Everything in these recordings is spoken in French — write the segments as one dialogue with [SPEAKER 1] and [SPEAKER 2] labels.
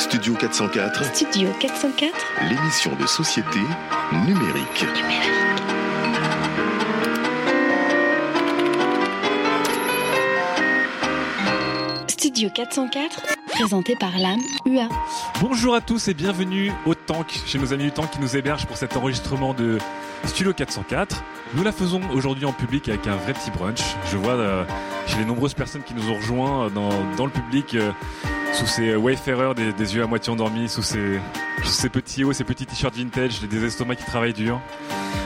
[SPEAKER 1] Studio 404,
[SPEAKER 2] Studio 404
[SPEAKER 1] l'émission de société numérique.
[SPEAKER 2] Studio 404 présenté par l'âme UA.
[SPEAKER 3] Bonjour à tous et bienvenue au Tank, chez nos amis du Tank qui nous hébergent pour cet enregistrement de Studio 404. Nous la faisons aujourd'hui en public avec un vrai petit brunch. Je vois euh, chez les nombreuses personnes qui nous ont rejoints euh, dans, dans le public euh, sous ces wayfarers des, des yeux à moitié endormis, sous ces, ces petits hauts, ces petits t-shirts vintage, des estomacs qui travaillent dur.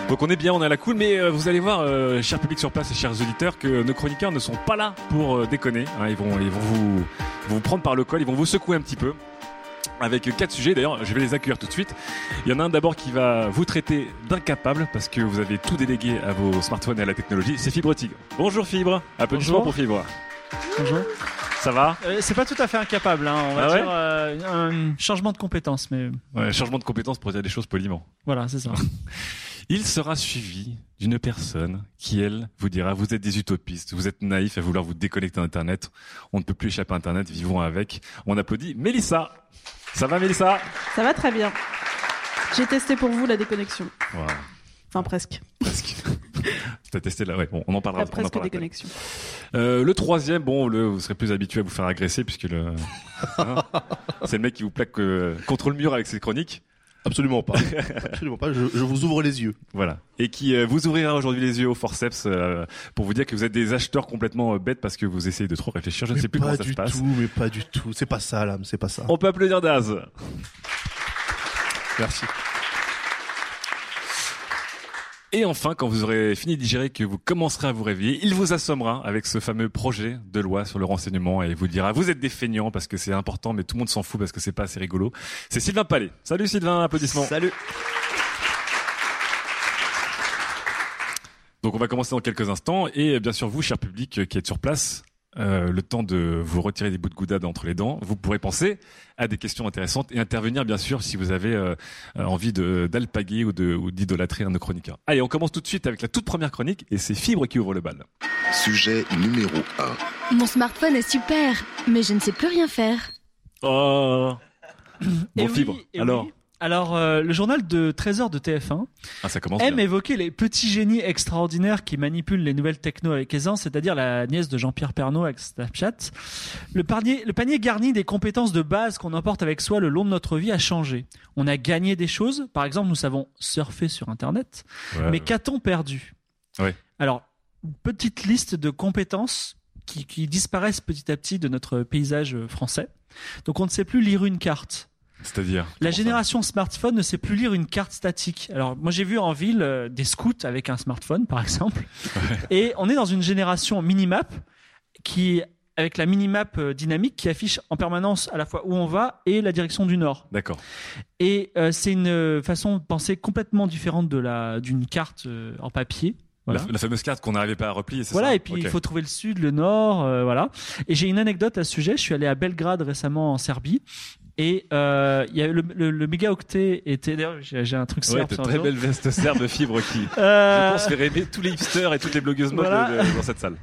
[SPEAKER 3] Donc on est bien, on est à la cool, mais vous allez voir, euh, cher public sur place et chers auditeurs, que nos chroniqueurs ne sont pas là pour déconner. hein. ils, vont, ils, vont vous, vous prendre par le col, ils vont vous secouer un petit peu. Avec quatre sujets, d'ailleurs, je vais les accueillir tout de suite. Il y en a un d'abord qui va vous traiter d'incapable parce que vous avez tout délégué à vos smartphones et à la technologie. C'est Fibre Tigre. Bonjour Fibre. Applaudissements
[SPEAKER 4] Bonjour.
[SPEAKER 3] pour Fibre.
[SPEAKER 4] Bonjour.
[SPEAKER 3] Ça va?
[SPEAKER 4] Euh, c'est pas tout à fait incapable, hein, on va
[SPEAKER 3] Ah ouais?
[SPEAKER 4] dire euh, un changement de compétence, mais
[SPEAKER 3] ouais, Changement de compétence pour dire des choses poliment.
[SPEAKER 4] voilà, c'est ça.
[SPEAKER 3] Il sera suivi d'une personne qui, elle, vous dira, vous êtes des utopistes, vous êtes naïfs à vouloir vous déconnecter d'Internet, on ne peut plus échapper à Internet, vivons avec. On applaudit Mélissa. Ça va Mélissa?
[SPEAKER 5] Ça va très bien. J'ai testé pour vous la déconnexion.
[SPEAKER 3] Wow,
[SPEAKER 5] Enfin, presque.
[SPEAKER 3] presque. T'as testé là, ouais, bon, on en parlera.
[SPEAKER 5] La
[SPEAKER 3] on en
[SPEAKER 5] presque
[SPEAKER 3] parlera
[SPEAKER 5] déconnexion.
[SPEAKER 3] Euh, le troisième, bon, le, vous serez plus habitué à vous faire agresser puisque le, hein, c'est le mec qui vous plaque euh, contre le mur avec ses chroniques.
[SPEAKER 6] Absolument pas. Absolument pas. Je, je vous ouvre les yeux.
[SPEAKER 3] Voilà. Et qui euh, vous ouvrira aujourd'hui les yeux au forceps euh, pour vous dire que vous êtes des acheteurs complètement euh, bêtes parce que vous essayez de trop réfléchir. Je ne sais plus
[SPEAKER 6] pas
[SPEAKER 3] comment ça
[SPEAKER 6] du
[SPEAKER 3] se passe.
[SPEAKER 6] tout, mais pas du tout. C'est pas ça, l'âme, c'est pas ça.
[SPEAKER 3] On peut applaudir Daz.
[SPEAKER 6] Merci.
[SPEAKER 3] Et enfin, quand vous aurez fini de digérer, que vous commencerez à vous réveiller, il vous assommera avec ce fameux projet de loi sur le renseignement et vous dira vous êtes des feignants parce que c'est important, mais tout le monde s'en fout parce que c'est pas assez rigolo. C'est Sylvain Palais. Salut Sylvain, applaudissements.
[SPEAKER 6] Salut.
[SPEAKER 3] Donc on va commencer dans quelques instants et bien sûr vous, cher public qui êtes sur place, euh, le temps de vous retirer des bouts de goudade entre les dents, vous pourrez penser à des questions intéressantes et intervenir bien sûr si vous avez euh, envie de d'alpaguer ou d'idolâtrer un de nos chroniqueurs. Allez, on commence tout de suite avec la toute première chronique et c'est Fibre qui ouvre le bal.
[SPEAKER 1] Sujet numéro 1.
[SPEAKER 7] Mon smartphone est super, mais je ne sais plus rien faire.
[SPEAKER 3] Oh. Bon
[SPEAKER 4] Et oui,
[SPEAKER 3] Fibre.
[SPEAKER 4] et
[SPEAKER 3] Alors,
[SPEAKER 4] oui. Alors, euh, le journal de 13h de TF1
[SPEAKER 3] ah, ça commence
[SPEAKER 4] aime
[SPEAKER 3] bien.
[SPEAKER 4] évoquer les petits génies extraordinaires qui manipulent les nouvelles techno avec aisance, c'est-à-dire la nièce de Jean-Pierre Pernaud avec Snapchat. Le panier, le panier garni des compétences de base qu'on emporte avec soi le long de notre vie a changé. On a gagné des choses, par exemple, nous savons surfer sur Internet,
[SPEAKER 3] Ouais,
[SPEAKER 4] mais
[SPEAKER 3] ouais.
[SPEAKER 4] qu'a-t-on perdu?
[SPEAKER 3] Ouais.
[SPEAKER 4] Alors, une petite liste de compétences qui, qui disparaissent petit à petit de notre paysage euh, français. Donc, on ne sait plus lire une carte.
[SPEAKER 3] C'est-à-dire
[SPEAKER 4] La génération smartphone ne sait plus lire une carte statique. Alors, moi, j'ai vu en ville euh, des scouts avec un smartphone, par exemple. Et on est dans une génération minimap qui, avec la minimap euh, dynamique qui affiche en permanence à la fois où on va et la direction du nord.
[SPEAKER 3] D'accord.
[SPEAKER 4] Et euh, c'est une façon de penser complètement différente de la d'une carte euh, en papier. Voilà.
[SPEAKER 3] La, la fameuse carte qu'on n'arrivait pas à replier, c'est
[SPEAKER 4] Voilà,
[SPEAKER 3] ça
[SPEAKER 4] et puis il faut trouver le sud, le nord, euh, voilà. Et j'ai une anecdote à ce sujet. Je suis allé à Belgrade récemment en Serbie. Et euh, il y a le, le, le mégaoctet était d'ailleurs j'ai un truc
[SPEAKER 3] Ouais,
[SPEAKER 4] serbe sur
[SPEAKER 3] très belle veste serbe de fibre qui,
[SPEAKER 4] Euh,
[SPEAKER 3] je pense, fait rêver tous les hipsters et toutes les blogueuses
[SPEAKER 4] Voilà.
[SPEAKER 3] dans cette salle.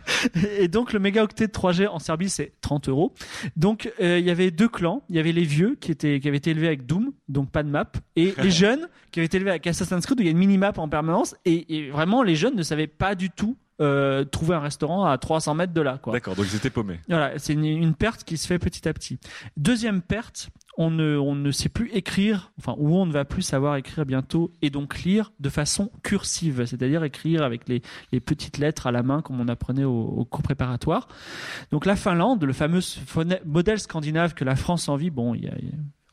[SPEAKER 4] Et donc le mégaoctet de 3G en Serbie c'est 30 euros. Donc euh, il y avait deux clans. Il y avait les vieux qui étaient qui avaient été élevés avec Doom, donc pas de map, et les jeunes qui avaient été élevés avec Assassin's Creed où il y a une mini-map en permanence. Et, et vraiment les jeunes ne savaient pas du tout euh, trouver un restaurant à 300 mètres de là.
[SPEAKER 3] D'accord, donc ils étaient paumés.
[SPEAKER 4] Voilà, c'est une, une perte qui se fait petit à petit. Deuxième perte, on ne, on ne sait plus écrire, enfin, ou on ne va plus savoir écrire bientôt et donc lire de façon cursive, c'est-à-dire écrire avec les, les petites lettres à la main comme on apprenait au, cours préparatoire. Donc la Finlande, le fameux modèle scandinave que la France envie, bon, il y a-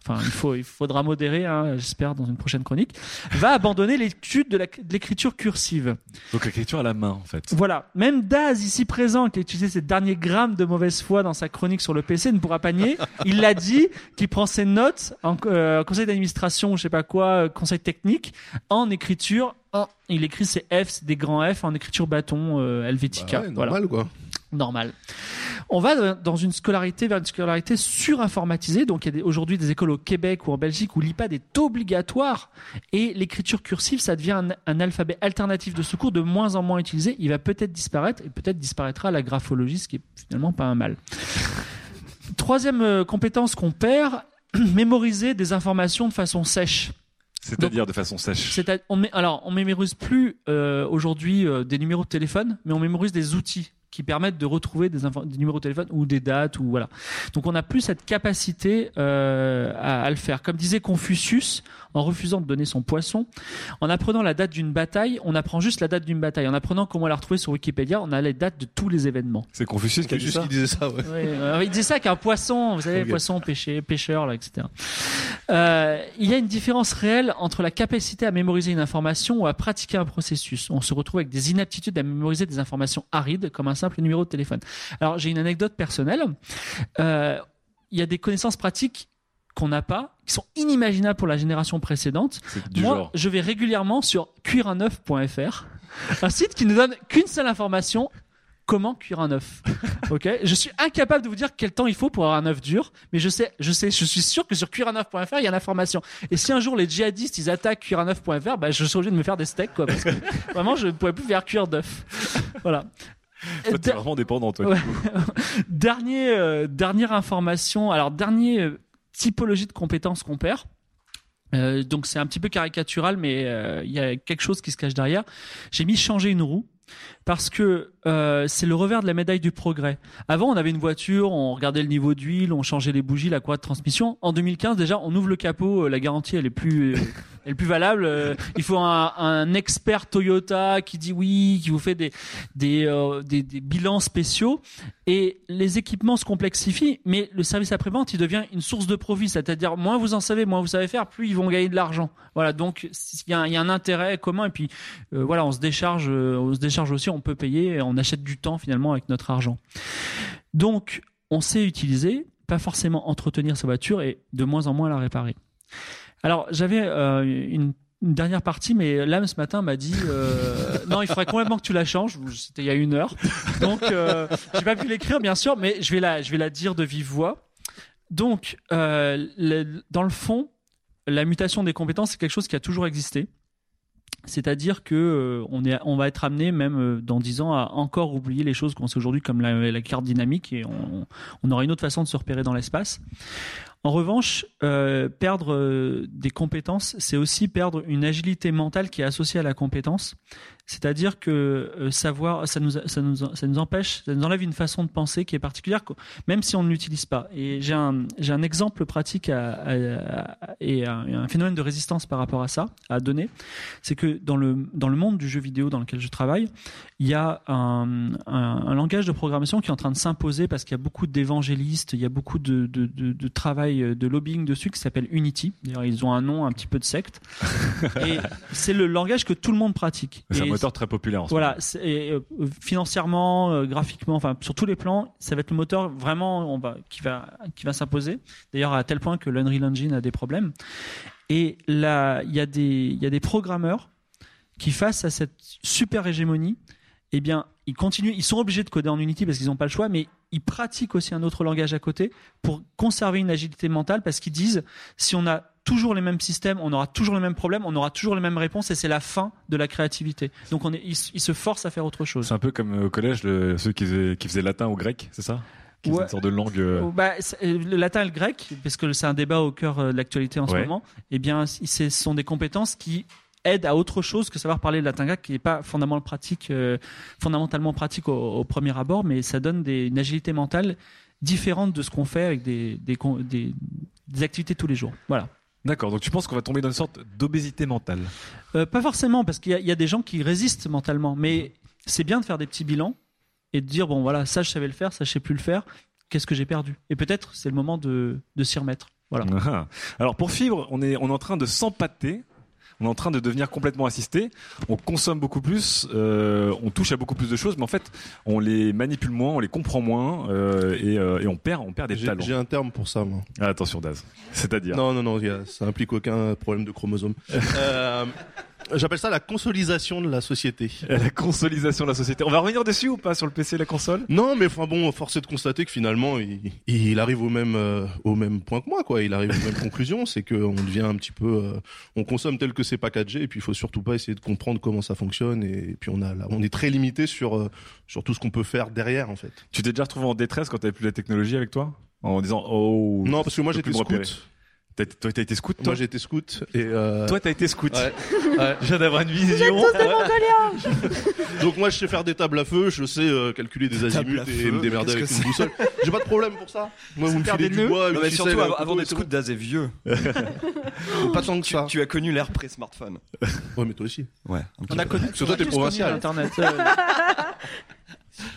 [SPEAKER 4] enfin il faut il faudra modérer, hein, j'espère dans une prochaine chronique, va abandonner l'étude de l'écriture cursive.
[SPEAKER 3] Donc l'écriture à la main, en fait.
[SPEAKER 4] Voilà, même Daz ici présent qui a utilisé ses derniers grammes de mauvaise foi dans sa chronique sur le PC ne pourra pas nier. Il l'a dit, qu'il prend ses notes en euh, conseil d'administration, je sais pas quoi, euh, conseil technique, en écriture. en- il écrit ses F, des grands F en écriture bâton euh, Helvetica.
[SPEAKER 6] Bah ouais,
[SPEAKER 4] Voilà
[SPEAKER 6] normal quoi.
[SPEAKER 4] normal. On va dans une scolarité vers une scolarité surinformatisée. Donc, il y a aujourd'hui des écoles au Québec ou en Belgique où l'IPAD est obligatoire et l'écriture cursive, ça devient un, un alphabet alternatif de secours de moins en moins utilisé. Il va peut-être disparaître et peut-être disparaîtra la graphologie, ce qui est finalement pas un mal. Troisième euh, compétence qu'on perd, mémoriser des informations de façon sèche.
[SPEAKER 3] C'est-à-dire de façon sèche.
[SPEAKER 4] On alors, on mémorise plus euh, aujourd'hui euh, des numéros de téléphone, mais on mémorise des outils qui permettent de retrouver des, des numéros de téléphone ou des dates ou voilà. Donc, on n'a plus cette capacité euh, à le faire. Comme disait Confucius, en refusant de donner son poisson, en apprenant la date d'une bataille, on apprend juste la date d'une bataille. En apprenant comment la retrouver sur Wikipédia, on a les dates de tous les événements.
[SPEAKER 3] C'est Confucius qui a dit
[SPEAKER 6] disait ça, ouais.
[SPEAKER 4] Ouais, euh, il disait ça qu'un poisson, vous savez, poisson, pêché, pêcheur, là, etc. Euh, il y a une différence réelle entre la capacité à mémoriser une information ou à pratiquer un processus. On se retrouve avec des inaptitudes à mémoriser des informations arides, comme un simple numéro de téléphone. Alors, j'ai une anecdote personnelle. Euh, il y a des connaissances pratiques qu'on n'a pas, qui sont inimaginables pour la génération précédente.
[SPEAKER 3] Du
[SPEAKER 4] Moi,
[SPEAKER 3] genre.
[SPEAKER 4] je vais régulièrement sur cuire-un-œuf.fr, un site qui ne donne qu'une seule information comment cuire un œuf. Ok, je suis incapable de vous dire quel temps il faut pour avoir un œuf dur, mais je sais, je sais, je suis sûr que sur cuire-un-œuf.fr il y a l'information. Et si un jour les djihadistes ils attaquent cuire-un-œuf.fr, bah je suis obligé de me faire des steaks quoi, parce que vraiment je ne pourrais plus faire cuire d'œuf. Voilà.
[SPEAKER 3] Toi, t'es vraiment dépendant, toi.
[SPEAKER 4] Ouais. Dernier, euh, dernière information. Alors, dernier euh, typologie de compétences qu'on perd. Euh, donc, c'est un petit peu caricatural, mais euh, il y a quelque chose qui se cache derrière. J'ai mis changer une roue parce que euh, c'est le revers de la médaille du progrès. Avant, on avait une voiture, on regardait le niveau d'huile, on changeait les bougies, la courroie de transmission. En 2015, déjà, on ouvre le capot, euh, la garantie, elle est plus, euh, elle est plus valable. Il faut un, expert Toyota qui dit oui, qui vous fait des, des, des, bilans spéciaux. Et les équipements se complexifient, mais le service après-vente, il devient une source de profit. C'est-à-dire, moins vous en savez, moins vous savez faire, plus ils vont gagner de l'argent. Voilà, donc il y, a un- intérêt commun. Et puis, voilà, on se décharge, on se décharge aussi, peut payer, on achète du temps finalement avec notre argent. Donc, on sait utiliser, pas forcément entretenir sa voiture et de moins en moins la réparer. Alors, j'avais euh, une, dernière partie, mais l'âme ce matin m'a dit euh, non, il faudrait complètement que tu la changes. C'était il y a une heure, donc euh, j'ai pas pu l'écrire bien sûr, mais je vais la, je vais la dire de vive voix. Donc, euh, dans le fond, la mutation des compétences, c'est quelque chose qui a toujours existé. C'est-à-dire que euh, on, est, on va être amené, même euh, dans 10 ans, à encore oublier les choses qu'on sait aujourd'hui, comme la, la carte dynamique, et on, on aura une autre façon de se repérer dans l'espace. En revanche, euh, perdre euh, des compétences, c'est aussi perdre une agilité mentale qui est associée à la compétence. C'est-à-dire que euh, savoir, ça nous, empêche, ça nous enlève une façon de penser qui est particulière, même si on ne l'utilise pas. Et j'ai un, exemple pratique et un, phénomène de résistance par rapport à ça à donner. C'est que dans le, monde du jeu vidéo dans lequel je travaille, il y a un, langage de programmation qui est en train de s'imposer parce qu'il y a beaucoup d'évangélistes, il y a beaucoup de travail, euh, de lobbying dessus qui s'appelle Unity. D'ailleurs, ils ont un nom un petit peu de secte. Et c'est le langage que tout le monde pratique.
[SPEAKER 3] C'est un moteur très populaire en ce
[SPEAKER 4] voilà,
[SPEAKER 3] moment.
[SPEAKER 4] et, euh, financièrement, euh, graphiquement, enfin sur tous les plans, ça va être le moteur vraiment on va, qui va qui va s'imposer. D'ailleurs à tel point que l'Unreal Engine a des problèmes. Et là, il y a des il y a des programmeurs qui face à cette super hégémonie, eh bien, ils continuent, ils sont obligés de coder en Unity parce qu'ils n'ont pas le choix, mais ils pratiquent aussi un autre langage à côté pour conserver une agilité mentale parce qu'ils disent si on a toujours les mêmes systèmes, on aura toujours les mêmes problèmes, on aura toujours les mêmes réponses et c'est la fin de la créativité. Donc on est, ils, ils se forcent à faire autre chose.
[SPEAKER 3] C'est un peu comme euh, au collège, le- ceux qui faisaient, qui faisaient latin ou grec, c'est ça? Qui
[SPEAKER 4] Ouais.
[SPEAKER 3] une sorte de langue. euh,
[SPEAKER 4] bah, euh, le latin et le grec, parce que c'est un débat au cœur de l'actualité en ce moment, eh bien, ce sont des compétences qui aident à autre chose que savoir parler le latin grec, qui n'est pas fondamentalement pratique, euh, fondamentalement pratique au, au premier abord, mais ça donne des, une agilité mentale différente de ce qu'on fait avec des, des, con- des, des activités tous les jours. Voilà.
[SPEAKER 3] D'accord, donc tu penses qu'on va tomber dans une sorte d'obésité mentale?
[SPEAKER 4] Euh, pas forcément, parce qu'il y, a- il y a des gens qui résistent mentalement, mais c'est bien de faire des petits bilans et de dire bon voilà, ça je savais le faire, ça je sais plus le faire, qu'est-ce que j'ai perdu? Et peut-être c'est le moment de, de s'y remettre. Voilà.
[SPEAKER 3] Ah. Alors pour fibre, on est, on est en train de s'empâter. On est en train de devenir complètement assisté. On consomme beaucoup plus, euh, on touche à beaucoup plus de choses, mais en fait, on les manipule moins, on les comprend moins, euh, et, euh, et on perd, on perd des talents.
[SPEAKER 6] j'ai un terme pour ça, moi.
[SPEAKER 3] Ah, attention, Daz. C'est-à-dire.
[SPEAKER 6] Non, non, non, ça implique aucun problème de chromosome. J'appelle ça la consolidation de la société.
[SPEAKER 3] La consolidation de la société. On va revenir dessus ou pas sur le PC et la console?
[SPEAKER 6] Non, mais enfin bon, force est de constater que finalement, il, il arrive au même euh, au même point que moi, quoi. Il arrive aux mêmes conclusions, c'est qu'on devient un petit peu, euh, on consomme tel que c'est packagé, et puis il faut surtout pas essayer de comprendre comment ça fonctionne, et, puis on a, là, on est très limité sur euh, sur tout ce qu'on peut faire derrière, en fait.
[SPEAKER 3] Tu t'es déjà retrouvé en détresse quand t'avais plus la technologie avec toi? En disant oh.
[SPEAKER 6] Non, parce que moi j'étais scout.
[SPEAKER 3] T'as- Toi, t'as été scout toi
[SPEAKER 6] Moi j'ai été scout et euh,
[SPEAKER 3] Toi, t'as été scout.
[SPEAKER 6] ouais, ouais.
[SPEAKER 3] Je viens d'avoir une vision.
[SPEAKER 6] Donc moi je sais faire des tables à feu, je sais euh, calculer des azimuts et
[SPEAKER 8] feu,
[SPEAKER 6] me démerder avec une boussole. J'ai pas de problème pour ça. Moi vous me filez
[SPEAKER 4] des
[SPEAKER 6] du bois,
[SPEAKER 8] Non, mais surtout, avant, d'être
[SPEAKER 6] c'est
[SPEAKER 8] scout, Daz est vieux.
[SPEAKER 6] Pas tant que
[SPEAKER 8] Tu,
[SPEAKER 6] ça.
[SPEAKER 8] tu as connu l'ère pré-smartphone.
[SPEAKER 6] Ouais mais toi aussi.
[SPEAKER 8] Ouais.
[SPEAKER 4] On a connu.
[SPEAKER 6] Parce que toi, t'es
[SPEAKER 4] on a tous
[SPEAKER 6] provincial.
[SPEAKER 4] connu Internet.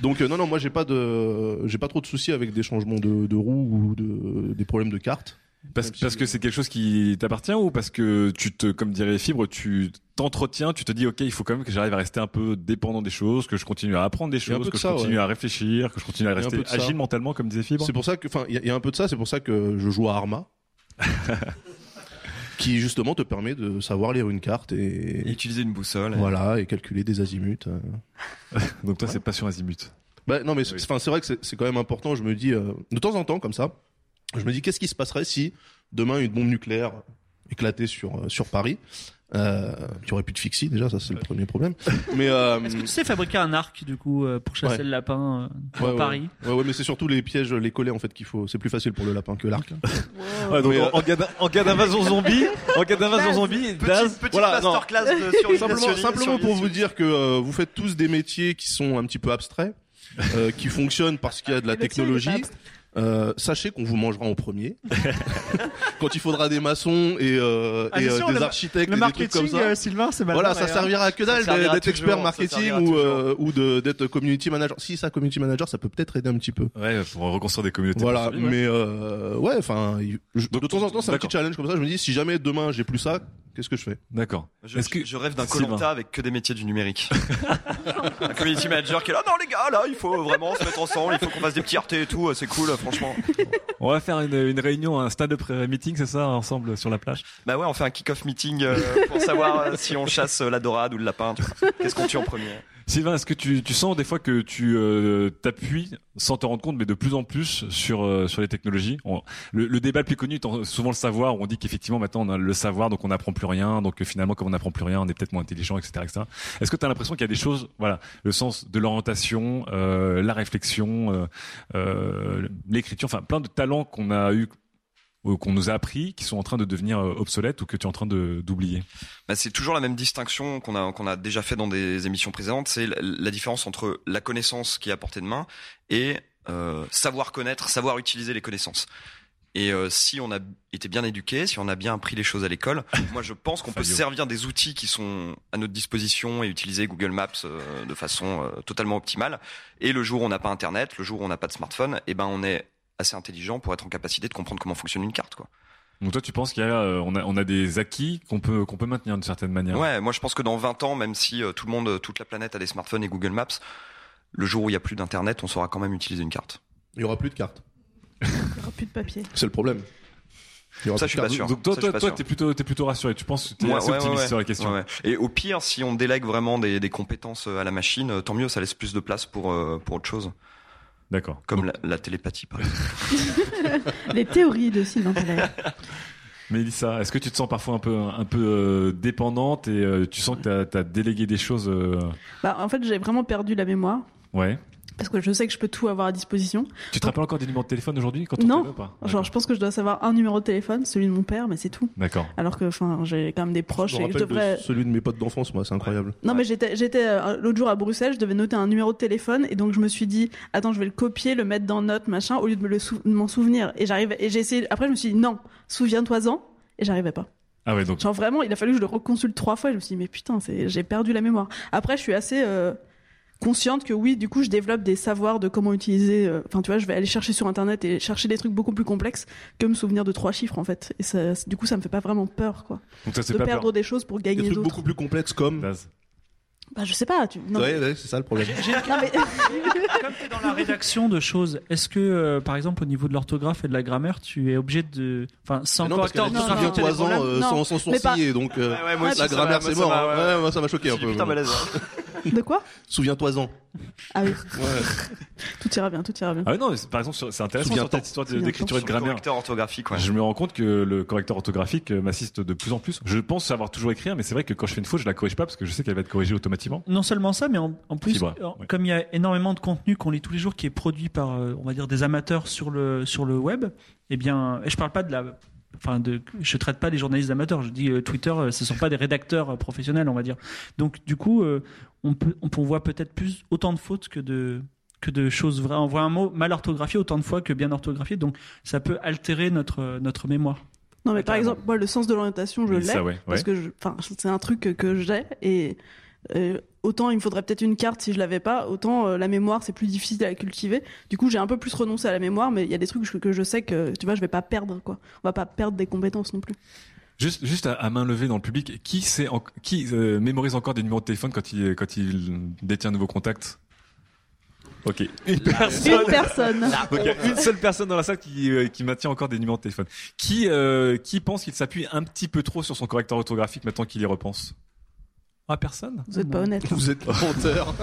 [SPEAKER 6] Donc euh, non non moi j'ai pas de j'ai pas trop de soucis avec des changements de, de roues ou de des problèmes de cartes.
[SPEAKER 3] Parce, que c'est quelque chose qui t'appartient ou parce que tu te, comme dirait Fibre, tu t'entretiens, tu te dis ok, il faut quand même que j'arrive à rester un peu dépendant des choses, que je continue à apprendre des choses, que
[SPEAKER 6] de
[SPEAKER 3] je
[SPEAKER 6] ça,
[SPEAKER 3] continue
[SPEAKER 6] ouais.
[SPEAKER 3] à réfléchir, que je continue à rester agile mentalement, comme disait Fibre.
[SPEAKER 6] C'est pour ça que enfin il y, a- il y a un peu de ça, c'est pour ça que je joue à Arma. qui justement te permet de savoir lire une carte
[SPEAKER 8] Et
[SPEAKER 6] et,
[SPEAKER 8] utiliser une boussole.
[SPEAKER 6] voilà et calculer des azimuts. euh.
[SPEAKER 3] Donc toi, c'est passion azimut.
[SPEAKER 6] Bah, non mais c'est
[SPEAKER 3] Oui.
[SPEAKER 6] enfin, c'est vrai que c'est- c'est quand même important. Je me dis euh, de temps en temps comme ça, je me dis qu'est-ce qui se passerait si demain une bombe nucléaire éclatait sur euh, sur Paris? Euh, il y aurait plus de fixie déjà, ça c'est le premier problème. Mais euh,
[SPEAKER 4] Est-ce que tu sais fabriquer un arc du coup euh, pour chasser
[SPEAKER 6] Ouais.
[SPEAKER 4] le lapin euh,
[SPEAKER 6] ouais.
[SPEAKER 4] Paris?
[SPEAKER 6] Ouais, ouais, mais c'est surtout les pièges, les collets en fait qu'il faut. C'est plus facile pour le lapin que l'arc.
[SPEAKER 3] Ouais, donc
[SPEAKER 6] Mais, euh,
[SPEAKER 3] en, en cas d'in- en cas d'invasion zombie, en cas d'invasion zombie, Daz,
[SPEAKER 8] Petite
[SPEAKER 6] Voilà, non.
[SPEAKER 8] masterclass de sur
[SPEAKER 6] simplement, simplement pour vous dire que euh, vous faites tous des métiers qui sont un petit peu abstraits, euh, qui fonctionnent parce qu'il y a de la technologie. Euh, sachez qu'on vous mangera en premier. Quand il faudra des maçons et, euh,
[SPEAKER 4] Ah,
[SPEAKER 6] et euh,
[SPEAKER 4] sûr,
[SPEAKER 6] des
[SPEAKER 4] le-
[SPEAKER 6] architectes
[SPEAKER 4] Le
[SPEAKER 6] et des trucs comme
[SPEAKER 4] marketing,
[SPEAKER 6] ça.
[SPEAKER 4] euh, Sylvain, c'est.
[SPEAKER 6] Voilà, ça servira à que dalle d'être expert marketing ou, euh, ou d'être community manager. Si ça, community manager, ça peut peut-être aider un petit peu.
[SPEAKER 3] ouais, pour reconstruire des communautés.
[SPEAKER 6] Voilà, mais euh, ouais, enfin, de temps en temps, c'est un petit challenge comme ça. Je me dis, si jamais demain j'ai plus ça, qu'est-ce que je fais?
[SPEAKER 3] D'accord.
[SPEAKER 8] Je,
[SPEAKER 3] Est-ce que
[SPEAKER 8] je rêve d'un. Colanta avec que des métiers du numérique. un community manager qui est là, non les gars, là, il faut vraiment se mettre ensemble, il faut qu'on fasse des petits RT et tout, c'est cool, franchement.
[SPEAKER 3] on va faire une, une réunion, un stand-up meeting, c'est ça, ensemble sur la plage?
[SPEAKER 8] Bah ouais, on fait un kick-off meeting euh, pour savoir euh, si on chasse euh, la dorade ou le lapin. Qu'est-ce qu'on tue en premier?
[SPEAKER 3] Sylvain, est-ce que tu, tu sens des fois que tu euh, t'appuies sans te rendre compte, mais de plus en plus sur euh, sur les technologies le, le débat le plus connu étant souvent le savoir, où on dit qu'effectivement maintenant on a le savoir, donc on n'apprend plus rien, donc finalement comme on n'apprend plus rien, on est peut-être moins intelligent, etc., etc. Est-ce que tu as l'impression qu'il y a des choses, voilà, le sens de l'orientation, euh, la réflexion, euh, euh, l'écriture, enfin plein de talents qu'on a eu qu'on nous a appris, qui sont en train de devenir euh, obsolètes ou que tu es en train de d'oublier.
[SPEAKER 8] bah, c'est toujours la même distinction qu'on a qu'on a déjà fait dans des émissions précédentes, c'est la, la différence entre la connaissance qui est à portée de main et euh, savoir connaître, savoir utiliser les connaissances. Et euh, si on a été bien éduqué, si on a bien appris les choses à l'école, moi je pense qu'on peut se servir des outils qui sont à notre disposition et utiliser Google Maps euh, de façon euh, totalement optimale. Et le jour où on n'a pas Internet, le jour où on n'a pas de smartphone, eh ben on est assez intelligent pour être en capacité de comprendre comment fonctionne une carte, quoi.
[SPEAKER 3] Donc toi, tu penses qu'il y a, euh, on a, on a des acquis qu'on peut qu'on peut maintenir d'une certaine manière?
[SPEAKER 8] Ouais, moi je pense que dans 20 ans, même si euh, tout le monde, euh, toute la planète a des smartphones et Google Maps, le jour où il y a plus d'internet, on saura quand même utiliser une carte.
[SPEAKER 6] Il y aura plus de cartes.
[SPEAKER 5] Il n'y aura plus de papier.
[SPEAKER 6] C'est le problème. Il y aura
[SPEAKER 8] Ça,
[SPEAKER 6] plus
[SPEAKER 8] je suis pas sûr.
[SPEAKER 3] Donc toi,
[SPEAKER 8] Ça,
[SPEAKER 3] toi, toi, t'es plutôt, t'es plutôt rassuré. Tu penses que t'es
[SPEAKER 8] Ouais,
[SPEAKER 3] assez
[SPEAKER 8] ouais,
[SPEAKER 3] optimiste
[SPEAKER 8] ouais,
[SPEAKER 3] sur la question?
[SPEAKER 8] ouais, ouais. Et au pire, si on délègue vraiment des, des compétences à la machine, tant mieux, ça laisse plus de place pour euh, pour autre chose,
[SPEAKER 3] D'accord.
[SPEAKER 8] comme
[SPEAKER 3] Donc,
[SPEAKER 8] la, la télépathie par exemple.
[SPEAKER 5] Les théories de Sylvain.
[SPEAKER 3] Mélissa, est-ce que tu te sens parfois un peu, un peu euh, dépendante et euh, tu sens que t'as as délégué des choses euh,
[SPEAKER 5] Bah, en fait, j'ai vraiment perdu la mémoire.
[SPEAKER 3] Ouais.
[SPEAKER 5] Parce que je sais que je peux tout avoir à disposition.
[SPEAKER 3] Tu te rappelles encore des numéros de téléphone aujourd'hui quand on
[SPEAKER 5] Non.
[SPEAKER 3] ou pas?
[SPEAKER 5] Genre, je pense que je dois savoir un numéro de téléphone, celui de mon père, mais c'est tout.
[SPEAKER 3] D'accord.
[SPEAKER 5] Alors que, enfin, j'ai quand même des
[SPEAKER 6] Je
[SPEAKER 5] proches
[SPEAKER 6] me
[SPEAKER 5] et que je
[SPEAKER 6] rappelle
[SPEAKER 5] devrais.
[SPEAKER 6] de celui de mes potes d'enfance, moi, c'est incroyable.
[SPEAKER 5] Non, mais j'étais, j'étais euh, l'autre jour à Bruxelles, je devais noter un numéro de téléphone et donc je me suis dit, attends, je vais le copier, le mettre dans note, machin, au lieu de me le sou- de m'en souvenir. Et j'arrive, et j'ai essayé. Après, je me suis dit, non, souviens-toi-en, et j'arrivais pas.
[SPEAKER 3] Ah ouais, donc
[SPEAKER 5] Genre vraiment, il a fallu que je le reconsulte trois fois. Et je me suis dit, mais putain, c'est, j'ai perdu la mémoire. Après, je suis assez euh, consciente que oui, du coup, je développe des savoirs de comment utiliser. euh, Enfin, tu vois, je vais aller chercher sur internet et chercher des trucs beaucoup plus complexes que me souvenir de trois chiffres en fait. Et ça, du coup, ça me fait pas vraiment peur, quoi.
[SPEAKER 3] Donc ça c'est
[SPEAKER 5] De
[SPEAKER 3] pas
[SPEAKER 5] perdre
[SPEAKER 3] peur.
[SPEAKER 5] des choses pour
[SPEAKER 6] Des
[SPEAKER 5] gagner
[SPEAKER 6] trucs
[SPEAKER 5] d'autres.
[SPEAKER 6] beaucoup plus complexes comme.
[SPEAKER 5] Bah, je sais pas. Tu... Non,
[SPEAKER 6] Ouais, ouais, c'est ça le problème.
[SPEAKER 4] J'ai
[SPEAKER 5] Non, mais-
[SPEAKER 4] Comme tu es dans la rédaction de choses, est-ce que, euh, par exemple, au niveau de l'orthographe et de la grammaire, tu es obligé de. Enfin, sans
[SPEAKER 6] non, parce
[SPEAKER 4] correcteur
[SPEAKER 6] qu'elle a dit
[SPEAKER 5] non,
[SPEAKER 4] orthographique,
[SPEAKER 5] non,
[SPEAKER 4] des problèmes
[SPEAKER 6] euh,
[SPEAKER 5] Non,
[SPEAKER 6] sans, sourciller, donc euh,
[SPEAKER 8] Ouais, ouais, moi aussi,
[SPEAKER 6] la grammaire
[SPEAKER 8] m'a-
[SPEAKER 6] c'est
[SPEAKER 8] ça
[SPEAKER 6] mort.
[SPEAKER 8] m'a-
[SPEAKER 6] hein.
[SPEAKER 8] ouais.
[SPEAKER 6] Ouais, moi ça m'a choqué un peu.
[SPEAKER 8] Putain malaise.
[SPEAKER 5] De quoi
[SPEAKER 6] Souviens-toi-en.
[SPEAKER 5] Ah oui,
[SPEAKER 6] Ouais.
[SPEAKER 5] tout ira bien, tout ira bien.
[SPEAKER 3] Ah non, mais c'est- par exemple, sur- c'est intéressant sur
[SPEAKER 6] Souviens-toi.
[SPEAKER 3] cette histoire de-
[SPEAKER 5] Souviens-toi.
[SPEAKER 3] d'écriture et de grammaire.
[SPEAKER 8] correcteur orthographique, ouais.
[SPEAKER 3] Je me rends compte que le correcteur orthographique euh, m'assiste de plus en plus. Je pense savoir toujours écrire, mais c'est vrai que quand je fais une faute, je la corrige pas parce que je sais qu'elle va être corrigée automatiquement.
[SPEAKER 4] Non seulement ça, mais en, en plus,
[SPEAKER 3] Fibre,
[SPEAKER 4] euh,
[SPEAKER 3] ouais.
[SPEAKER 4] comme il y a énormément de contenu qu'on lit tous les jours qui est produit par, euh, on va dire, des amateurs sur le, sur le web, eh bien, et je parle pas de la. Enfin, de, je traite pas les journalistes amateurs. Je dis euh, Twitter, euh, ce sont pas des rédacteurs euh, professionnels, on va dire. Donc, du coup, euh, on peut, on, peut- on voit peut-être plus autant de fautes que de que de choses vraies. On voit un mot mal orthographié autant de fois que bien orthographié. Donc, ça peut altérer notre notre mémoire.
[SPEAKER 5] Non, mais
[SPEAKER 3] Ouais,
[SPEAKER 5] par exemple, moi, le sens de l'orientation, je l'ai.
[SPEAKER 3] ça, ouais,
[SPEAKER 5] Parce
[SPEAKER 3] ouais.
[SPEAKER 5] que enfin, c'est un truc que, j'ai et autant il me faudrait peut-être une carte si je l'avais pas, autant euh, la mémoire c'est plus difficile à cultiver. Du coup, j'ai un peu plus renoncé à la mémoire, mais il y a des trucs que, que je sais que tu vois, je vais pas perdre quoi. On va pas perdre des compétences non plus.
[SPEAKER 3] Juste, juste à, à main levée dans le public, qui, sait en- qui euh, mémorise encore des numéros de téléphone quand il, quand il détient un nouveau contact Ok. Une personne.
[SPEAKER 5] Une personne.
[SPEAKER 3] Une seule personne dans la salle qui, euh, qui maintient encore des numéros de téléphone. Qui, euh, qui pense qu'il s'appuie un petit peu trop sur son correcteur orthographique maintenant qu'il y repense? Ah, personne
[SPEAKER 5] Vous êtes pas honnête.
[SPEAKER 6] Vous êtes menteur.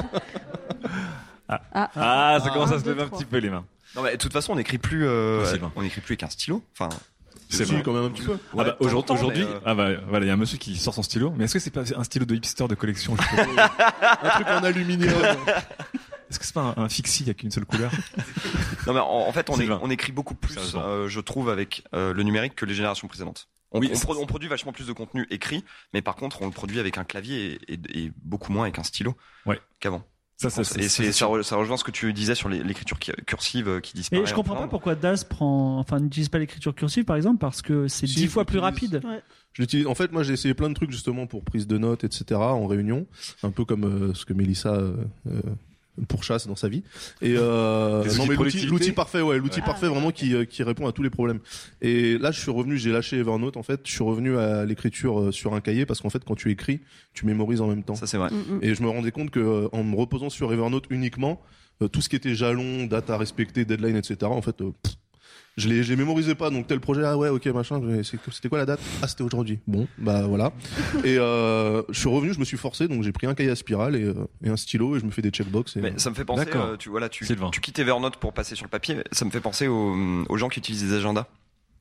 [SPEAKER 5] Ah,
[SPEAKER 3] Ah, ça commence à se
[SPEAKER 5] deux,
[SPEAKER 3] lever un
[SPEAKER 5] trois.
[SPEAKER 3] petit peu les mains.
[SPEAKER 8] Non, mais de toute façon, on n'écrit plus, euh, on n'écrit plus avec un stylo. Enfin,
[SPEAKER 3] C'est
[SPEAKER 6] Si,
[SPEAKER 3] vrai.
[SPEAKER 6] quand même un petit peu.
[SPEAKER 3] Ah bah, aujourd'hui,
[SPEAKER 8] euh,
[SPEAKER 3] ah bah, voilà, il y a un monsieur qui sort son stylo. Mais est-ce que c'est pas un stylo de hipster de collection je sais pas.
[SPEAKER 6] Un truc en aluminium.
[SPEAKER 3] Est-ce que c'est pas un, un fixie avec une seule couleur?
[SPEAKER 8] Non, mais en, en fait, on, est-
[SPEAKER 3] Sylvain.
[SPEAKER 8] on écrit beaucoup plus, euh, je trouve, avec euh, le numérique que les générations précédentes. On,
[SPEAKER 3] Oui,
[SPEAKER 8] on
[SPEAKER 3] c'est-
[SPEAKER 8] pro- on produit vachement plus de contenu écrit, mais par contre, on le produit avec un clavier et, et- et beaucoup moins avec un stylo
[SPEAKER 3] Ouais.
[SPEAKER 8] qu'avant.
[SPEAKER 3] Ça, ça,
[SPEAKER 8] Et c'est, ça, re- ça rejoint ce que tu disais sur l'écriture cursive euh, qui disparaît.
[SPEAKER 4] Mais je comprends
[SPEAKER 8] en
[SPEAKER 4] pas
[SPEAKER 8] Finlande.
[SPEAKER 4] pourquoi Daz prend, enfin, n'utilise pas l'écriture cursive par exemple parce que c'est
[SPEAKER 6] Si,
[SPEAKER 4] dix fois plus rapide.
[SPEAKER 5] Ouais.
[SPEAKER 6] Je l'utilise. En fait, moi, j'ai essayé plein de trucs justement pour prise de notes, etc. en réunion, un peu comme euh, ce que Mélissa euh, euh, pourchasse dans sa vie. Et euh, non, mais l'outil, parfait, ouais, l'outil
[SPEAKER 5] Ouais.
[SPEAKER 6] parfait vraiment qui euh, qui répond à tous les problèmes. Et là, je suis revenu, j'ai lâché Evernote en fait. Je suis revenu à l'écriture euh, sur un cahier parce qu'en fait, quand tu écris, tu mémorises en même temps.
[SPEAKER 8] Ça, c'est vrai.
[SPEAKER 5] Mm, mm.
[SPEAKER 6] Et je me rendais compte que euh, en me reposant sur Evernote uniquement, euh, tout ce qui était jalon, date à respecter, deadline, etc. En fait, euh, pff, je les, je les mémorisais pas. Donc tel projet, ah ouais, ok, machin. C'était quoi la date? Ah, c'était aujourd'hui. Bon, bah voilà. et euh, je suis revenu, je me suis forcé, donc j'ai pris un cahier à spirale et, euh, et un stylo et je me fais des checkbox. Et,
[SPEAKER 8] Mais ça me fait penser, euh, tu voilà, tu,
[SPEAKER 3] Sylvain.
[SPEAKER 8] tu quittes Evernote pour passer sur le papier. Ça me fait penser aux, aux gens qui utilisent des agendas,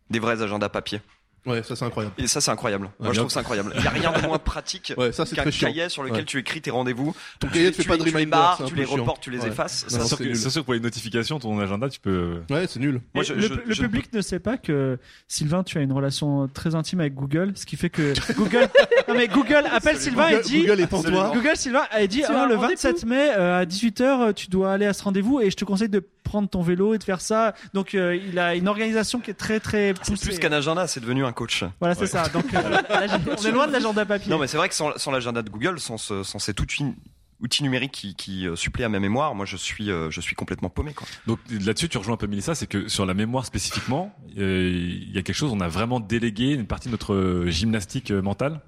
[SPEAKER 8] des vrais agendas papier.
[SPEAKER 6] Ouais, ça c'est incroyable.
[SPEAKER 8] Et ça, c'est incroyable. Moi,
[SPEAKER 6] Ouais,
[SPEAKER 8] je trouve ça incroyable. Il y a rien de moins pratique
[SPEAKER 6] Ouais, c'est
[SPEAKER 8] qu'un cahier sur lequel
[SPEAKER 6] Ouais.
[SPEAKER 8] tu écris tes rendez-vous.
[SPEAKER 6] Ton
[SPEAKER 8] Tu
[SPEAKER 6] cahier fait
[SPEAKER 8] tu
[SPEAKER 6] pas
[SPEAKER 8] les-
[SPEAKER 6] de
[SPEAKER 8] tu les
[SPEAKER 6] reminder,
[SPEAKER 8] barres,
[SPEAKER 6] c'est un
[SPEAKER 8] tu
[SPEAKER 6] peu
[SPEAKER 8] les
[SPEAKER 6] chiant.
[SPEAKER 8] reportes, tu les
[SPEAKER 6] Ouais.
[SPEAKER 8] effaces.
[SPEAKER 6] C'est
[SPEAKER 3] C'est sûr, que,
[SPEAKER 6] nul.
[SPEAKER 3] c'est sûr que pour les notifications, ton agenda, tu peux.
[SPEAKER 6] Ouais, c'est nul.
[SPEAKER 8] Moi, je-
[SPEAKER 4] le
[SPEAKER 8] je-
[SPEAKER 4] le
[SPEAKER 8] je-
[SPEAKER 4] public ne sait pas que Sylvain, tu as une relation très intime avec Google, ce qui fait que Google, non mais Google appelle Sylvain et dit,
[SPEAKER 6] Google est
[SPEAKER 8] Absolument.
[SPEAKER 6] toi.
[SPEAKER 4] Google Sylvain a dit,
[SPEAKER 5] Tu
[SPEAKER 4] ah,
[SPEAKER 5] as
[SPEAKER 4] le
[SPEAKER 5] un
[SPEAKER 4] 27 mai euh, à 18h, tu dois aller à ce rendez-vous et je te conseille de prendre ton vélo et de faire ça. Donc euh, il a une organisation qui est très très
[SPEAKER 8] C'est
[SPEAKER 4] poussée.
[SPEAKER 8] plus qu'un agenda, c'est devenu un coach.
[SPEAKER 4] Voilà, c'est
[SPEAKER 3] Ouais.
[SPEAKER 4] ça. Donc euh, on est loin de l'agenda papier.
[SPEAKER 8] Non, mais c'est vrai que sans, sans l'agenda de Google, sans, ce- sans cet outil, outil numérique qui, qui euh, supplée à ma mémoire, moi, je suis, euh, je suis complètement paumé. Quoi.
[SPEAKER 3] Donc là-dessus, tu rejoins un peu Mélissa, c'est que sur la mémoire spécifiquement, euh, il y a quelque chose, on a vraiment délégué une partie de notre gymnastique mentale?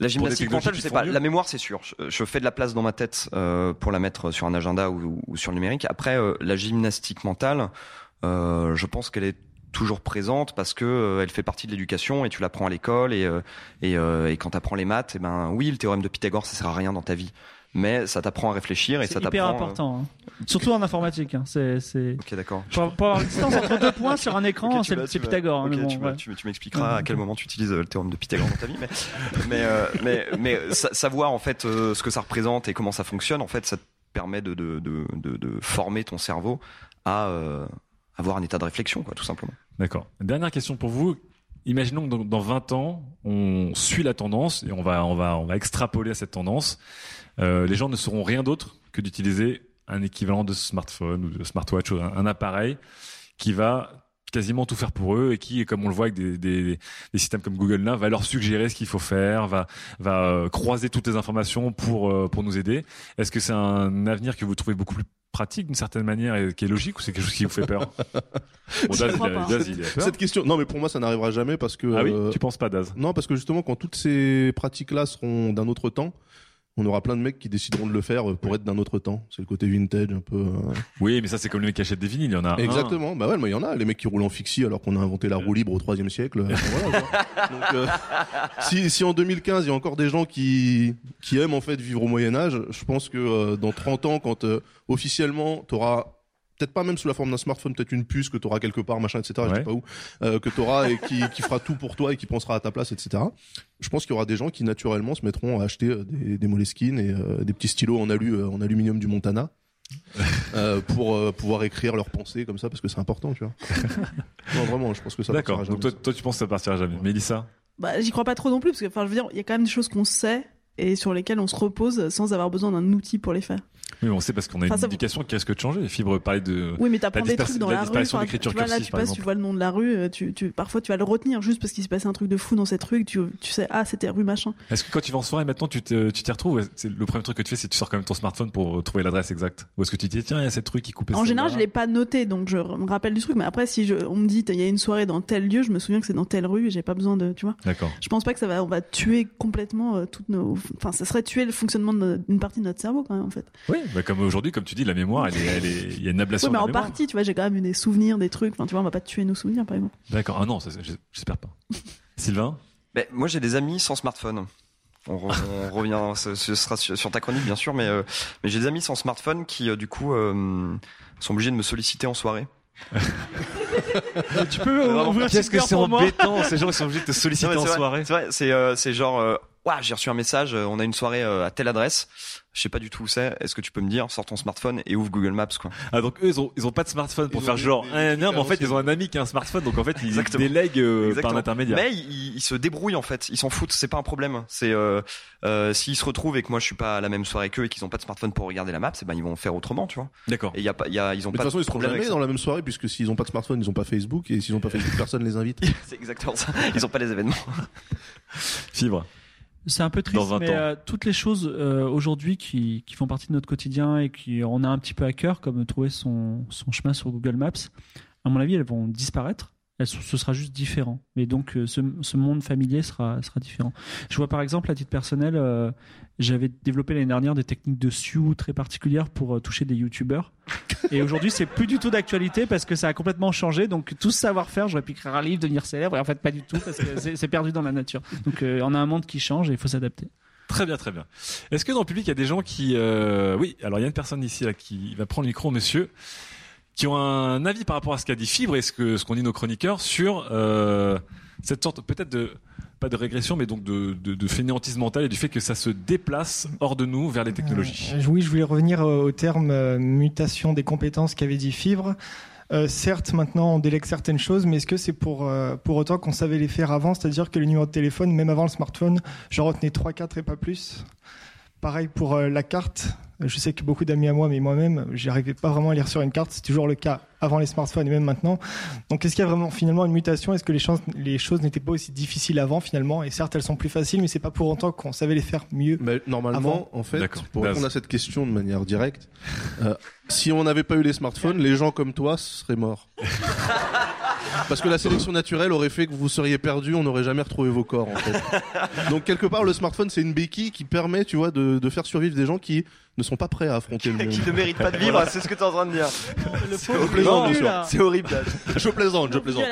[SPEAKER 8] La gymnastique mentale, je sais pas.
[SPEAKER 3] mieux.
[SPEAKER 8] La mémoire, c'est sûr. Je, je fais de la place dans ma tête euh, pour la mettre sur un agenda ou, ou sur le numérique. Après, euh, la gymnastique mentale, euh, je pense qu'elle est toujours présente parce que euh, elle fait partie de l'éducation et tu l'apprends à l'école et euh, et, euh, et quand tu apprends les maths, et ben oui, le théorème de Pythagore, ça sert à rien dans ta vie, mais ça t'apprend à réfléchir et
[SPEAKER 4] c'est
[SPEAKER 8] ça
[SPEAKER 4] hyper
[SPEAKER 8] t'apprend. euh,
[SPEAKER 4] important. hein. Surtout en informatique. Hein. C'est, c'est...
[SPEAKER 8] Ok, d'accord.
[SPEAKER 4] Pour, pour avoir une distance entre deux points sur un écran, c'est, c'est Pythagore. hein, bon,
[SPEAKER 8] tu, vas-
[SPEAKER 4] ouais.
[SPEAKER 8] tu- tu m'expliqueras à quel moment tu utilises euh, le théorème de Pythagore dans ta vie, mais mais euh, mais, mais sa- savoir en fait euh, ce que ça représente et comment ça fonctionne, en fait, ça te permet de de de, de, de former ton cerveau à euh, avoir un état de réflexion, quoi, tout simplement.
[SPEAKER 3] D'accord. Dernière question pour vous. Imaginons que dans, dans 20 ans, on suit la tendance et on va, on va, on va extrapoler à cette tendance. Euh, les gens ne sauront rien d'autre que d'utiliser un équivalent de smartphone ou de smartwatch ou un, un appareil qui va quasiment tout faire pour eux et qui, comme on le voit avec des, des, des systèmes comme Google Now, va leur suggérer ce qu'il faut faire, va, va euh, croiser toutes les informations pour, euh, pour nous aider. Est-ce que c'est un avenir que vous trouvez beaucoup plus pratique d'une certaine manière et qui est logique ou c'est quelque chose qui vous fait peur? Bon, Daz,
[SPEAKER 5] crois
[SPEAKER 3] il a-
[SPEAKER 5] pas.
[SPEAKER 3] Daz, il a peur.
[SPEAKER 6] Cette question, non mais pour moi ça n'arrivera jamais parce que
[SPEAKER 3] Ah oui,
[SPEAKER 6] euh,
[SPEAKER 3] tu penses pas Daz?
[SPEAKER 6] non parce que justement quand toutes ces pratiques là seront d'un autre temps, on aura plein de mecs qui décideront de le faire pour être d'un autre temps. C'est le côté vintage un peu. euh,
[SPEAKER 3] Oui, mais ça c'est comme les mecs qui achètent des vinyles, il y en a un.
[SPEAKER 6] Exactement. Bah ouais, mais il y en a les mecs qui roulent en fixie alors qu'on a inventé la roue libre au troisième siècle. Euh, voilà, quoi. Donc euh, si, si en 2015 il y a encore des gens qui qui aiment en fait vivre au Moyen Âge, je pense que euh, dans 30 ans quand euh, officiellement t'auras peut-être pas même sous la forme d'un smartphone, peut-être une puce que t'auras quelque part, machin, etc. Je
[SPEAKER 3] Ouais.
[SPEAKER 6] sais pas où, euh, que t'auras et qui, qui fera tout pour toi et qui pensera à ta place, etc. Je pense qu'il y aura des gens qui naturellement se mettront à acheter euh, des, des Moleskine et euh, des petits stylos en alu, en aluminium du Montana. euh, pour euh, pouvoir écrire leurs pensées comme ça parce que c'est important tu vois non vraiment je pense que ça
[SPEAKER 3] D'accord.
[SPEAKER 6] partira
[SPEAKER 3] Donc
[SPEAKER 6] jamais,
[SPEAKER 3] toi, toi, tu penses que ça partira jamais. Mélissa?
[SPEAKER 5] Bah, j'y crois pas trop non plus, parce que, enfin, je veux dire, il y a quand même des choses qu'on sait et sur lesquelles on se repose sans avoir besoin d'un outil pour les faire.
[SPEAKER 3] Oui, on sait parce qu'on a
[SPEAKER 5] Enfin,
[SPEAKER 3] une
[SPEAKER 5] ça-
[SPEAKER 3] éducation qui risque de changer. Fibre parlait de.
[SPEAKER 5] Oui, mais t'apprends des trucs dans
[SPEAKER 3] la
[SPEAKER 5] la, rue. enfin,
[SPEAKER 3] d'écriture
[SPEAKER 5] tu vois, là, tu passes, tu vois le nom de la rue, euh, tu, tu, parfois tu vas le retenir juste parce qu'il s'est passé un truc de fou dans cette rue, que tu, tu sais, ah, c'était rue machin.
[SPEAKER 3] Est-ce que quand tu vas en soirée maintenant, tu te- tu t'y retrouves? C'est le premier truc que tu fais, c'est que tu sors quand même ton smartphone pour trouver l'adresse exacte. Ou est-ce que tu te dis tiens, il y a cette rue qui coupe
[SPEAKER 5] En général, je l'ai pas noté, donc je me rappelle du truc, mais après, si je, on me dit, il y a une soirée dans tel lieu, je me souviens que c'est dans telle rue et j'ai pas besoin de, tu vois.
[SPEAKER 3] D'accord.
[SPEAKER 5] Je pense pas que ça va, on va tuer complètement euh, toutes nos, enfin, ça serait tuer le fonctionnement d'une partie de notre cerveau quand même, en fait.
[SPEAKER 3] Oui, bah comme aujourd'hui, comme tu dis, la mémoire, elle est, elle est, il y a une ablation
[SPEAKER 5] Oui, mais
[SPEAKER 3] de la
[SPEAKER 5] en
[SPEAKER 3] mémoire.
[SPEAKER 5] partie, tu vois, j'ai quand même eu des souvenirs, des trucs, enfin, tu vois, on va pas tuer nos souvenirs, par exemple.
[SPEAKER 3] D'accord. Ah non, j'espère pas. Sylvain
[SPEAKER 8] Ben, moi, j'ai des amis sans smartphone. On, re- on revient, ce, ce sera sur, sur ta chronique, bien sûr, mais, euh, mais j'ai des amis sans smartphone qui, euh, du coup, euh, sont obligés de me solliciter en soirée.
[SPEAKER 4] tu peux ouvrir
[SPEAKER 3] Qu'est-ce que c'est embêtant Ces gens qui sont obligés de te solliciter
[SPEAKER 8] Non,
[SPEAKER 3] en
[SPEAKER 8] vrai,
[SPEAKER 3] soirée.
[SPEAKER 8] C'est vrai, c'est euh, genre, euh, J'ai reçu un message, euh, on a une soirée euh, à telle adresse. Je sais pas du tout où c'est. Est-ce que tu peux me dire Sors ton smartphone et ouvre Google Maps, quoi.
[SPEAKER 3] Ah donc eux ils ont ils ont pas de smartphone pour
[SPEAKER 6] Ils
[SPEAKER 3] faire genre
[SPEAKER 6] des- des
[SPEAKER 3] non mais en fait ils ont un ami qui a un smartphone donc en fait ils
[SPEAKER 8] Exactement.
[SPEAKER 3] délèguent euh, par
[SPEAKER 8] Exactement.
[SPEAKER 3] un intermédiaire.
[SPEAKER 8] Mais ils, ils se débrouillent en fait. Ils s'en foutent. C'est pas un problème. C'est euh, euh, s'ils se retrouvent et que moi je suis pas à la même soirée qu'eux et qu'ils ont pas de smartphone pour regarder la map, c'est ben ils vont faire autrement, tu vois.
[SPEAKER 3] D'accord.
[SPEAKER 8] Et il y a pas, il y a, ils ont
[SPEAKER 6] Mais de
[SPEAKER 8] pas
[SPEAKER 6] toute façon, ils seront jamais dans la même soirée puisque s'ils ont pas de smartphone, ils ont pas Facebook et s'ils ont pas Facebook, personne les invite.
[SPEAKER 8] C'est exactement ça. Ils ont pas les événements.
[SPEAKER 3] Fibre.
[SPEAKER 4] C'est un peu triste,
[SPEAKER 3] Dans 20
[SPEAKER 4] mais euh, toutes les choses euh, aujourd'hui qui, qui font partie de notre quotidien et qui on a un petit peu à cœur, comme trouver son, son chemin sur Google Maps, à mon avis, elles vont disparaître. Elles, ce sera juste différent. Mais donc, euh, ce, ce monde familier sera, sera différent. Je vois par exemple, à titre personnel, euh, j'avais développé l'année dernière des techniques de Sioux très particulières pour euh, toucher des youtubeurs. Et aujourd'hui, c'est plus du tout d'actualité parce que ça a complètement changé. Donc, tout ce savoir-faire, j'aurais pu écrire un livre, devenir célèbre, et en fait, pas du tout parce que c'est perdu dans la nature. Donc, euh, on a un monde qui change et il faut s'adapter.
[SPEAKER 3] Très bien, très bien. Est-ce que dans le public, il y a des gens qui... euh, Oui, alors il y a une personne ici là, qui va prendre le micro, monsieur, qui ont un avis par rapport à ce qu'a dit Fibre et ce que ce qu'ont dit nos chroniqueurs sur euh, cette sorte peut-être de... Pas de régression, mais donc de, de, de fainéantise mentale et du fait que ça se déplace hors de nous vers les technologies.
[SPEAKER 9] Euh, oui, je voulais revenir euh, au terme euh, mutation des compétences qu'avait dit Fibre. Euh, certes, maintenant, on délègue certaines choses, mais est-ce que c'est pour, euh, pour autant qu'on savait les faire avant? C'est-à-dire que le numéro de téléphone, même avant le smartphone, j'en retenais 3, 4 et pas plus? Pareil pour euh, la carte. Je sais que beaucoup d'amis à moi, mais moi-même, j'arrivais pas vraiment à lire sur une carte. C'est toujours le cas avant les smartphones et même maintenant. Donc, est-ce qu'il y a vraiment finalement une mutation? Est-ce que les, chances- les choses n'étaient pas aussi difficiles avant finalement? Et certes, elles sont plus faciles, mais c'est pas pour autant qu'on savait les faire mieux.
[SPEAKER 6] Mais normalement,
[SPEAKER 9] Avant.
[SPEAKER 6] en fait,
[SPEAKER 3] D'accord.
[SPEAKER 6] pour répondre à cette question de manière directe, euh, si on n'avait pas eu les smartphones, les gens comme toi seraient morts. Parce que la sélection naturelle aurait fait que vous seriez perdu, on n'aurait jamais retrouvé vos corps en fait. Donc quelque part, le smartphone c'est une béquille qui permet, tu vois, de, de faire survivre des gens qui ne sont pas prêts à affronter le monde.
[SPEAKER 8] qui ne méritent pas de vivre, c'est ce que tu es en train de dire.
[SPEAKER 6] Bien sûr.
[SPEAKER 8] C'est horrible.
[SPEAKER 6] Je plaisante, je plaisante.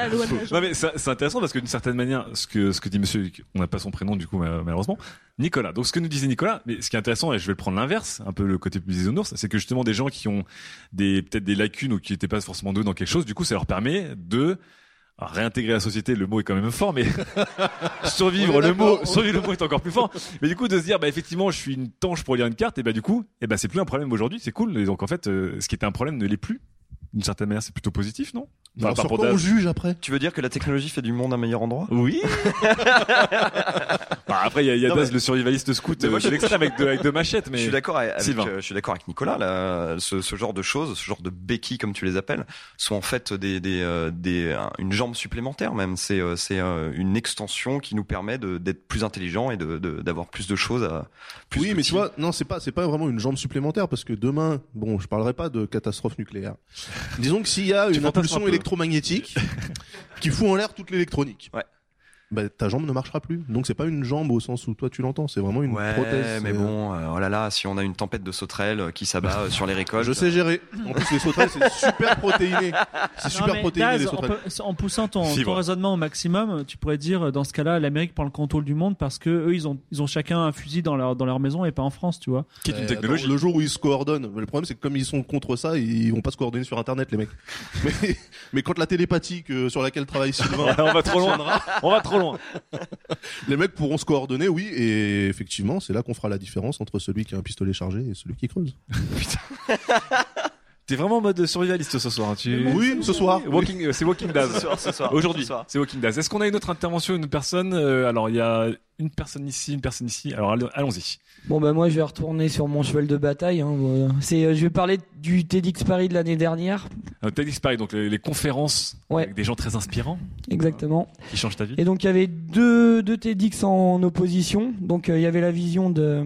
[SPEAKER 3] Non mais c'est c'est intéressant parce que d'une certaine manière, ce que ce que dit Monsieur, on n'a pas son prénom du coup ma- malheureusement, Nicolas. Donc ce que nous disait Nicolas, mais ce qui est intéressant et je vais le prendre l'inverse, un peu le côté plus bisounours, c'est que justement des gens qui ont des peut-être des lacunes ou qui n'étaient pas forcément doués dans quelque chose, du coup ça leur permet de alors, réintégrer la société. Le mot est quand même fort, mais survivre le mot, survivre le mot est encore plus fort. Mais du coup de se dire bah effectivement je suis une tanche pour lire une carte et bah du coup et bah c'est plus un problème aujourd'hui, c'est cool. Et donc en fait euh, ce qui était un problème ne l'est plus d'une certaine manière, c'est plutôt positif, non?
[SPEAKER 6] Alors, sur quoi on juge après?
[SPEAKER 8] Tu veux dire que la technologie fait du monde un meilleur endroit?
[SPEAKER 3] Oui. Bah, après, il y a, y a
[SPEAKER 8] Non,
[SPEAKER 3] Daz,
[SPEAKER 8] mais-
[SPEAKER 3] le survivaliste scout,
[SPEAKER 8] Mais moi,
[SPEAKER 3] euh,
[SPEAKER 8] je-
[SPEAKER 3] de l'extrême avec deux avec deux machettes, mais
[SPEAKER 8] Je suis d'accord avec, euh, je suis d'accord avec Nicolas. Là, ce, ce genre de choses, ce genre de béquilles comme tu les appelles, sont en fait des, des, euh, des un- une jambe supplémentaire même. C'est euh, c'est euh, une extension qui nous permet de- d'être plus intelligent et de de- d'avoir plus de choses à. Plus
[SPEAKER 6] oui, mais tu vois, non, c'est pas, c'est pas vraiment une jambe supplémentaire parce que demain, bon, je parlerai pas de catastrophe nucléaire. Disons que s'il y a une impulsion électromagnétique qui fout en l'air toute l'électronique.
[SPEAKER 8] Ouais.
[SPEAKER 6] Bah, ta jambe ne marchera plus. Donc c'est pas une jambe au sens où toi tu l'entends, c'est vraiment une
[SPEAKER 8] Ouais,
[SPEAKER 6] prothèse.
[SPEAKER 8] mais
[SPEAKER 6] euh,
[SPEAKER 8] bon, euh, oh là là, si on a une tempête de sauterelles euh, qui s'abat euh, sur les récoltes.
[SPEAKER 6] Je sais gérer. En plus, les sauterelles, c'est super protéiné. C'est super protéiné,
[SPEAKER 4] Daz,
[SPEAKER 6] les
[SPEAKER 4] en,
[SPEAKER 6] sauterelles.
[SPEAKER 4] en poussant ton, raisonnement au maximum, tu pourrais dire dans ce cas-là, l'Amérique prend le contrôle du monde parce que eux, ils ont, ils ont chacun un fusil dans leur, dans leur maison et pas en France, tu vois.
[SPEAKER 3] qui est une technologie.
[SPEAKER 6] attends, le jour où ils se coordonnent, le problème c'est que comme ils sont contre ça, ils vont pas se coordonner sur Internet, les mecs. Mais, mais quand la télépathie que- sur laquelle travaille Sylvain,
[SPEAKER 3] on va trop loin. On va trop loin.
[SPEAKER 6] les mecs pourront se coordonner, oui, et effectivement, c'est là qu'on fera la différence entre celui qui a un pistolet chargé et celui qui creuse.
[SPEAKER 3] T'es vraiment en mode survivaliste ce soir. hein, Tu...
[SPEAKER 6] Oui, ce soir.
[SPEAKER 3] Walking, euh, c'est Walking Daz.
[SPEAKER 8] Ce soir, ce soir,
[SPEAKER 3] Aujourd'hui,
[SPEAKER 8] ce
[SPEAKER 3] c'est Walking Daz. Est-ce qu'on a une autre intervention, une personne Euh, Alors, il y a une personne ici, une personne ici. Alors, allons- allons-y.
[SPEAKER 10] Bon bah moi je vais retourner sur mon cheval de bataille. hein. C'est, euh, je vais parler du TEDx Paris de l'année dernière,
[SPEAKER 3] TEDx Paris, donc les, les conférences
[SPEAKER 10] Ouais.
[SPEAKER 3] avec des gens très inspirants
[SPEAKER 10] exactement.
[SPEAKER 3] qui changent ta vie.
[SPEAKER 10] Et donc il y avait deux, deux TEDx en opposition. Donc euh, il y avait la vision de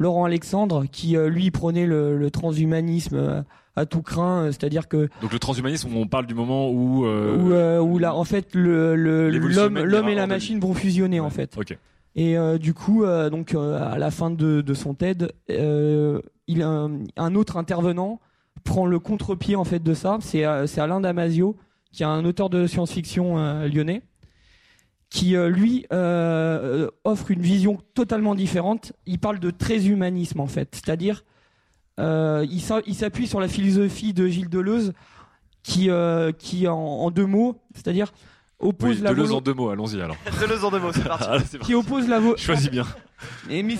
[SPEAKER 10] Laurent Alexandre qui euh, lui prenait le, le transhumanisme euh, à tout craint, euh, c'est-à-dire que
[SPEAKER 3] Donc le transhumanisme, on parle du moment où. euh,
[SPEAKER 10] où, euh, où là en fait le, le-
[SPEAKER 3] L'évolution
[SPEAKER 10] l'homme et la machine vont fusionner en fait. Et euh, du coup, donc à la fin de, de son TED, il un, un autre intervenant prend le contre-pied en fait de ça. C'est c'est Alain Damasio, qui est un auteur de science-fiction lyonnais, qui euh, lui euh, euh, offre une vision totalement différente. Il parle de très humanisme en fait, c'est-à-dire euh, il s'a- il s'appuie sur la philosophie de Gilles Deleuze, qui euh, qui en, en deux mots, c'est-à-dire oppose
[SPEAKER 3] Oui,
[SPEAKER 10] la
[SPEAKER 3] Deleuze en deux mots, allons-y alors.
[SPEAKER 8] Deleuze en deux mots, c'est parti.
[SPEAKER 3] Ah, parti.
[SPEAKER 10] qui oppose la
[SPEAKER 3] Choisis bien.
[SPEAKER 10] et mais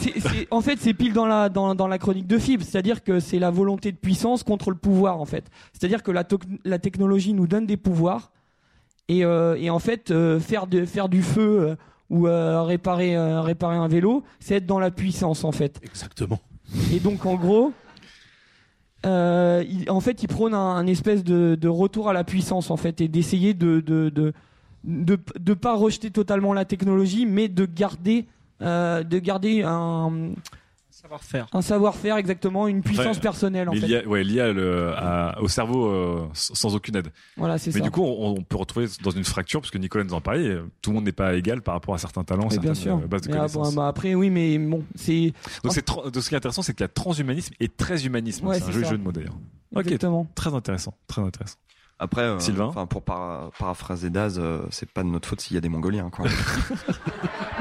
[SPEAKER 10] en fait, c'est pile dans la, dans, dans la chronique de Fibre, c'est-à-dire que c'est la volonté de puissance contre le pouvoir, en fait. C'est-à-dire que la technologie nous donne des pouvoirs, et, euh, et en fait, euh, faire, de, faire du feu euh, ou réparer, réparer un vélo, c'est être dans la puissance, en fait.
[SPEAKER 6] Exactement.
[SPEAKER 10] Et donc, en gros, euh, il- en fait, il prône un, un espèce de, de retour à la puissance, en fait, et d'essayer de de, de, de, de pas rejeter totalement la technologie, mais de garder, euh, de garder un,
[SPEAKER 4] Savoir-faire.
[SPEAKER 10] un savoir-faire exactement, une puissance
[SPEAKER 3] Ouais.
[SPEAKER 10] personnelle, en
[SPEAKER 3] Mais
[SPEAKER 10] fait.
[SPEAKER 3] lié, ouais, lié à le- à- au cerveau euh, sans aucune aide.
[SPEAKER 10] Voilà, c'est
[SPEAKER 3] Mais
[SPEAKER 10] ça.
[SPEAKER 3] du coup, on, on peut retrouver dans une fracture, parce que Nicolas nous en parlait, euh, tout le monde n'est pas égal par rapport à certains talents,
[SPEAKER 10] Mais bien
[SPEAKER 3] certaines
[SPEAKER 10] sûr.
[SPEAKER 3] euh, bases de
[SPEAKER 10] Mais, ah,
[SPEAKER 3] connaissances.
[SPEAKER 10] bon, bah, après, oui, mais bon, c'est
[SPEAKER 3] Donc, c'est tra- donc, ce qui est intéressant, c'est qu'il y a transhumanisme et très humanisme.
[SPEAKER 10] Ouais,
[SPEAKER 3] c'est un jeu de mots d'ailleurs. Ok,
[SPEAKER 10] exactement.
[SPEAKER 3] très intéressant, très intéressant.
[SPEAKER 8] Après, euh,
[SPEAKER 3] Sylvain
[SPEAKER 8] enfin pour para- paraphraser Daz, euh, c'est pas de notre faute s'il y a des Mongoliens. Quoi.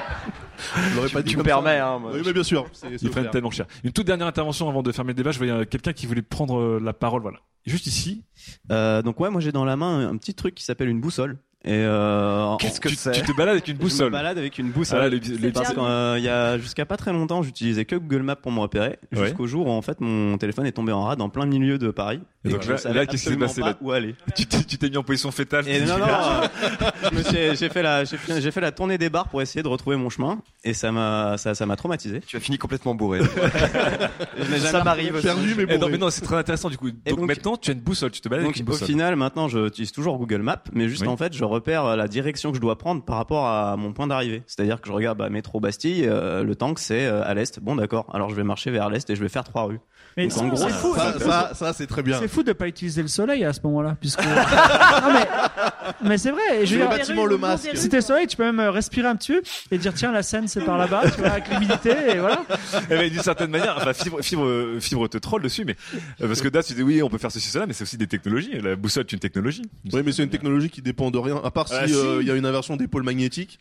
[SPEAKER 6] Je l'aurais pas
[SPEAKER 8] Tu me permets, hein, moi.
[SPEAKER 6] Oui, mais bien sûr.
[SPEAKER 3] Ils prennent tellement cher. Une toute dernière intervention avant de fermer le débat. Je voyais quelqu'un qui voulait prendre euh, la parole. Voilà. Juste ici.
[SPEAKER 11] Euh, donc ouais, moi j'ai dans la main un petit truc qui s'appelle une boussole. Et euh,
[SPEAKER 8] Qu'est-ce que
[SPEAKER 3] tu,
[SPEAKER 8] c'est
[SPEAKER 3] tu te balades avec une
[SPEAKER 11] Je me
[SPEAKER 3] boussole.
[SPEAKER 11] balade avec une
[SPEAKER 3] Ah,
[SPEAKER 11] boussole.
[SPEAKER 3] là, les- les-
[SPEAKER 11] parce qu'il y a jusqu'à pas très longtemps, j'utilisais que Google Maps pour me repérer,
[SPEAKER 3] Ouais.
[SPEAKER 11] jusqu'au jour où en fait mon téléphone est tombé en rade en plein milieu de Paris.
[SPEAKER 3] Et donc
[SPEAKER 11] je
[SPEAKER 3] là-
[SPEAKER 11] savais
[SPEAKER 3] là, qu'est-ce qui s'est passé,
[SPEAKER 11] pas
[SPEAKER 3] là
[SPEAKER 11] Où aller
[SPEAKER 3] tu t'es mis en position fétale.
[SPEAKER 11] Et non, non, euh, j'ai fait la, j'ai fait, j'ai fait la tournée des bars pour essayer de retrouver mon chemin, et ça m'a, ça, ça m'a traumatisé.
[SPEAKER 8] Tu as fini complètement bourré.
[SPEAKER 11] Je
[SPEAKER 8] Ça m'arrive
[SPEAKER 6] Perdu, mais
[SPEAKER 3] Eh non, mais non, c'est très intéressant du coup. Donc,
[SPEAKER 11] donc-
[SPEAKER 3] maintenant, tu as une boussole. Tu te balades
[SPEAKER 11] Donc
[SPEAKER 3] avec une
[SPEAKER 11] au
[SPEAKER 3] boussole.
[SPEAKER 11] final, maintenant, j'utilise toujours Google Maps, mais juste en fait, je repère la direction que je dois prendre par rapport à mon point d'arrivée. C'est-à-dire que je regarde bah, métro Bastille, euh, le tank c'est euh, à l'est. Bon, d'accord. Alors je vais marcher vers l'est et je vais faire trois rues.
[SPEAKER 4] Mais
[SPEAKER 11] Donc, en gros,
[SPEAKER 4] c'est fou.
[SPEAKER 6] Ça, ça, ça, c'est très bien.
[SPEAKER 4] C'est fou de pas utiliser le soleil à ce moment-là, puisque. non mais, mais c'est vrai. Je veux dire,
[SPEAKER 6] bâtiment, le masque.
[SPEAKER 4] si t'es le soleil, tu peux même euh, respirer un petit peu et dire tiens la Seine c'est par là-bas, tu vois, avec l'humidité et voilà.
[SPEAKER 3] Eh ben, d'une certaine manière, enfin, fibre, fibre, fibre te troll dessus, mais euh, parce que là, tu dis oui, on peut faire ceci, cela, mais c'est aussi des technologies. La boussole, est une technologie.
[SPEAKER 6] Oui, mais c'est une technologie qui dépend de rien. À part si
[SPEAKER 3] Ah,
[SPEAKER 6] il
[SPEAKER 3] si.
[SPEAKER 6] y a une inversion des pôles magnétiques.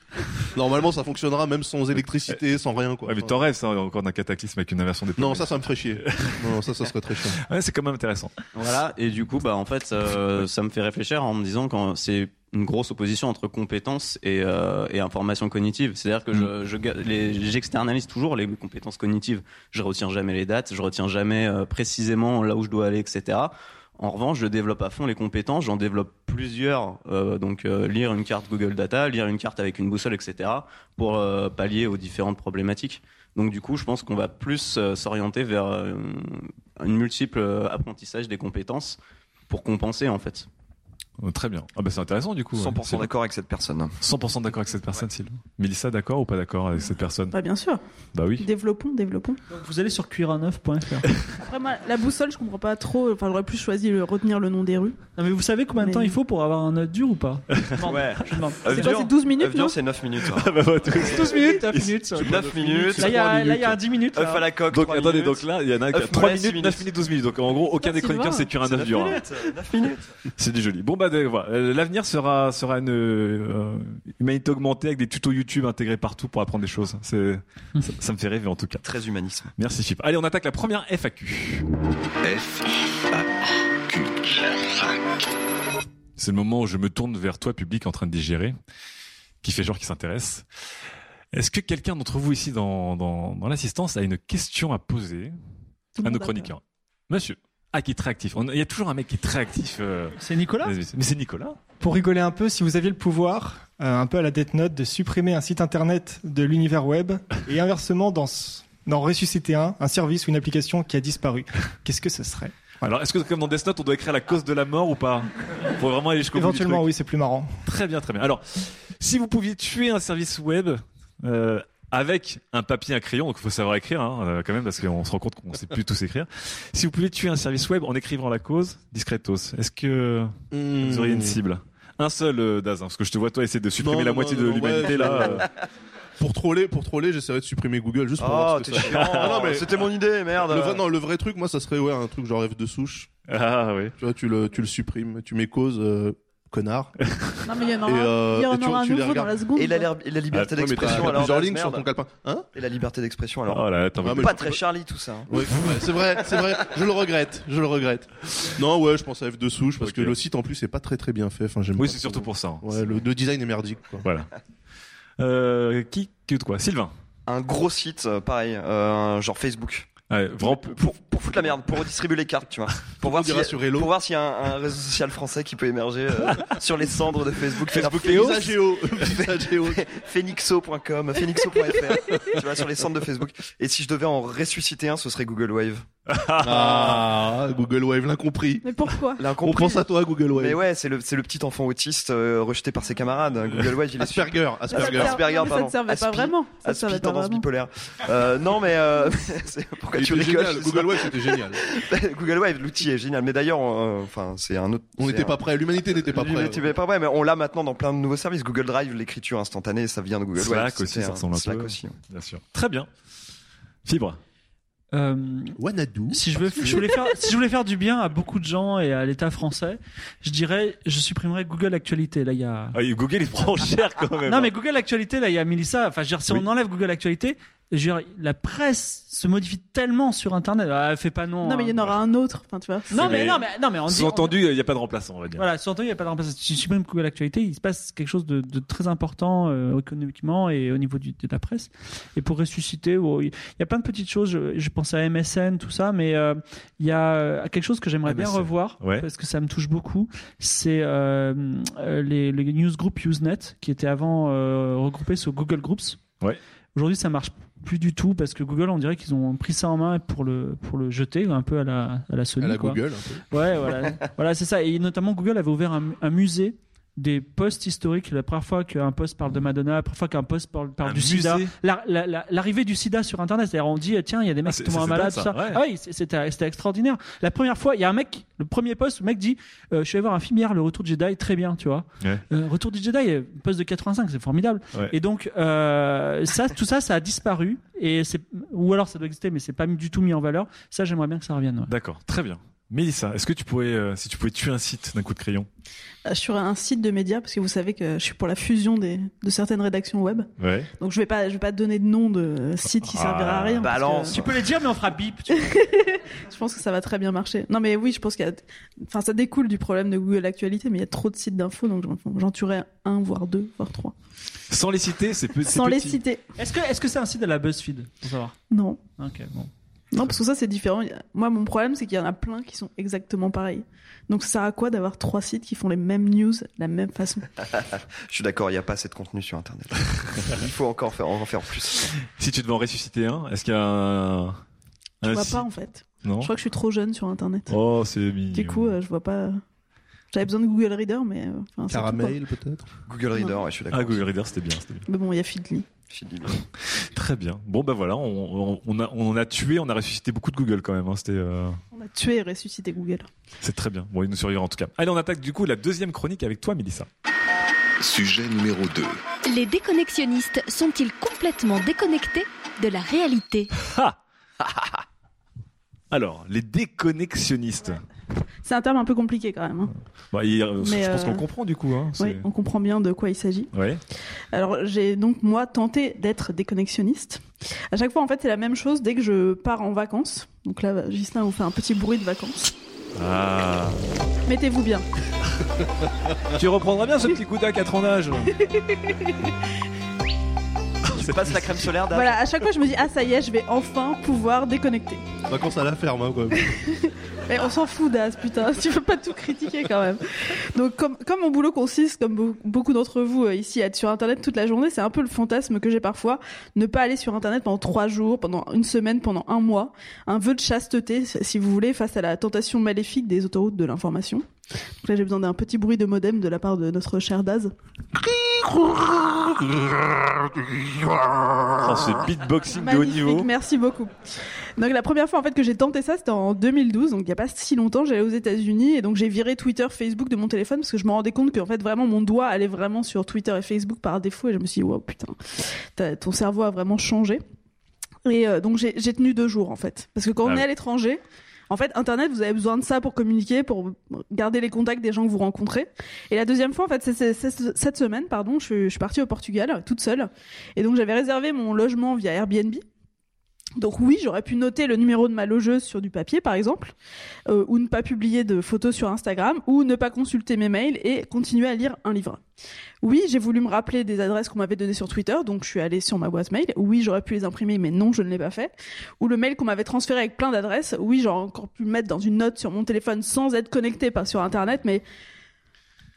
[SPEAKER 6] Normalement, ça fonctionnera même sans électricité, sans rien, quoi.
[SPEAKER 3] Ouais, mais t'en rêves, ça, encore d'un cataclysme avec une inversion des
[SPEAKER 6] Non, ça, ça me ferait chier. Non, ça, ça serait très chiant.
[SPEAKER 3] Ouais, c'est quand même intéressant.
[SPEAKER 11] Voilà. Et du coup, bah en fait, euh, ça me fait réfléchir en me disant quand c'est une grosse opposition entre compétences et, euh, et information cognitive. C'est-à-dire que je, je ga- les- j'externalise toujours les compétences cognitives. Je retiens jamais les dates, je retiens jamais euh, précisément là où je dois aller, etc. En revanche, je développe à fond les compétences, j'en développe plusieurs, euh, donc euh, lire une carte Google Data, lire une carte avec une boussole, etc., pour euh, pallier aux différentes problématiques. Donc du coup, je pense qu'on va plus s'orienter vers une multiple apprentissage des compétences pour compenser en fait.
[SPEAKER 3] Oh, Très bien. Ah bah c'est intéressant du coup.
[SPEAKER 8] 100%
[SPEAKER 3] Sylvain.
[SPEAKER 8] d'accord avec cette personne.
[SPEAKER 3] 100% d'accord avec cette personne, Sylvain. Mélissa, d'accord ou pas d'accord avec cette personne?
[SPEAKER 5] Bah bien sûr.
[SPEAKER 3] Bah oui.
[SPEAKER 5] Développons, développons.
[SPEAKER 4] Donc vous allez sur cuiraneuf.fr.
[SPEAKER 5] Après moi, la boussole, je comprends pas trop. Enfin, j'aurais plus choisi le retenir le nom des rues.
[SPEAKER 4] Non mais vous savez combien de
[SPEAKER 5] Mais-
[SPEAKER 4] temps il faut pour avoir un œuf dur ou pas? Je demande.
[SPEAKER 8] Ouais.
[SPEAKER 4] Je demande.
[SPEAKER 5] C'est quoi, c'est 12 minutes,
[SPEAKER 8] Œuf dur,
[SPEAKER 5] non
[SPEAKER 8] c'est 9 minutes.
[SPEAKER 3] Ah bah, ouais, tout-
[SPEAKER 4] 12 minutes, 9 minutes. ça.
[SPEAKER 8] 9 minutes.
[SPEAKER 4] Là, il y a, là, il y a un 10 minutes.
[SPEAKER 8] Œuf à la coque.
[SPEAKER 3] Donc
[SPEAKER 8] 3
[SPEAKER 3] attendez,
[SPEAKER 8] minutes.
[SPEAKER 3] donc là il y en a qui a
[SPEAKER 8] Œuf
[SPEAKER 3] 3
[SPEAKER 8] mollet,
[SPEAKER 3] minutes,
[SPEAKER 8] six
[SPEAKER 3] 9 minutes, 12 minutes. Donc en gros, aucun des chroniqueurs c'est cuire un
[SPEAKER 8] C'est
[SPEAKER 3] œuf
[SPEAKER 8] 9
[SPEAKER 3] dur. hein.
[SPEAKER 8] minutes. 9 minutes.
[SPEAKER 3] C'est du joli. Bon bah de- voilà, Euh, l'avenir sera sera une euh, humanité augmentée avec des tutos YouTube intégrés partout pour apprendre des choses. C'est ça, ça me fait rêver en tout cas.
[SPEAKER 8] Très humanisme.
[SPEAKER 3] Merci Chip. Allez, on attaque la première FAQ.
[SPEAKER 1] F, A, Q.
[SPEAKER 3] C'est le moment où je me tourne vers toi public en train de digérer, qui fait genre qui s'intéresse. Est-ce que quelqu'un d'entre vous ici dans dans, dans l'assistance a une question à poser à nos chroniqueurs? Monsieur. Ah, qui est très actif. On- Il y a toujours un mec qui est très actif. euh,
[SPEAKER 4] C'est Nicolas
[SPEAKER 3] Mais c'est Nicolas.
[SPEAKER 9] Pour rigoler un peu, si vous aviez le pouvoir, euh, un peu à la Death Note, de supprimer un site internet de l'univers web et inversement d'en s- d'en ressusciter un, un service ou une application qui a disparu, qu'est-ce que ce serait?
[SPEAKER 3] Alors, est-ce que comme dans Death Note, on doit écrire la cause de la mort ou pas? Faut vraiment aller jusqu'au bout du
[SPEAKER 9] Éventuellement,
[SPEAKER 3] truc.
[SPEAKER 9] oui, c'est plus marrant.
[SPEAKER 3] Très bien, très bien. Alors, si vous pouviez tuer un service web euh, avec un papier, un crayon, donc il faut savoir écrire hein, euh, quand même parce qu'on se rend compte qu'on sait plus tous écrire. Si vous pouviez tuer un service web en écrivant la cause, discretos, est-ce que vous auriez une cible? Un seul, euh, Daz, hein, parce que je te vois toi essayer de supprimer
[SPEAKER 6] Non,
[SPEAKER 3] la
[SPEAKER 6] non,
[SPEAKER 3] moitié
[SPEAKER 6] non,
[SPEAKER 3] de l'humanité
[SPEAKER 6] ouais,
[SPEAKER 3] là. euh.
[SPEAKER 6] Pour troller, pour troller, j'essaierais de supprimer Google juste pour voir
[SPEAKER 8] Oh,
[SPEAKER 6] ce
[SPEAKER 8] t'es chiant.
[SPEAKER 6] Ah non, mais
[SPEAKER 8] C'était mon idée, merde.
[SPEAKER 6] le vrai, non, le vrai truc, moi, ça serait ouais un truc genre F de souche.
[SPEAKER 3] Ah oui.
[SPEAKER 6] Tu vois, tu le, tu le supprimes, tu mets cause euh, connard.
[SPEAKER 5] Non, mais il y en aura,
[SPEAKER 6] Et, euh,
[SPEAKER 5] il y en
[SPEAKER 6] et tu-
[SPEAKER 5] aura un
[SPEAKER 6] tu les
[SPEAKER 5] nouveau dans la seconde.
[SPEAKER 8] Et la,
[SPEAKER 5] quoi.
[SPEAKER 8] et la liberté
[SPEAKER 6] Ah,
[SPEAKER 8] d'expression alors.
[SPEAKER 6] plusieurs
[SPEAKER 8] Daz,
[SPEAKER 6] lignes sur ton calepin. Hein
[SPEAKER 8] Et la liberté d'expression alors.
[SPEAKER 3] Oh là, attends,
[SPEAKER 6] Ah, mais
[SPEAKER 8] Pas
[SPEAKER 6] je-
[SPEAKER 8] très Charlie tout ça. hein.
[SPEAKER 6] C'est vrai, c'est vrai. Je le regrette, je le regrette. Non, ouais, je pense à F de souche parce que le site en plus est pas très très bien fait. Enfin, j'aime
[SPEAKER 3] Oui, c'est surtout pour ça. hein.
[SPEAKER 6] Ouais, le, le design est merdique. Quoi.
[SPEAKER 3] Voilà. Euh, qui, que de quoi? Sylvain.
[SPEAKER 8] Un gros site, euh, pareil, euh, genre Facebook.
[SPEAKER 3] Ouais, vraiment,
[SPEAKER 8] Pour, pour, pour foutre la merde, pour redistribuer les cartes, tu vois. Pour voir s'il y a-
[SPEAKER 6] sur Hello.
[SPEAKER 8] pour voir s'il y a un, un réseau social français qui peut émerger euh, sur les cendres de Facebook.
[SPEAKER 6] Facebook.
[SPEAKER 8] Phoenixo.com, phoenixo.fr, tu vois, sur les centres de Facebook. Et si je devais en ressusciter un, ce serait Google Wave.
[SPEAKER 6] Ah, Google Wave, l'incompris.
[SPEAKER 5] Mais pourquoi
[SPEAKER 6] On pense à toi, Google Wave.
[SPEAKER 8] Mais ouais, c'est le, c'est le petit enfant autiste euh, rejeté par ses camarades. Google Wave, il est.
[SPEAKER 6] Asperger, Asperger.
[SPEAKER 8] Asperger,
[SPEAKER 5] non, mais ça
[SPEAKER 8] pardon.
[SPEAKER 5] ne servait pas vraiment. Ça
[SPEAKER 8] Aspi
[SPEAKER 5] servait pas
[SPEAKER 8] tendance
[SPEAKER 5] vraiment.
[SPEAKER 8] bipolaire. Euh, non, mais euh, pourquoi
[SPEAKER 6] Il
[SPEAKER 8] tu rigoles
[SPEAKER 6] Google Wave, c'était génial.
[SPEAKER 8] Google Wave, l'outil est génial. Mais d'ailleurs, euh, enfin, c'est un autre.
[SPEAKER 6] On n'était
[SPEAKER 8] un-
[SPEAKER 6] pas prêt, l'humanité n'était pas prête.
[SPEAKER 8] L'humanité n'était pas prêt, mais on l'a maintenant dans plein de nouveaux services. Google Drive, l'écriture instantanée, ça vient de Google
[SPEAKER 3] Slack
[SPEAKER 8] Wave.
[SPEAKER 3] aussi,
[SPEAKER 8] C'était
[SPEAKER 3] ça ressemble un
[SPEAKER 8] Slack
[SPEAKER 3] peu.
[SPEAKER 8] aussi. ouais.
[SPEAKER 3] bien sûr. Très bien. Fibre.
[SPEAKER 4] Euh,
[SPEAKER 6] Wanadu.
[SPEAKER 4] si je veux, je voulais faire, si je voulais faire du bien à beaucoup de gens et à l'État français, je dirais, je supprimerais Google Actualité. Là, il y a.
[SPEAKER 3] Ah, Google, il prend cher quand même.
[SPEAKER 4] Non, mais Google Actualité, là, il y a Mélissa. Enfin, je veux dire, si
[SPEAKER 3] Oui.
[SPEAKER 4] on enlève Google Actualité, je veux dire, la presse se modifie tellement sur Internet. Ah, fait pas non.
[SPEAKER 5] Non, mais il y en
[SPEAKER 4] hein.
[SPEAKER 5] aura un autre. Enfin, tu vois.
[SPEAKER 4] Non, mais,
[SPEAKER 3] Mais-
[SPEAKER 4] non, mais, non, mais on dit.
[SPEAKER 3] Sous-entendu, il n'y a pas de remplaçant, on va dire.
[SPEAKER 4] Voilà, sous-entendu, il n'y a pas de remplacement. Si tu supprimes Google Actualité, il se passe quelque chose de, de très important euh, économiquement et au niveau du, de la presse. Et pour ressusciter, oh, il y a plein de petites choses. Je, je pense à MSN, tout ça, mais euh, il y a euh, quelque chose que j'aimerais bien revoir
[SPEAKER 3] ouais.
[SPEAKER 4] parce que ça me touche beaucoup. C'est euh, les, les newsgroups Usenet qui étaient avant euh, regroupés sur Google Groups.
[SPEAKER 3] Ouais.
[SPEAKER 4] Aujourd'hui, ça marche plus du tout parce que Google, on dirait qu'ils ont pris ça en main pour le pour le jeter un peu à la à la Sony.
[SPEAKER 6] À la
[SPEAKER 4] quoi.
[SPEAKER 6] Google. un peu.
[SPEAKER 4] Ouais, voilà, voilà, c'est ça. Et notamment, Google avait ouvert un, un musée des posts historiques. La première fois qu'un post parle de Madonna, la première fois qu'un post parle, du
[SPEAKER 3] musée
[SPEAKER 4] sida, La- la- la- l'arrivée du sida sur Internet. C'est-à-dire, on dit tiens, il y a des mecs
[SPEAKER 3] Ah,
[SPEAKER 4] qui tombent malades,
[SPEAKER 3] ça,
[SPEAKER 4] ça.
[SPEAKER 3] ouais.
[SPEAKER 4] Ah oui, c'était extraordinaire. La première fois, il y a un mec, le premier post, le mec dit euh, je suis allé voir un film hier, le Retour de Jedi, très bien, tu vois.
[SPEAKER 3] Ouais.
[SPEAKER 4] Euh, Retour du Jedi, euh, post de 85, c'est formidable.
[SPEAKER 3] Ouais.
[SPEAKER 4] Et donc, euh, ça, tout ça, ça a disparu. Et ou alors ça doit exister, mais c'est pas du tout mis en valeur. Ça, j'aimerais bien que ça revienne.
[SPEAKER 3] D'accord, très bien. Mélissa, est-ce que tu pourrais, euh, si tu pouvais tuer un site d'un coup de crayon
[SPEAKER 5] Euh, Sur un site de médias, parce que vous savez que je suis pour la fusion des, de certaines rédactions web.
[SPEAKER 3] Ouais.
[SPEAKER 5] Donc je vais pas, je vais pas donner de nom de site qui
[SPEAKER 3] Ah,
[SPEAKER 5] servira à rien. parce
[SPEAKER 8] balance.
[SPEAKER 5] que-
[SPEAKER 4] Tu peux les dire, mais on fera bip.
[SPEAKER 5] je pense que ça va très bien marcher. Non, mais oui, je pense qu'il y a, enfin, ça découle du problème de Google Actualité, mais il y a trop de sites d'infos, donc j'en- tuerais un, voire deux, voire trois.
[SPEAKER 3] Sans les citer, c'est pe- c'est
[SPEAKER 5] Sans les citer.
[SPEAKER 4] Est-ce que est-ce que c'est un site de la BuzzFeed pour savoir?
[SPEAKER 5] Non.
[SPEAKER 4] Ok, bon.
[SPEAKER 5] Non, parce que ça, c'est différent. Moi, mon problème, c'est qu'il y en a plein qui sont exactement pareils. Donc, ça sert à quoi d'avoir trois sites qui font les mêmes news de la même façon?
[SPEAKER 8] Je suis d'accord, il n'y a pas assez de contenu sur Internet. il faut encore faire, en faire plus.
[SPEAKER 3] Si tu devais en ressusciter un, est-ce qu'il y a un.
[SPEAKER 5] Je
[SPEAKER 3] un
[SPEAKER 5] vois
[SPEAKER 3] site-
[SPEAKER 5] pas, en fait.
[SPEAKER 3] Non
[SPEAKER 5] Je crois que je suis trop jeune sur Internet.
[SPEAKER 3] Oh, c'est mignon.
[SPEAKER 5] Du coup, euh, je vois pas. J'avais besoin de Google Reader, mais. euh.
[SPEAKER 6] Caramel peut-être?
[SPEAKER 8] Google Reader, ouais, je suis d'accord.
[SPEAKER 3] Ah, Google Reader, c'était bien, c'était bien.
[SPEAKER 5] Mais bon, il y a Feedly.
[SPEAKER 3] Très bien. Bon, bah voilà, on, on- on a, on en a tué, on a ressuscité beaucoup de Google quand même. hein. C'était, euh,
[SPEAKER 5] On a tué et ressuscité Google.
[SPEAKER 3] c'est très bien. Bon, il nous survivra en tout cas. Allez, on attaque du coup la deuxième chronique avec toi, Mélissa.
[SPEAKER 1] Sujet numéro 2.
[SPEAKER 7] Les déconnexionnistes sont-ils complètement déconnectés de la réalité?
[SPEAKER 3] Ha Alors, les déconnexionnistes.
[SPEAKER 5] C'est un terme un peu compliqué quand même. hein.
[SPEAKER 3] Bah, il-
[SPEAKER 5] Mais,
[SPEAKER 3] je pense
[SPEAKER 5] euh,
[SPEAKER 3] qu'on comprend du coup. Hein.
[SPEAKER 5] Oui, on comprend bien de quoi il s'agit.
[SPEAKER 3] Ouais.
[SPEAKER 5] Alors j'ai donc moi tenté d'être déconnexionniste. À chaque fois en fait c'est la même chose dès que je pars en vacances. Donc là Gislain vous fait un petit bruit de vacances.
[SPEAKER 3] Ah.
[SPEAKER 5] Mettez-vous bien.
[SPEAKER 3] tu reprendras bien ce petit coup d'œil à 4 ans d'âge.
[SPEAKER 8] Tu passes la crème solaire
[SPEAKER 5] Voilà, à chaque fois je me dis ah ça y est, je vais enfin pouvoir déconnecter.
[SPEAKER 6] Vacances à la ferme, hein, quand même.
[SPEAKER 5] Mais on s'en fout d'As, putain, tu veux pas tout critiquer quand même. Donc comme, comme mon boulot consiste, comme be- beaucoup d'entre vous euh, ici, à être sur Internet toute la journée, c'est un peu le fantasme que j'ai parfois, ne pas aller sur Internet pendant trois jours, pendant une semaine, pendant un mois, un vœu de chasteté, si vous voulez, face à la tentation maléfique des autoroutes de l'information. Donc là j'ai besoin d'un petit bruit de modem de la part de notre cher Daz.
[SPEAKER 3] Oh, ce beatboxing de haut
[SPEAKER 5] Magnifique,
[SPEAKER 3] niveau.
[SPEAKER 5] merci beaucoup. Donc la première fois en fait que j'ai tenté ça, c'était en 2012, donc il y a pas si longtemps. J'allais aux États-Unis et donc j'ai viré Twitter, Facebook de mon téléphone parce que je me rendais compte que en fait vraiment mon doigt allait vraiment sur Twitter et Facebook par défaut et je me suis dit wow putain, ton cerveau a vraiment changé. Et euh, donc j'ai tenu deux jours en fait, parce que quand
[SPEAKER 3] Ah
[SPEAKER 5] on est
[SPEAKER 3] oui.
[SPEAKER 5] à l'étranger. En fait, Internet, vous avez besoin de ça pour communiquer, pour garder les contacts des gens que vous rencontrez. Et la deuxième fois, en fait, c'est- cette semaine, pardon, je, suis- je suis partie au Portugal, toute seule. Et donc, j'avais réservé mon logement via Airbnb. Donc oui, j'aurais pu noter le numéro de ma logeuse sur du papier, par exemple, euh, ou ne pas publier de photos sur Instagram, ou ne pas consulter mes mails et continuer à lire un livre. Oui, j'ai voulu me rappeler des adresses qu'on m'avait données sur Twitter, donc je suis allée sur ma boîte mail. Oui, j'aurais pu les imprimer, mais non, je ne l'ai pas fait. Ou le mail qu'on m'avait transféré avec plein d'adresses. Oui, j'aurais encore pu le mettre dans une note sur mon téléphone sans être connecté pas sur Internet, mais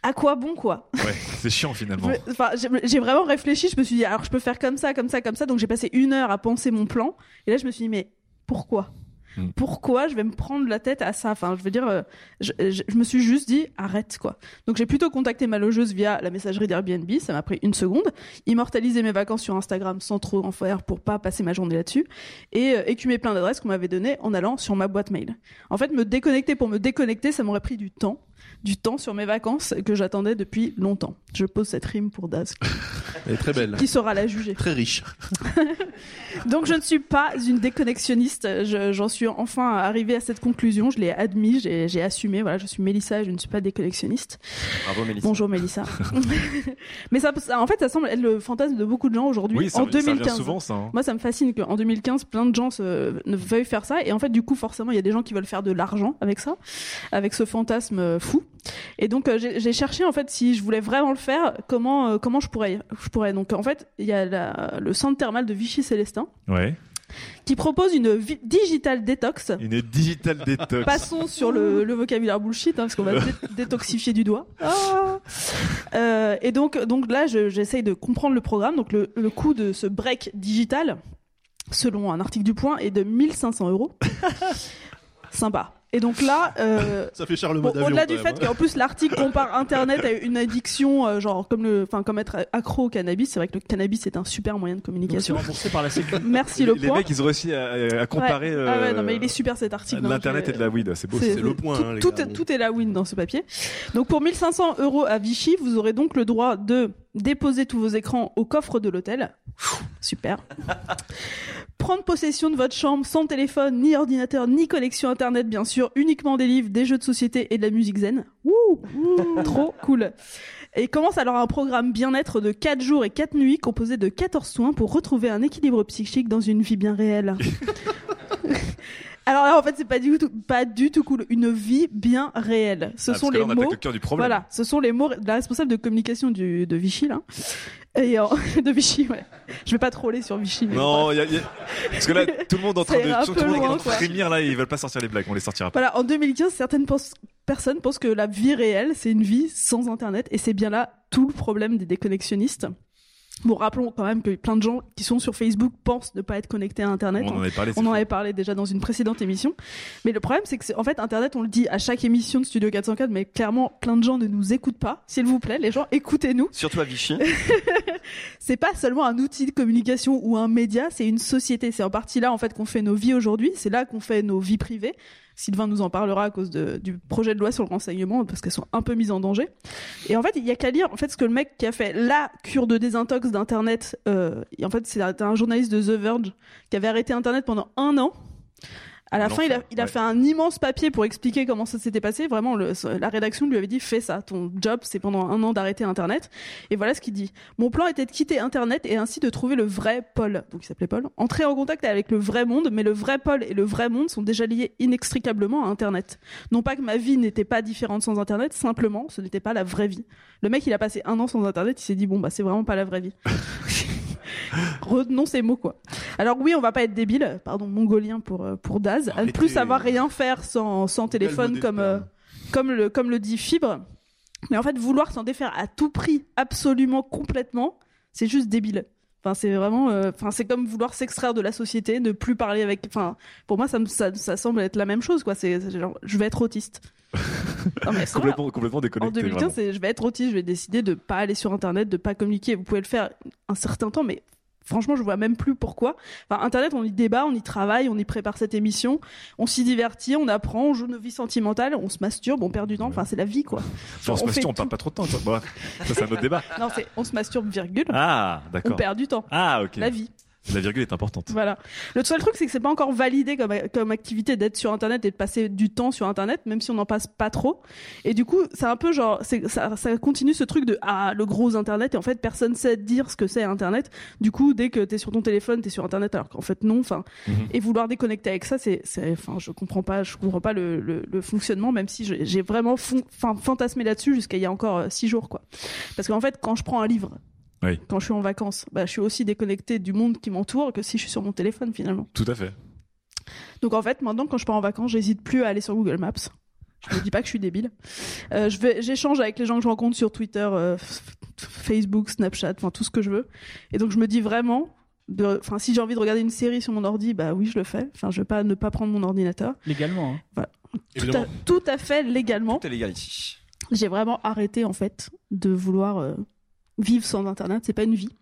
[SPEAKER 5] à quoi bon, quoi
[SPEAKER 3] Ouais, c'est chiant finalement.
[SPEAKER 5] Enfin, j'ai vraiment réfléchi. Je me suis dit, alors je peux faire comme ça, comme ça, comme ça. Donc j'ai passé une heure à penser mon plan. Et là, je me suis dit, mais pourquoi
[SPEAKER 3] Hmm.
[SPEAKER 5] Pourquoi je vais me prendre la tête à ça? Enfin, je veux dire, euh, je, je- je me suis juste dit, arrête quoi. Donc j'ai plutôt contacté ma logeuse via la messagerie d'Airbnb. Ça m'a pris une seconde. Immortaliser mes vacances sur Instagram sans trop en faire pour pas passer ma journée là-dessus. Et euh, écumer plein d'adresses qu'on m'avait données en allant sur ma boîte mail. En fait, me déconnecter pour me déconnecter, ça m'aurait pris du temps. Du temps sur mes vacances que j'attendais depuis longtemps. Je pose cette rime pour Daz.
[SPEAKER 6] Elle est très belle.
[SPEAKER 5] Qui saura la juger.
[SPEAKER 6] Très riche.
[SPEAKER 5] Donc je ne suis pas une déconnexionniste. Je- J'en suis enfin arrivée à cette conclusion. Je l'ai admis, j'ai assumé. Voilà, je suis Mélissa et je ne suis pas déconnexionniste.
[SPEAKER 8] Bravo Mélissa.
[SPEAKER 5] Bonjour Mélissa. Mais ça, ça- en fait, ça semble être le fantasme de beaucoup de gens aujourd'hui.
[SPEAKER 3] Oui, ça-
[SPEAKER 5] en
[SPEAKER 3] ça revient
[SPEAKER 5] 2015.
[SPEAKER 3] souvent, ça, hein.
[SPEAKER 5] Moi, ça me fascine qu'en 2015, plein de gens se, ne veuillent faire ça. Et en fait, du coup, forcément, il y a des gens qui veulent faire de l'argent avec ça, avec ce fantasme euh, fou. Et donc, euh, j'ai cherché en fait si je voulais vraiment le faire, comment euh, comment je pourrais. Je pourrais. Donc, en fait, il y a la- le centre thermal de Vichy-Célestin
[SPEAKER 3] Ouais.
[SPEAKER 5] qui propose une digital détox.
[SPEAKER 3] Une digital détox.
[SPEAKER 5] Passons sur le, le vocabulaire bullshit, hein, parce qu'on va dé- détoxifier du doigt. Ah. Euh, et donc, donc là, je- j'essaye de comprendre le programme. Donc, le, le coût de ce break digital, selon un article du Point, est de 1500 euros. Sympa. Et donc là, euh,
[SPEAKER 6] Ça fait cher le
[SPEAKER 5] Bon, au-delà du
[SPEAKER 6] même,
[SPEAKER 5] fait
[SPEAKER 6] hein.
[SPEAKER 5] qu'en plus l'article compare Internet à une addiction, euh, genre comme le, enfin comme être accro au cannabis, c'est vrai que le cannabis est un super moyen de
[SPEAKER 4] Donc
[SPEAKER 5] communication.
[SPEAKER 4] remboursé par la Sécu.
[SPEAKER 5] Merci
[SPEAKER 3] les,
[SPEAKER 5] le
[SPEAKER 3] les
[SPEAKER 5] point.
[SPEAKER 3] mecs, ils ont réussi à, à comparer
[SPEAKER 5] Ouais. Ah ouais,
[SPEAKER 3] euh,
[SPEAKER 5] non mais il est super cet article. hein,
[SPEAKER 3] l'internet et de la weed. C'est beau.
[SPEAKER 5] C'est-
[SPEAKER 6] le point,
[SPEAKER 5] Tout,
[SPEAKER 6] hein, les
[SPEAKER 5] tout est, tout est la win dans ce papier. Donc pour 1500 euros à Vichy, vous aurez donc le droit de déposer tous vos écrans au coffre de l'hôtel. Super. Prendre possession de votre chambre sans téléphone, ni ordinateur, ni connexion internet, bien sûr, uniquement des livres, des jeux de société et de la musique zen. Wouh Trop cool. Et commence alors un programme bien-être de 4 jours et 4 nuits composé de 14 soins pour retrouver un équilibre psychique dans une vie bien réelle. Alors là, en fait, c'est pas du tout, pas du tout cool. Une vie bien réelle. Ce
[SPEAKER 3] Ah,
[SPEAKER 5] sont
[SPEAKER 3] parce que
[SPEAKER 5] les
[SPEAKER 3] là, on
[SPEAKER 5] mots.
[SPEAKER 3] le cœur du problème.
[SPEAKER 5] Voilà, ce sont les mots de la responsable de communication du, de Vichy là. Et en- de Vichy, ouais. Je vais pas troller sur Vichy. mais
[SPEAKER 3] Non, il y a- il y a- parce que là, tout le monde est en train de, tout, le monde en train de frémir là, ils veulent pas sortir les blagues, on les sortira pas.
[SPEAKER 5] Voilà, en 2015, certaines personnes pensent que la vie réelle, c'est une vie sans Internet, et c'est bien là tout le problème des déconnexionnistes. Bon, rappelons quand même que plein de gens qui sont sur Facebook pensent ne pas être connectés à Internet.
[SPEAKER 3] On en avait parlé, c'est
[SPEAKER 5] On en
[SPEAKER 3] fou.
[SPEAKER 5] avait parlé déjà dans une précédente émission. Mais le problème, c'est que, en fait, Internet, on le dit à chaque émission de Studio 404, mais clairement, plein de gens ne nous écoutent pas. S'il vous plaît, les gens, écoutez-nous.
[SPEAKER 8] Surtout à Vichy.
[SPEAKER 5] c'est pas seulement un outil de communication ou un média, c'est une société. C'est en partie là en fait qu'on fait nos vies aujourd'hui. C'est là qu'on fait nos vies privées. Sylvain nous en parlera à cause du projet de loi sur le renseignement parce qu'elles sont un peu mises en danger. Et en fait, il y a qu'à lire en fait ce que le mec qui a fait la cure de désintox d'internet. Euh, en fait, c'est un journaliste de The Verge qui avait arrêté internet pendant un an. À la fin, il a, il a
[SPEAKER 3] ouais.
[SPEAKER 5] fait un immense papier pour expliquer comment ça s'était passé. Vraiment, le- la rédaction lui avait dit fais ça. Ton job, c'est pendant un an d'arrêter Internet. Et voilà ce qu'il dit. Mon plan était de quitter Internet et ainsi de trouver le vrai Paul. Donc il s'appelait Paul. Entrer en contact avec le vrai monde, mais le vrai Paul et le vrai monde sont déjà liés inextricablement à Internet. Non pas que ma vie n'était pas différente sans Internet, simplement, ce n'était pas la vraie vie. Le mec, il a passé un an sans Internet, il s'est dit bon bah c'est vraiment pas la vraie vie. Retenons ces mots quoi. Alors oui, on va pas être débile, pardon, mongolien pour euh, pour Daz, à ne
[SPEAKER 3] Arrêtez.
[SPEAKER 5] plus savoir rien faire sans sans téléphone comme euh, comme le comme le dit Fibre. Mais en fait, vouloir s'en défaire à tout prix, absolument complètement, c'est juste débile. Enfin, c'est vraiment, euh, enfin, c'est comme vouloir s'extraire de la société, ne plus parler avec. Enfin, pour moi, ça, me, ça, ça semble être la même chose, quoi. C'est c'est genre, je vais être autiste. Non, mais c'est vrai.
[SPEAKER 3] complètement, complètement
[SPEAKER 5] En
[SPEAKER 3] déconnecté.
[SPEAKER 5] 2015,
[SPEAKER 3] vraiment.
[SPEAKER 5] c'est je vais être autiste, je vais décider de pas aller sur Internet, de pas communiquer. Vous pouvez le faire un certain temps, mais franchement, je vois même plus pourquoi. Enfin, Internet, on y débat, on y travaille, on y prépare cette émission, on s'y divertit, on apprend, on joue nos vies sentimentales, on se masturbe, on perd du temps. Enfin, c'est la vie, quoi.
[SPEAKER 3] Enfin, on se
[SPEAKER 5] on
[SPEAKER 3] masturbe, on perd pas trop de temps. ça. Bon, ça, c'est un autre débat.
[SPEAKER 5] Non, c'est on se masturbe, virgule.
[SPEAKER 3] Ah,
[SPEAKER 5] on
[SPEAKER 3] d'accord.
[SPEAKER 5] perd du temps.
[SPEAKER 3] Ah, ok.
[SPEAKER 5] La vie.
[SPEAKER 3] La virgule est importante.
[SPEAKER 5] Voilà. Le seul truc, c'est que c'est pas encore validé comme, comme activité d'être sur Internet et de passer du temps sur Internet, même si on n'en passe pas trop. Et du coup, c'est un peu genre, ça, ça continue ce truc de ah le gros Internet et en fait personne sait dire ce que c'est Internet. Du coup, dès que t'es sur ton téléphone, t'es sur Internet, alors qu'en fait non. Enfin,
[SPEAKER 3] Mhm.
[SPEAKER 5] et vouloir déconnecter avec ça, c'est, enfin, je comprends pas, je comprends pas le, le, le fonctionnement, même si j'ai vraiment fon- fantasmé là-dessus jusqu'à il y a encore euh, six jours, quoi. Parce qu'en fait, quand je prends un livre
[SPEAKER 3] Oui,
[SPEAKER 5] quand je suis en vacances, bah, je suis aussi déconnecté du monde qui m'entoure que si je suis sur mon téléphone finalement.
[SPEAKER 3] tout à fait.
[SPEAKER 5] Donc en fait, maintenant quand je pars en vacances, j'hésite plus à aller sur Google Maps. Je me dis pas que je suis débile. Euh, je vais, j'échange avec les gens que je rencontre sur Twitter, euh, Facebook, Snapchat, enfin tout ce que je veux. Et donc je me dis vraiment, de, enfin si j'ai envie de regarder une série sur mon ordi, bah oui je le fais. Enfin je vais pas ne pas prendre mon ordinateur.
[SPEAKER 4] Légalement. hein.
[SPEAKER 5] Tout à, tout à fait légalement.
[SPEAKER 8] Tout est légal ici.
[SPEAKER 5] J'ai vraiment arrêté en fait de vouloir euh, vivre sans internet, c'est pas une vie.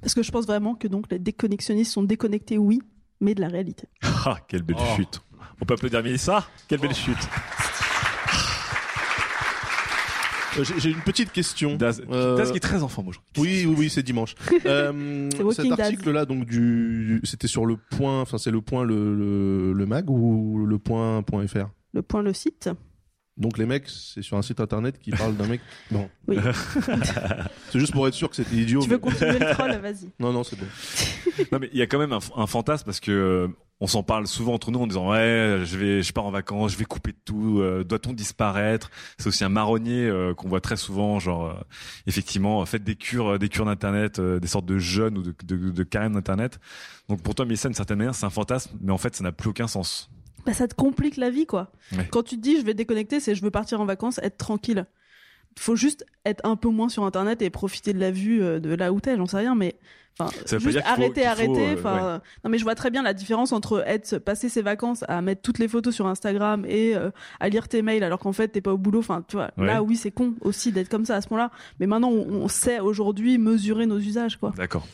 [SPEAKER 5] Parce que je pense vraiment que donc les déconnexionnistes sont déconnectés, oui, mais de la réalité.
[SPEAKER 3] Ah, quelle belle
[SPEAKER 6] Oh.
[SPEAKER 3] chute. On peut applaudir Mélissa? Quelle belle chute.
[SPEAKER 6] Euh, J'ai une petite question.
[SPEAKER 3] Daz,
[SPEAKER 6] Euh,
[SPEAKER 3] Daz qui est très enfant, moi. je-
[SPEAKER 6] Oui, oui, oui, c'est dimanche. Euh, cet
[SPEAKER 5] Daz.
[SPEAKER 6] article-là, donc du, c'était sur le point, enfin c'est le point le, le, le mag ou le point.fr.
[SPEAKER 5] Le point, le site.
[SPEAKER 6] Donc les mecs, c'est sur un site internet qui parle d'un mec. Non.
[SPEAKER 5] Oui.
[SPEAKER 6] c'est juste pour être sûr que c'était idiot.
[SPEAKER 5] tu veux
[SPEAKER 6] mais-
[SPEAKER 5] continuer le troll Vas-y.
[SPEAKER 6] Non, non, c'est bon.
[SPEAKER 3] Non, mais il y a quand même un, un fantasme parce que euh, on s'en parle souvent entre nous en disant ouais, je vais, je pars en vacances, je vais couper de tout. euh, Doit-on disparaître? C'est aussi un marronnier euh, qu'on voit très souvent, genre euh, effectivement, faites des cures, des cures d'internet, euh, des sortes de jeûnes ou de, de, d'internet. Donc pour toi, Mélissa, d'une certaine manière, c'est un fantasme, mais en fait, ça n'a plus aucun sens.
[SPEAKER 5] Bah, ça te complique la vie, quoi.
[SPEAKER 3] Ouais.
[SPEAKER 5] Quand tu te dis je vais déconnecter, c'est je veux partir en vacances, être tranquille. Faut juste être un peu moins sur internet et profiter de la vue euh, de là où t'es, j'en sais rien, mais enfin
[SPEAKER 3] Ça veut pas
[SPEAKER 5] juste
[SPEAKER 3] dire faut-
[SPEAKER 5] arrêter,
[SPEAKER 3] faut,
[SPEAKER 5] arrêter.
[SPEAKER 3] euh, ouais.
[SPEAKER 5] euh, non mais je vois très bien la différence entre être passer ses vacances à mettre toutes les photos sur Instagram et euh, à lire tes mails alors qu'en fait t'es pas au boulot. Enfin, tu vois,
[SPEAKER 3] Ouais.
[SPEAKER 5] là oui c'est con aussi d'être comme ça à ce moment-là, mais maintenant on, on sait aujourd'hui mesurer nos usages, quoi.
[SPEAKER 3] D'accord.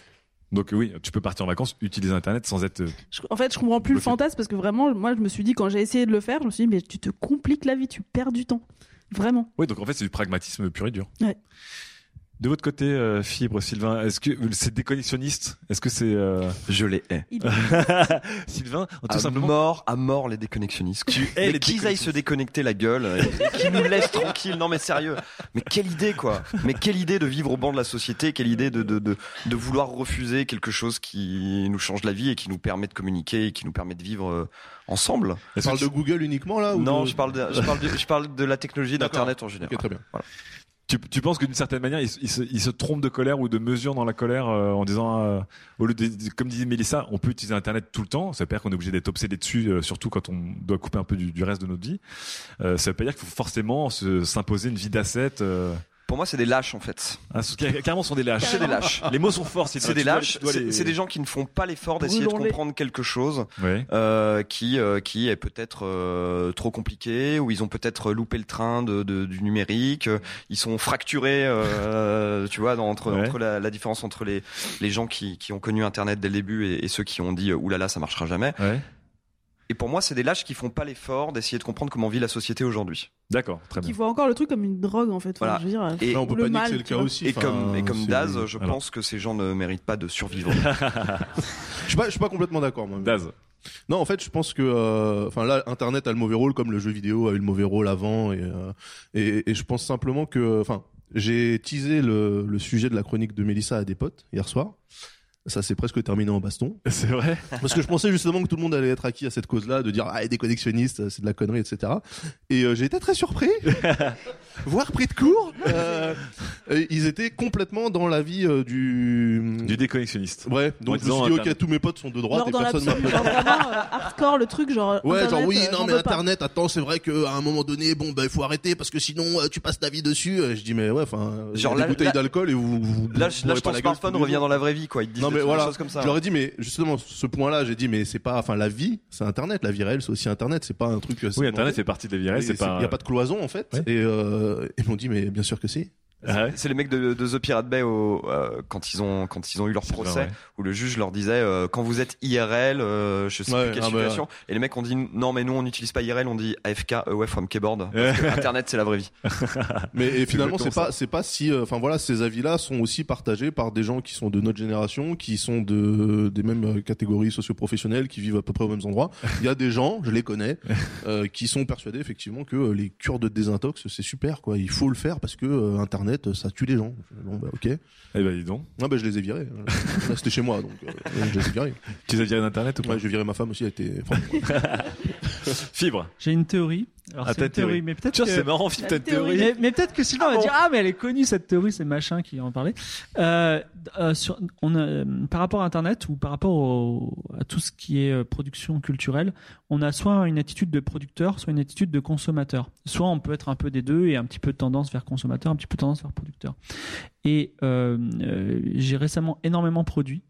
[SPEAKER 3] Donc oui, tu peux partir en vacances, utiliser internet sans être. euh,
[SPEAKER 5] Je- en fait, je comprends plus le fantasme parce que vraiment, moi, je me suis dit quand j'ai essayé de le faire, je me suis dit mais tu te compliques la vie, tu perds du temps, vraiment.
[SPEAKER 3] Oui, donc en fait, c'est du pragmatisme pur et dur.
[SPEAKER 5] Ouais.
[SPEAKER 3] De votre côté, euh, Fibre, Sylvain, est-ce que c'est déconnextionniste Est-ce que c'est euh,
[SPEAKER 8] Je les hais.
[SPEAKER 3] Sylvain, tout
[SPEAKER 8] à
[SPEAKER 3] simplement.
[SPEAKER 8] mort, à mort les déconnexionnistes.
[SPEAKER 3] Tu hais les
[SPEAKER 8] qu'ils aillent se déconnecter la gueule, et qu'ils nous laissent tranquilles. Non mais sérieux. Mais quelle idée quoi. Mais quelle idée de vivre au banc de la société. Quelle idée de de de, de vouloir refuser quelque chose qui nous change la vie et qui nous permet de communiquer et qui nous permet de vivre euh, ensemble.
[SPEAKER 6] Tu parles de Google uniquement là ou
[SPEAKER 8] Non,
[SPEAKER 6] de-
[SPEAKER 8] je parle de, je parle de, je parle de la technologie d'internet en général.
[SPEAKER 6] Ok, très bien.
[SPEAKER 8] Voilà.
[SPEAKER 3] Tu, tu penses que d'une certaine manière, il, se- il se, il se trompe de colère ou de mesure dans la colère euh, en disant, euh, au lieu de, comme disait Mélissa, on peut utiliser Internet tout le temps. Ça veut dire qu'on est obligé d'être obsédé dessus, euh, surtout quand on doit couper un peu du, du reste de notre vie. Euh, ça veut pas dire qu'il faut forcément se- s'imposer une vie d'asset.
[SPEAKER 8] Pour moi, c'est des lâches en fait.
[SPEAKER 3] Ah, ce- carrément, ce sont des lâches.
[SPEAKER 8] C'est des lâches.
[SPEAKER 3] Les mots sont forts.
[SPEAKER 8] C'est des lâches. C'est
[SPEAKER 3] les-
[SPEAKER 8] c'est des gens qui ne font pas l'effort d'essayer de
[SPEAKER 3] Brûlons-les.
[SPEAKER 8] comprendre quelque chose euh, qui euh, qui est peut-être euh, trop compliqué ou ils ont peut-être loupé le train de, de- du numérique. euh, Ils sont fracturés, euh, tu vois, dans- entre
[SPEAKER 3] Ouais.
[SPEAKER 8] entre la, la différence entre les les gens qui qui ont connu Internet dès le début et, et ceux qui ont dit euh, oulala ça marchera jamais.
[SPEAKER 3] Ouais.
[SPEAKER 8] Et pour moi, c'est des lâches qui font pas l'effort d'essayer de comprendre comment vit la société aujourd'hui.
[SPEAKER 3] D'accord, très
[SPEAKER 5] Qui voit encore le truc comme une drogue en fait. Enfin,
[SPEAKER 8] Voilà.
[SPEAKER 5] je veux dire,
[SPEAKER 8] Et
[SPEAKER 5] ou le mal, tu vois.
[SPEAKER 8] Et comme, et comme
[SPEAKER 6] c'est-
[SPEAKER 8] Daz, je
[SPEAKER 6] Alors.
[SPEAKER 8] pense que ces gens ne méritent pas de survivre.
[SPEAKER 6] Je suis pas, je suis pas complètement d'accord, moi.
[SPEAKER 3] Daz.
[SPEAKER 6] Non, en fait, je pense que, euh, enfin là, Internet a le mauvais rôle, comme le jeu vidéo a eu le mauvais rôle avant, et euh, et, et je pense simplement que, enfin, j'ai teasé le, le sujet de la chronique de Mélissa à des potes hier soir. Ça s'est presque terminé en baston.
[SPEAKER 3] C'est vrai.
[SPEAKER 6] Parce que je pensais justement que tout le monde allait être acquis à cette cause-là, de dire ah des connexionnistes, c'est de la connerie, etc. Et euh, j'ai été très surpris, voire pris de court. Euh, ils étaient complètement dans la vie euh, du
[SPEAKER 3] du déconnexionniste.
[SPEAKER 6] Ouais. Donc je me suis dit ok, tous mes potes sont de droite
[SPEAKER 5] Genre
[SPEAKER 6] et personne
[SPEAKER 5] vraiment euh, hardcore le truc genre.
[SPEAKER 6] Ouais,
[SPEAKER 5] Internet,
[SPEAKER 6] genre oui,
[SPEAKER 5] euh,
[SPEAKER 6] non mais
[SPEAKER 5] pas.
[SPEAKER 6] Internet, attends, c'est vrai qu'à un moment donné, bon, bah il faut arrêter parce que sinon euh, tu passes ta vie dessus. Je dis mais ouais, enfin,
[SPEAKER 8] Genre
[SPEAKER 6] des
[SPEAKER 8] là-
[SPEAKER 6] bouteilles
[SPEAKER 8] là-
[SPEAKER 6] d'alcool et vous. vous
[SPEAKER 8] Lâche,
[SPEAKER 6] vous
[SPEAKER 8] lâche
[SPEAKER 6] bourrez pas
[SPEAKER 8] ton
[SPEAKER 6] la
[SPEAKER 8] smartphone, revient dans la vraie vie, quoi. Ils te disent
[SPEAKER 6] mais
[SPEAKER 8] trucs-
[SPEAKER 6] voilà,
[SPEAKER 8] des choses comme ça.
[SPEAKER 6] je leur ai dit mais justement ce point-là, j'ai dit mais c'est pas, enfin la vie, c'est Internet, la vie réelle, c'est aussi Internet, c'est pas un truc. euh,
[SPEAKER 3] Oui, Internet fait partie de la vie réelle, c'est pas-
[SPEAKER 6] Il y a pas de cloison en fait. Et euh, ils m'ont dit mais bien sûr que si.
[SPEAKER 3] Ah
[SPEAKER 8] C'est les mecs de, de The Pirate Bay au, euh, quand ils ont quand ils ont eu leur procès
[SPEAKER 6] vrai, ouais.
[SPEAKER 8] où le juge leur disait euh, quand vous êtes IRL euh, je sais
[SPEAKER 6] Ouais,
[SPEAKER 8] plus quelle
[SPEAKER 6] ah bah,
[SPEAKER 8] situation
[SPEAKER 6] ouais.
[SPEAKER 8] et les mecs ont dit non mais nous on n'utilise pas IRL on dit AFK away from keyboard parce que internet c'est la vraie vie
[SPEAKER 6] Mais et finalement, c'est pas, c'est pas si, euh, enfin voilà, ces avis-là sont aussi partagés par des gens qui sont de notre génération, qui sont de des mêmes euh, catégories socio-professionnelles, qui vivent à peu près aux mêmes endroits. Il y a des gens, je les connais, euh, qui sont persuadés effectivement que les cures de désintox c'est super quoi. Il faut le faire parce que euh, Internet ça tue les gens. Bon bah ok.
[SPEAKER 3] Eh ben dis donc.
[SPEAKER 6] Ah bah je les ai virés. Là, C'était chez moi donc euh, je les ai virés.
[SPEAKER 3] Tu les as virés d'Internet ou pas?
[SPEAKER 6] Ouais, j'ai viré ma femme aussi. Elle était. enfin,
[SPEAKER 3] Fibre.
[SPEAKER 4] J'ai une théorie. Alors,
[SPEAKER 3] Ah,
[SPEAKER 4] c'est une
[SPEAKER 3] théorie.
[SPEAKER 4] théorie, mais peut-être que...
[SPEAKER 3] c'est marrant, une théorie.
[SPEAKER 4] Mais, mais peut-être que Sylvain va dire ah mais elle est connue cette théorie, c'est machin qui en parlait. Euh, euh, sur, on a, euh, par rapport à Internet ou par rapport au- à tout ce qui est euh, production culturelle, on a soit une attitude de producteur, soit une attitude de consommateur. Soit on peut être un peu des deux et un petit peu de tendance vers consommateur, un petit peu tendance vers producteur. Et euh, j'ai récemment énormément produit.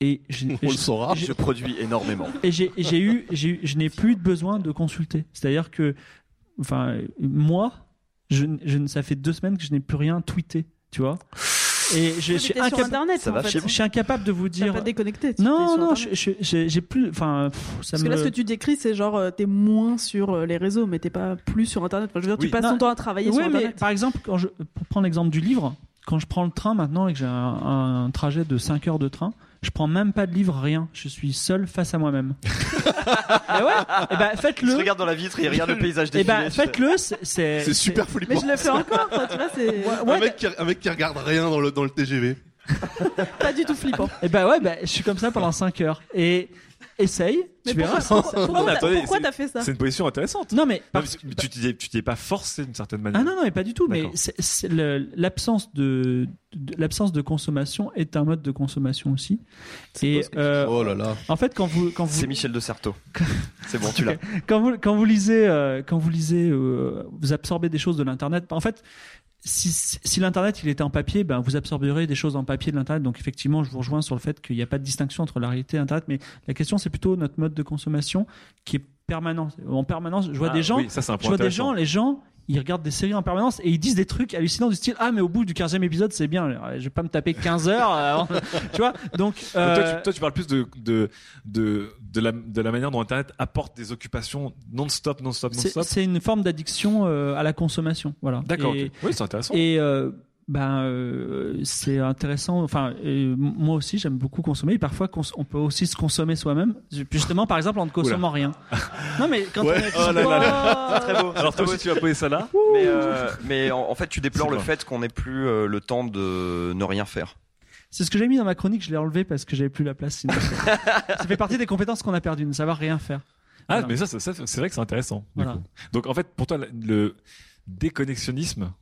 [SPEAKER 4] Et
[SPEAKER 8] On le saura. Je produis énormément.
[SPEAKER 4] et j'ai eu, je n'ai plus besoin de consulter. C'est-à-dire que, enfin, moi, je, je, ça fait deux semaines que je n'ai plus rien tweeté, tu vois. Et je suis.
[SPEAKER 5] Internet, Ça en va fait. chez vous
[SPEAKER 4] Je suis incapable de vous dire.
[SPEAKER 5] pas déconnecté.
[SPEAKER 4] Non, non, j'ai plus. Enfin, ça
[SPEAKER 5] Parce
[SPEAKER 4] me.
[SPEAKER 5] que là, ce que tu décris, c'est genre, euh, t'es moins sur euh, les réseaux, mais t'es pas plus sur Internet. Enfin, je veux dire, tu passes
[SPEAKER 4] Non.
[SPEAKER 5] ton temps à travailler sur
[SPEAKER 4] mais par exemple, quand je, pour prendre l'exemple du livre, quand je prends le train maintenant et que j'ai un, un trajet de 5 heures de train, je prends même pas de livre, rien. Je suis seul face à moi-même. et ouais, et ben faites-le.
[SPEAKER 8] Se regarde dans la vitre et il regarde le paysage
[SPEAKER 4] Et
[SPEAKER 8] défiler.
[SPEAKER 4] ben faites-le, c'est c'est
[SPEAKER 6] super flippant.
[SPEAKER 5] Mais je le fais encore, quoi, tu vois, c'est
[SPEAKER 6] un, mec qui, un mec qui regarde rien dans le dans le TGV.
[SPEAKER 5] pas du tout flippant.
[SPEAKER 4] Et bah ouais, bah, je suis comme ça pendant 5 heures. Et essaye,
[SPEAKER 5] Mais
[SPEAKER 4] tu verras.
[SPEAKER 5] pourquoi- pourquoi-
[SPEAKER 3] Non, mais attendez,
[SPEAKER 5] pourquoi
[SPEAKER 3] c'est-
[SPEAKER 5] t'as fait ça
[SPEAKER 3] C'est une position intéressante.
[SPEAKER 4] Non, mais
[SPEAKER 3] parce que tu t'y es, tu t'y es pas forcé d'une certaine manière.
[SPEAKER 4] Ah non, non, mais pas du tout. Mais
[SPEAKER 3] D'accord.
[SPEAKER 4] c'est- c'est le- l'absence de, de- l'absence de consommation est un mode de consommation aussi. Et euh,
[SPEAKER 6] Oh là là.
[SPEAKER 4] en fait, quand vous quand vous
[SPEAKER 8] C'est Michel de Certeau. C'est bon, tu l'as.
[SPEAKER 4] quand vous quand vous lisez euh, quand vous lisez euh, vous absorbez des choses de l'internet en fait si, si l'internet il était en papier ben vous absorberez des choses en papier de l'internet. Donc effectivement je vous rejoins sur le fait qu'il n'y a pas de distinction entre la réalité et internet mais la question c'est plutôt notre mode de consommation qui est permanent. En permanence je vois
[SPEAKER 3] Ah,
[SPEAKER 4] des gens
[SPEAKER 3] oui, ça,
[SPEAKER 4] je vois des gens les gens ils regardent des séries en permanence et ils disent des trucs hallucinants du style ah mais au bout du 15e épisode c'est bien je vais pas me taper 15 heures avant- tu vois donc
[SPEAKER 3] Donc toi,
[SPEAKER 4] euh,
[SPEAKER 3] tu, toi, tu parles plus de, de, de, de, la, de la manière dont Internet apporte des occupations non-stop, non-stop,
[SPEAKER 4] C'est
[SPEAKER 3] non-stop.
[SPEAKER 4] c'est une forme d'addiction euh, à la consommation, voilà.
[SPEAKER 3] D'accord. Oui, c'est intéressant.
[SPEAKER 4] Et euh, Ben, euh, c'est intéressant. Enfin, euh, moi aussi, j'aime beaucoup consommer. Et parfois, cons- on peut aussi se consommer soi-même. Justement, par exemple, en ne consommant rien. Non, mais quand
[SPEAKER 6] Ouais.
[SPEAKER 4] on est
[SPEAKER 3] Oh là là là.
[SPEAKER 8] Très beau.
[SPEAKER 3] Alors toi aussi, tu vas poser ça là
[SPEAKER 8] Mais, euh, mais en, en fait, tu déplores le fait qu'on n'ait plus euh, le temps de ne rien faire.
[SPEAKER 4] C'est ce que j'ai mis dans ma chronique. Je l'ai enlevé parce que j'avais plus la place. Sinon. ça fait partie des compétences qu'on a perdues, ne savoir rien faire.
[SPEAKER 3] Ah,
[SPEAKER 4] Voilà.
[SPEAKER 3] mais ça, c'est vrai que c'est intéressant. du
[SPEAKER 4] Voilà.
[SPEAKER 3] coup. Donc en fait, pour toi, le déconnexionnisme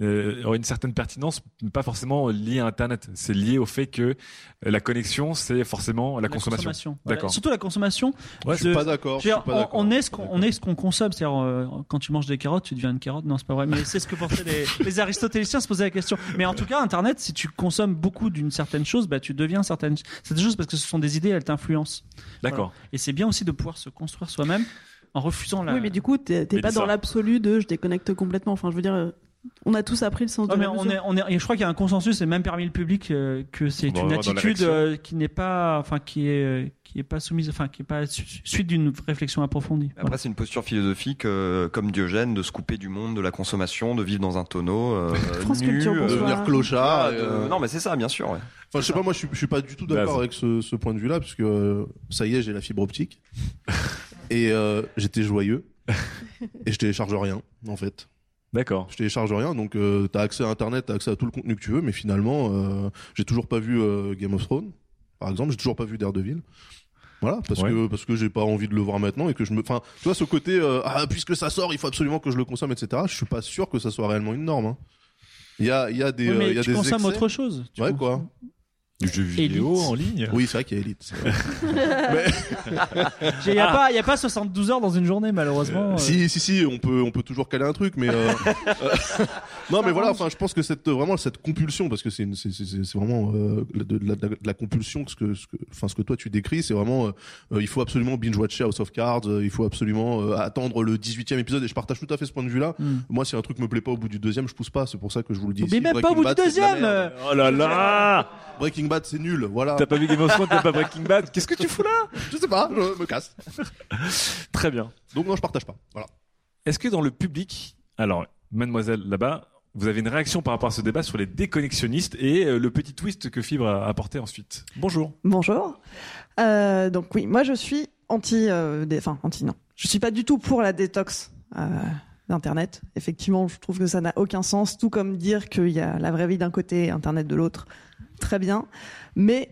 [SPEAKER 3] euh, aurait une certaine pertinence, mais pas forcément lié à Internet. C'est lié au fait que euh, la connexion, c'est forcément la, consommation.
[SPEAKER 4] Voilà.
[SPEAKER 3] D'accord.
[SPEAKER 4] Surtout la consommation.
[SPEAKER 3] Ouais,
[SPEAKER 6] Je suis pas d'accord.
[SPEAKER 4] On,
[SPEAKER 6] d'accord.
[SPEAKER 4] on est ce qu'on on est ce qu'on consomme, c'est-à-dire euh, quand tu manges des carottes, tu deviens une carotte. Non, c'est pas vrai. Mais c'est ce que pensaient les, les aristotéliciens se posaient la question. Mais en tout cas, Internet, si tu consommes beaucoup d'une certaine chose, bah tu deviens certaine certaines choses parce que ce sont des idées, elles t'influencent.
[SPEAKER 3] D'accord.
[SPEAKER 4] Voilà. Et c'est bien aussi de pouvoir se construire soi-même en refusant la.
[SPEAKER 5] Oui, mais du coup, t'es pas dans l'absolu de je déconnecte complètement. Enfin, je veux dire, euh, on a tous appris le sens de
[SPEAKER 4] mais
[SPEAKER 5] la
[SPEAKER 4] on
[SPEAKER 5] mesure.
[SPEAKER 4] est, on est, et je crois qu'il y a un consensus, et même parmi le public, euh, que c'est une attitude euh, qui n'est pas, enfin, qui est, euh, qui est pas soumise, enfin, qui est pas su- suite d'une réflexion approfondie.
[SPEAKER 8] Après, c'est une posture philosophique euh, comme Diogène de se couper du monde, de la consommation, de vivre dans un tonneau. Euh,
[SPEAKER 5] France
[SPEAKER 8] nu,
[SPEAKER 5] Culture,
[SPEAKER 8] euh,
[SPEAKER 5] bonsoir.
[SPEAKER 6] Devenir clochard.
[SPEAKER 8] ah, de-
[SPEAKER 6] euh,
[SPEAKER 8] Non, mais c'est ça, bien sûr. ouais.
[SPEAKER 6] Enfin, je sais pas, moi, je suis, je suis pas du tout d'accord avec ce, ce point de vue-là, parce que euh, ça y est, j'ai la fibre optique. et euh, j'étais joyeux. et je télécharge rien, en fait.
[SPEAKER 3] D'accord.
[SPEAKER 6] Je télécharge rien, donc euh, t'as accès à Internet, t'as accès à tout le contenu que tu veux, mais finalement, euh, j'ai toujours pas vu euh, Game of Thrones, par exemple, j'ai toujours pas vu Daredevil. Voilà, parce
[SPEAKER 3] Ouais.
[SPEAKER 6] que parce que j'ai pas envie de le voir maintenant et que je me, enfin, tu vois ce côté, euh, ah puisque ça sort, il faut absolument que je le consomme, etc. Je suis pas sûr que ça soit réellement une norme. hein. Il y a il y a des euh,
[SPEAKER 4] mais
[SPEAKER 6] il y a
[SPEAKER 4] tu
[SPEAKER 6] des
[SPEAKER 4] consommes
[SPEAKER 6] excès.
[SPEAKER 4] autre chose. Tu
[SPEAKER 6] Ouais
[SPEAKER 4] cons-
[SPEAKER 6] quoi.
[SPEAKER 3] Du jeu vidéo
[SPEAKER 4] Elite.
[SPEAKER 3] en ligne
[SPEAKER 6] Oui, c'est vrai qu'il y a Elite.
[SPEAKER 4] Il n'y a, pas- y a pas 72 heures dans une journée, malheureusement. euh.
[SPEAKER 6] Si, si, si, on peut, on peut toujours caler un truc, mais euh, euh, non, mais voilà. Enfin, je pense que cette vraiment cette compulsion, parce que c'est une- c'est c'est- c'est- c'est vraiment euh, de, de la, de la compulsion, ce que, ce que, enfin, ce que toi tu décris, c'est vraiment, euh, euh, il faut absolument binge watcher House of Cards, euh, il faut absolument euh, attendre le 18e épisode, et je partage tout à fait ce point de vue-là.
[SPEAKER 4] Hmm.
[SPEAKER 6] Moi, si un truc me plaît pas au bout du deuxième, je pousse pas. C'est pour ça que je vous le dis.
[SPEAKER 4] Mais
[SPEAKER 6] ici.
[SPEAKER 4] même pas
[SPEAKER 6] Breaking
[SPEAKER 4] au bout du
[SPEAKER 6] Bad, c'est de la
[SPEAKER 4] deuxième
[SPEAKER 6] merde.
[SPEAKER 3] Oh là là
[SPEAKER 6] Breaking Bad, c'est nul. Voilà.
[SPEAKER 3] T'as pas vu Game of Thrones, t'as pas Breaking Bad? Qu'est-ce que tu fous là?
[SPEAKER 6] Je sais pas, je me casse.
[SPEAKER 3] Très bien.
[SPEAKER 6] Donc non, je partage pas. Voilà.
[SPEAKER 3] Est-ce que dans le public, alors, mademoiselle là-bas, vous avez une réaction par rapport à ce débat sur les déconnexionnistes et euh, le petit twist que Fibre a apporté ensuite? Bonjour.
[SPEAKER 12] Bonjour. Euh, donc oui, moi je suis anti, euh, des- enfin anti non. Je suis pas du tout pour la détox euh, d'internet. Effectivement, je trouve que ça n'a aucun sens. Tout comme dire qu'il y a la vraie vie d'un côté, internet de l'autre. Très bien, mais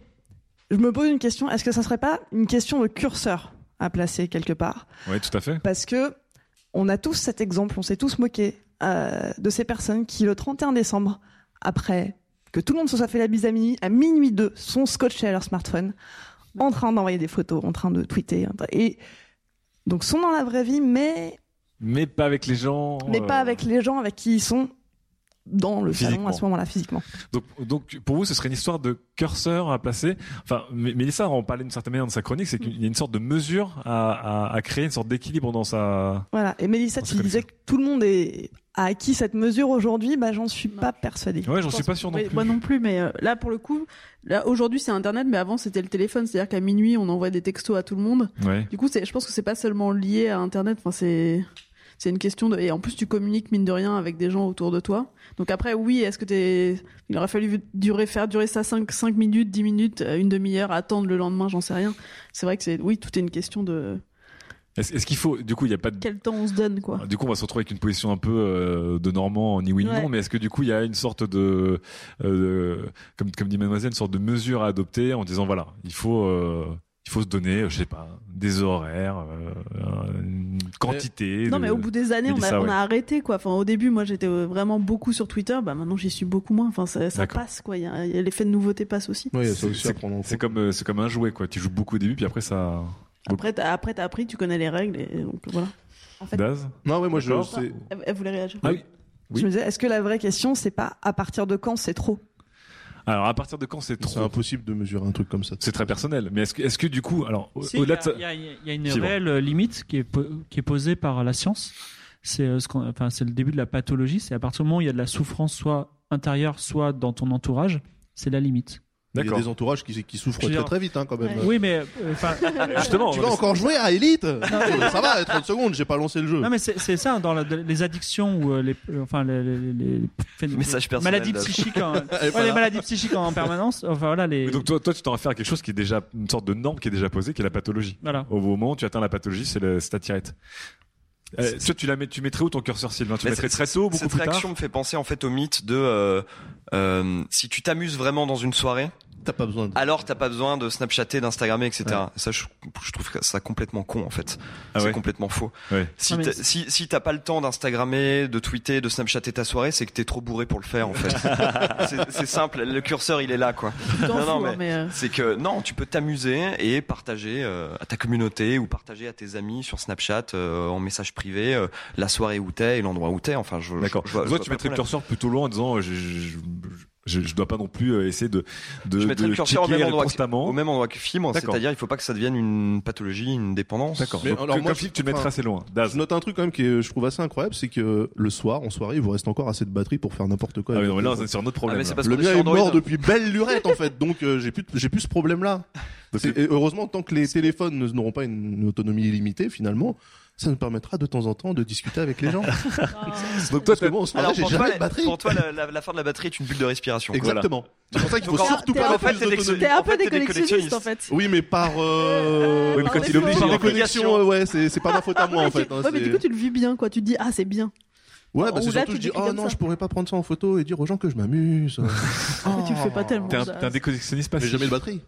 [SPEAKER 12] je me pose une question. Est-ce que ça serait pas une question de curseur à placer quelque part
[SPEAKER 3] Oui, tout à fait.
[SPEAKER 12] parce que on a tous cet exemple, on s'est tous moqués euh, de ces personnes qui, le 31 décembre, après que tout le monde se soit fait la bise à minuit, à minuit 2, sont scotchés à leur smartphone, en train d'envoyer des photos, en train de tweeter. Et donc sont dans la vraie vie, mais,
[SPEAKER 3] Mais pas avec les gens.
[SPEAKER 12] mais
[SPEAKER 3] euh,
[SPEAKER 12] pas avec les gens avec qui ils sont dans le salon à ce moment-là, physiquement.
[SPEAKER 3] Donc, donc, pour vous, ce serait une histoire de curseur à placer. Enfin, Mélissa en parlait d'une certaine manière dans sa chronique, c'est qu'il y a une sorte de mesure à, à, à créer, une sorte d'équilibre dans sa.
[SPEAKER 12] Voilà. Et Mélissa, tu disais que tout le monde est, a acquis cette mesure aujourd'hui, bah, j'en suis pas persuadée.
[SPEAKER 3] Ouais, j'en
[SPEAKER 5] Je
[SPEAKER 3] suis pas sûr non plus.
[SPEAKER 5] Moi non plus, mais euh, là pour le coup, là aujourd'hui c'est Internet, mais avant c'était le téléphone, c'est-à-dire qu'à minuit on envoie des textos à tout le monde.
[SPEAKER 3] Ouais.
[SPEAKER 5] Du coup, c'est, je pense que c'est pas seulement lié à Internet. Enfin, c'est c'est une question de et en plus tu communiques mine de rien avec des gens autour de toi. Donc après, oui, est-ce que t'es il aurait fallu durer faire durer ça 5 cinq minutes, 10 minutes, euh, une demi-heure, attendre le lendemain, j'en sais rien. C'est vrai que c'est oui, tout est une question de
[SPEAKER 3] Est-ce qu'il faut, du coup, il n'y a pas de.
[SPEAKER 5] quel temps on se donne quoi.
[SPEAKER 3] Du coup, on va se retrouver avec une position un peu euh, de Normand, ni oui ni
[SPEAKER 5] Ouais.
[SPEAKER 3] non, mais est-ce que du coup, il y a une sorte de, euh, comme, comme dit Mademoiselle, une sorte de mesure à adopter en disant voilà, il faut, euh, il faut se donner, je sais pas, des horaires, euh, une quantité.
[SPEAKER 5] Non,
[SPEAKER 3] de-
[SPEAKER 5] mais au bout des années, on a, on arrêté, quoi. Enfin, au début, moi, j'étais euh, vraiment beaucoup sur Twitter. Bah, maintenant, j'y suis beaucoup moins. Enfin, ça, passe, quoi. Il y a, il y a l'effet de nouveauté passe aussi.
[SPEAKER 6] Ça
[SPEAKER 3] C'est- comme, euh, c'est comme un jouet, quoi. Tu joues beaucoup au début, puis après ça.
[SPEAKER 5] Après, t'as, après, t'as appris, tu connais les règles, et donc voilà.
[SPEAKER 12] En fait,
[SPEAKER 3] Daz
[SPEAKER 6] Non, ouais, moi je.
[SPEAKER 5] Elle, elle voulait réagir.
[SPEAKER 3] Ah oui. Oui.
[SPEAKER 12] je me disais, est-ce que la vraie question, c'est pas à partir de quand c'est trop?
[SPEAKER 3] Alors, à partir de quand c'est
[SPEAKER 6] C'est
[SPEAKER 3] trop
[SPEAKER 6] impossible de mesurer un truc comme ça.
[SPEAKER 3] C'est très personnel. Mais est-ce que, est-ce que du coup, alors,
[SPEAKER 4] Si,
[SPEAKER 3] au-delà
[SPEAKER 4] il
[SPEAKER 3] de ça.
[SPEAKER 4] y, a- il y a- il y a une réelle euh, limite qui est, po- qui est posée par la science. C'est euh, ce qu'on, enfin, c'est le début de la pathologie. C'est à partir du moment où il y a de la souffrance, soit intérieure, soit dans ton entourage, c'est la limite.
[SPEAKER 6] Il y a des entourages qui, qui souffrent très
[SPEAKER 4] dire-
[SPEAKER 6] très vite hein, quand même.
[SPEAKER 4] Oui, mais euh,
[SPEAKER 3] Justement,
[SPEAKER 6] Tu vas encore jouer à Elite Ça va, 30 secondes, j'ai pas lancé le jeu.
[SPEAKER 4] Non mais c'est ça dans la- les addictions ou euh, les euh, enfin les, les, les- les- maladies psychiques en, ouais,
[SPEAKER 6] voilà.
[SPEAKER 4] les maladies psychiques en permanence enfin voilà les
[SPEAKER 3] Mais donc toi, toi, tu t'en à quelque chose qui est déjà une sorte de norme qui est déjà posée, qui est la pathologie.
[SPEAKER 4] voilà
[SPEAKER 3] Au moment où tu atteins la pathologie, c'est le- c'est ta tirette. Euh, toi, tu la mets, tu mettrais où ton curseur, Sylvain? Tu
[SPEAKER 8] Mais
[SPEAKER 3] mettrais très tôt, beaucoup
[SPEAKER 8] Cette
[SPEAKER 3] plus tard?
[SPEAKER 8] réaction me fait penser en fait au mythe de euh, euh, si tu t'amuses vraiment dans une soirée,
[SPEAKER 6] T'as pas besoin de...
[SPEAKER 8] alors t'as pas besoin de Snapchatter, d'Instagrammer, etc. Ça, je, je trouve que ça complètement con en fait.
[SPEAKER 3] Ah
[SPEAKER 8] c'est
[SPEAKER 3] ouais
[SPEAKER 8] complètement faux.
[SPEAKER 3] Ouais.
[SPEAKER 8] Si t'as- si si t'as pas le temps d'Instagrammer, de tweeter, de Snapchatter ta soirée, c'est que t'es trop bourré pour le faire en fait. C'est- c'est simple, le curseur il est là quoi. Non, non,
[SPEAKER 5] hein,
[SPEAKER 8] mais-
[SPEAKER 5] mais, euh,
[SPEAKER 8] C'est que non, tu peux t'amuser et partager euh, à ta communauté ou partager à tes amis sur Snapchat euh, en message privé euh, la soirée où t'es et l'endroit où t'es. Enfin, je.
[SPEAKER 3] D'accord.
[SPEAKER 8] je- je vois- je
[SPEAKER 3] Toi,
[SPEAKER 8] vois
[SPEAKER 3] tu mettrais le curseur plutôt loin en disant, euh, je, je, je, je dois pas non plus euh, essayer de, de,
[SPEAKER 8] Je mettrais
[SPEAKER 3] de
[SPEAKER 8] le curseur au même endroit que,
[SPEAKER 3] constamment.
[SPEAKER 8] au même endroit que fibre,
[SPEAKER 3] D'accord.
[SPEAKER 8] c'est-à-dire il faut pas que ça devienne une pathologie, une dépendance.
[SPEAKER 3] D'accord.
[SPEAKER 6] Mais
[SPEAKER 3] Donc,
[SPEAKER 6] alors
[SPEAKER 3] que-
[SPEAKER 6] moi,
[SPEAKER 3] comme Philippe, tu le mettrais
[SPEAKER 6] enfin,
[SPEAKER 3] assez loin. Daz.
[SPEAKER 6] Je note un truc quand même qui est, je trouve assez incroyable, c'est que le soir, en soirée, il vous reste encore assez de batterie pour faire n'importe quoi.
[SPEAKER 3] Ah oui,
[SPEAKER 6] avec
[SPEAKER 3] non, mais là,
[SPEAKER 6] votre
[SPEAKER 3] on est sur un autre
[SPEAKER 8] Ah,
[SPEAKER 3] problème.
[SPEAKER 8] mais c'est parce
[SPEAKER 6] Le mien est
[SPEAKER 8] Android.
[SPEAKER 6] mort depuis belle lurette en fait, donc euh, j'ai plus j'ai plus ce problème là. Et heureusement tant que les téléphones ne- n'auront pas une, une autonomie illimitée finalement, ça nous permettra de temps en temps de discuter avec les gens.
[SPEAKER 3] Donc toi,
[SPEAKER 6] bon, en soirée,
[SPEAKER 8] Alors
[SPEAKER 6] j'ai
[SPEAKER 8] pour
[SPEAKER 6] jamais
[SPEAKER 8] toi,
[SPEAKER 6] de batterie.
[SPEAKER 8] pour toi, la, la- la fin de la batterie est une bulle de respiration.
[SPEAKER 6] Exactement. C'est pour ça qu'il faut
[SPEAKER 8] en-
[SPEAKER 6] surtout pas plus d'autonomie.
[SPEAKER 5] T'es un
[SPEAKER 8] En
[SPEAKER 5] peu
[SPEAKER 8] fait,
[SPEAKER 5] déconnextionniste en fait.
[SPEAKER 6] Oui, mais par euh...
[SPEAKER 3] Oui, mais quand il est obligé,
[SPEAKER 6] par
[SPEAKER 3] en fait.
[SPEAKER 6] déconnexion, euh, ouais, c'est c'est pas ma faute à moi en fait.
[SPEAKER 5] tu-
[SPEAKER 6] hein,
[SPEAKER 5] ouais, mais du coup, tu le vis bien, quoi. Tu te dis, ah, c'est bien.
[SPEAKER 6] Ouais, bah
[SPEAKER 5] Ou
[SPEAKER 6] c'est surtout
[SPEAKER 5] tu
[SPEAKER 6] je dis oh non,
[SPEAKER 5] ça.
[SPEAKER 6] je pourrais pas prendre ça en photo et dire aux gens que je m'amuse.
[SPEAKER 5] Mais tu le fais pas tellement.
[SPEAKER 3] T'es un,
[SPEAKER 5] ça.
[SPEAKER 3] t'es un déconnextionniste
[SPEAKER 6] Mais
[SPEAKER 3] passif.
[SPEAKER 6] jamais de batterie.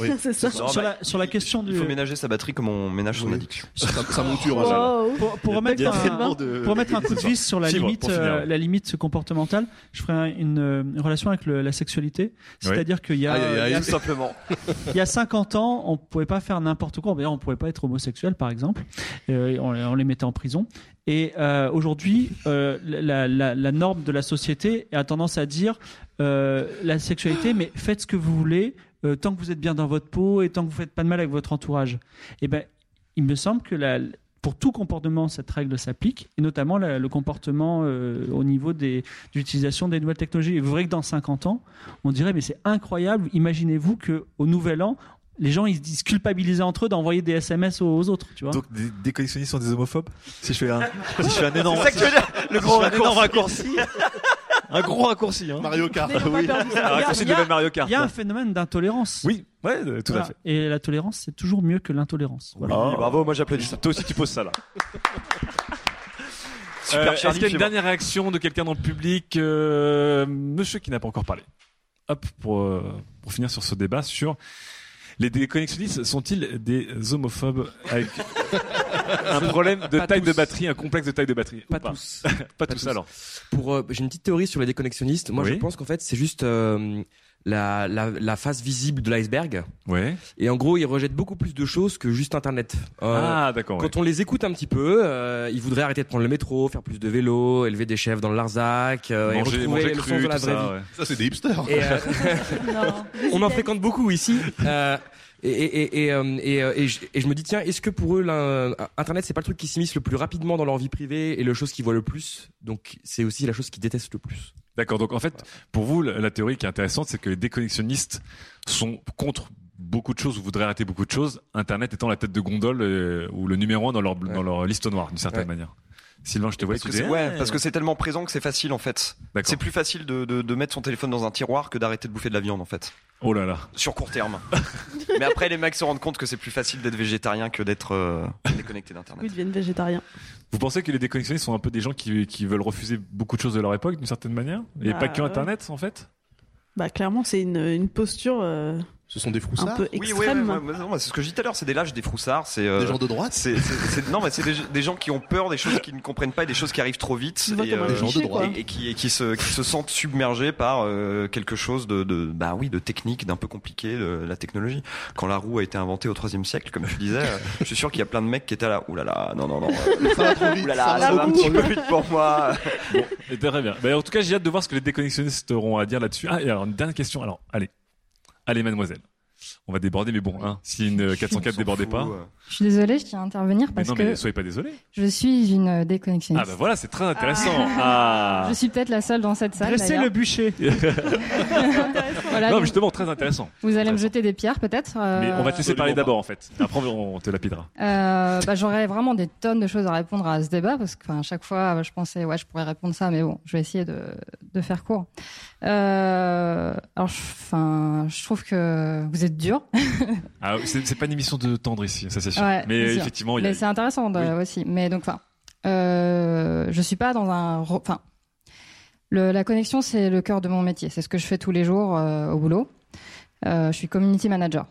[SPEAKER 6] Oui.
[SPEAKER 5] C'est ça.
[SPEAKER 8] Non,
[SPEAKER 4] sur
[SPEAKER 8] bah,
[SPEAKER 4] la sur la question
[SPEAKER 8] Il
[SPEAKER 4] du
[SPEAKER 8] faut ménager sa batterie comme on ménage son
[SPEAKER 6] Oui.
[SPEAKER 8] addiction.
[SPEAKER 6] Ça monture.
[SPEAKER 5] Wow.
[SPEAKER 4] pour, pour remettre
[SPEAKER 11] Il y a
[SPEAKER 4] un,
[SPEAKER 11] tellement de-
[SPEAKER 4] pour remettre un coup de vis sur la
[SPEAKER 3] Fibre,
[SPEAKER 4] limite, euh, la limite comportementale, je ferai un- une, euh, une relation avec le- la sexualité. C'est-à-dire qu'il y a,
[SPEAKER 6] Aïe, aïe, aïe.
[SPEAKER 4] il y a-
[SPEAKER 8] Tout simplement.
[SPEAKER 4] il y a 50 ans, on pouvait pas faire n'importe quoi. D'ailleurs, on pouvait pas être homosexuel, par exemple. Euh, on, on les mettait en prison. Et euh, aujourd'hui, euh, la, la- la norme de la société a tendance à dire euh, la sexualité, mais faites ce que vous voulez, euh, tant que vous êtes bien dans votre peau et tant que vous faites pas de mal avec votre entourage. Et ben, il me semble que la, pour tout comportement, cette règle s'applique, et notamment la- le comportement euh, au niveau des, de l'utilisation des nouvelles technologies. Et vous verrez que dans 50 ans, on dirait, mais c'est incroyable, imaginez-vous qu'au Nouvel An, les gens ils se disent culpabiliser entre eux d'envoyer des SMS aux, aux autres, tu vois.
[SPEAKER 3] Donc, des déconnexionniste sont des homophobes? Si je fais un, si je fais un énorme,
[SPEAKER 8] Le grand
[SPEAKER 3] si je fais un énorme
[SPEAKER 8] raccourci.
[SPEAKER 3] un gros raccourci, hein.
[SPEAKER 6] Mario Kart.
[SPEAKER 3] Un raccourci
[SPEAKER 4] Il y a-
[SPEAKER 3] de Mario Kart.
[SPEAKER 4] Il y a un phénomène d'intolérance.
[SPEAKER 3] Oui, ouais, euh, tout à fait.
[SPEAKER 4] Et la tolérance, c'est toujours mieux que l'intolérance. Voilà.
[SPEAKER 8] Oui, bravo, moi j'applaudis ça.
[SPEAKER 3] Toi aussi, tu poses ça là.
[SPEAKER 8] Super
[SPEAKER 3] Euh, Est-ce qu'il y a une dernière réaction de quelqu'un dans le public euh, Monsieur qui n'a pas encore parlé? Hop, pour, euh, pour finir sur ce débat sur les déconnexionnistes sont-ils des homophobes avec un problème de
[SPEAKER 13] Pas
[SPEAKER 3] taille de batterie, un complexe de taille de batterie ou
[SPEAKER 13] Pas tous.
[SPEAKER 3] pas tous alors.
[SPEAKER 13] Pour, euh, j'ai une petite théorie sur les déconnexionnistes. Moi,
[SPEAKER 3] Oui.
[SPEAKER 13] je pense qu'en fait, c'est juste euh, la, la, la face visible de l'iceberg.
[SPEAKER 3] Ouais.
[SPEAKER 13] Et en gros, ils rejettent beaucoup plus de choses que juste Internet. Euh,
[SPEAKER 3] ah d'accord. ouais.
[SPEAKER 13] Quand on les écoute un petit peu, euh, ils voudraient arrêter de prendre le métro, faire plus de vélo, élever des chefs dans le Larzac, euh, et
[SPEAKER 3] Manger,
[SPEAKER 13] retrouver
[SPEAKER 3] manger
[SPEAKER 13] le
[SPEAKER 3] cru,
[SPEAKER 13] sens de la vraie
[SPEAKER 3] ça,
[SPEAKER 13] vie.
[SPEAKER 3] ouais.
[SPEAKER 6] Ça c'est des hipsters.
[SPEAKER 13] Et, euh,
[SPEAKER 5] Non.
[SPEAKER 13] on en fréquente beaucoup ici. Et, et, et, euh, et, euh, et je, et je me dis tiens, est-ce que pour eux, l'in- Internet, c'est pas le truc qui s'immisce le plus rapidement dans leur vie privée et le chose qu'ils voient le plus? Donc c'est aussi la chose qu'ils détestent le plus.
[SPEAKER 3] D'accord. Donc en fait, pour vous, la théorie qui est intéressante, c'est que les déconnexionnistes sont contre beaucoup de choses ou voudraient arrêter beaucoup de choses. Internet étant la tête de gondole euh, ou le numéro un dans leur dans leur liste noire d'une certaine
[SPEAKER 13] Ouais.
[SPEAKER 3] manière. Sylvain, je te vois
[SPEAKER 8] Parce que ouais, parce que c'est tellement présent que c'est facile en fait. C'est plus facile de, de, de mettre son téléphone dans un tiroir que d'arrêter de bouffer de la viande en fait.
[SPEAKER 3] Oh là là.
[SPEAKER 8] Sur court terme. Mais après les mecs se rendent compte que c'est plus facile d'être végétarien que d'être euh, déconnecté d'internet.
[SPEAKER 5] Oui, ils deviennent végétariens.
[SPEAKER 3] Vous pensez que les déconnexionnistes sont un peu des gens qui, qui veulent refuser beaucoup de choses de leur époque d'une certaine manière? Et
[SPEAKER 5] Bah,
[SPEAKER 3] pas que
[SPEAKER 5] ouais.
[SPEAKER 3] Internet en fait?
[SPEAKER 5] Bah, clairement, c'est une, une posture euh,
[SPEAKER 6] Ce sont des
[SPEAKER 5] un
[SPEAKER 6] froussards.
[SPEAKER 5] peu
[SPEAKER 8] Oui, oui,
[SPEAKER 5] extrême.
[SPEAKER 8] ouais, ouais, ouais, non, c'est ce que je dis tout à l'heure, c'est des lâches, des froussards, c'est euh,
[SPEAKER 6] Des gens de droite.
[SPEAKER 8] c'est c'est- c'est- non mais c'est des, des gens qui ont peur des choses qu'ils ne comprennent pas et des choses qui arrivent trop vite et, euh,
[SPEAKER 6] des gens de droite.
[SPEAKER 8] et, et qui, et qui se qui se sentent submergés par euh, quelque chose de, de bah oui de technique d'un peu compliqué de la technologie quand la roue a été inventée au IIIe siècle comme je disais euh, je suis sûr qu'il y a plein de mecs qui étaient là ouh là là non non non
[SPEAKER 6] Ça va trop vite.
[SPEAKER 8] ouh là
[SPEAKER 6] ça va
[SPEAKER 8] ça va un petit
[SPEAKER 6] trop
[SPEAKER 8] peu
[SPEAKER 6] vite.
[SPEAKER 8] vite pour moi
[SPEAKER 3] Bon, et très bien. Bah, en tout cas, j'ai hâte de voir ce que les déconnexionnistes auront à dire là-dessus. Ah, et alors une dernière question. Alors, allez, allez, mademoiselle. on va déborder, mais bon, hein, si une 404 débordait pas.
[SPEAKER 14] Je suis désolée, je tiens à intervenir
[SPEAKER 3] Mais
[SPEAKER 14] parce
[SPEAKER 3] non,
[SPEAKER 14] que
[SPEAKER 3] mais soyez pas désolé.
[SPEAKER 14] je suis une déconnexionniste.
[SPEAKER 3] Ah bah voilà, c'est très intéressant. Ah.
[SPEAKER 14] Je suis peut-être la seule dans cette salle.
[SPEAKER 4] Dressez le bûcher.
[SPEAKER 14] Voilà,
[SPEAKER 3] non, justement, très intéressant.
[SPEAKER 14] Vous allez me jeter des pierres peut-être. euh,
[SPEAKER 3] Mais on va te laisser parler d'abord, en fait. Après, on te lapidera.
[SPEAKER 14] Euh, bah, j'aurais vraiment des tonnes de choses à répondre à ce débat parce que enfin, à chaque fois je pensais ouais je pourrais répondre ça mais bon je vais essayer de, de faire court. Euh, alors je- enfin je trouve que vous êtes dur.
[SPEAKER 3] Ah, c'est pas une émission de tendre ici, ça c'est sûr.
[SPEAKER 14] Ouais,
[SPEAKER 3] mais
[SPEAKER 14] sûr.
[SPEAKER 3] effectivement, il a...
[SPEAKER 14] C'est intéressant de- aussi. Mais donc, enfin, euh, je suis pas dans un, enfin, la connexion c'est le cœur de mon métier. C'est ce que je fais tous les jours euh, au boulot. Euh, je suis community manager.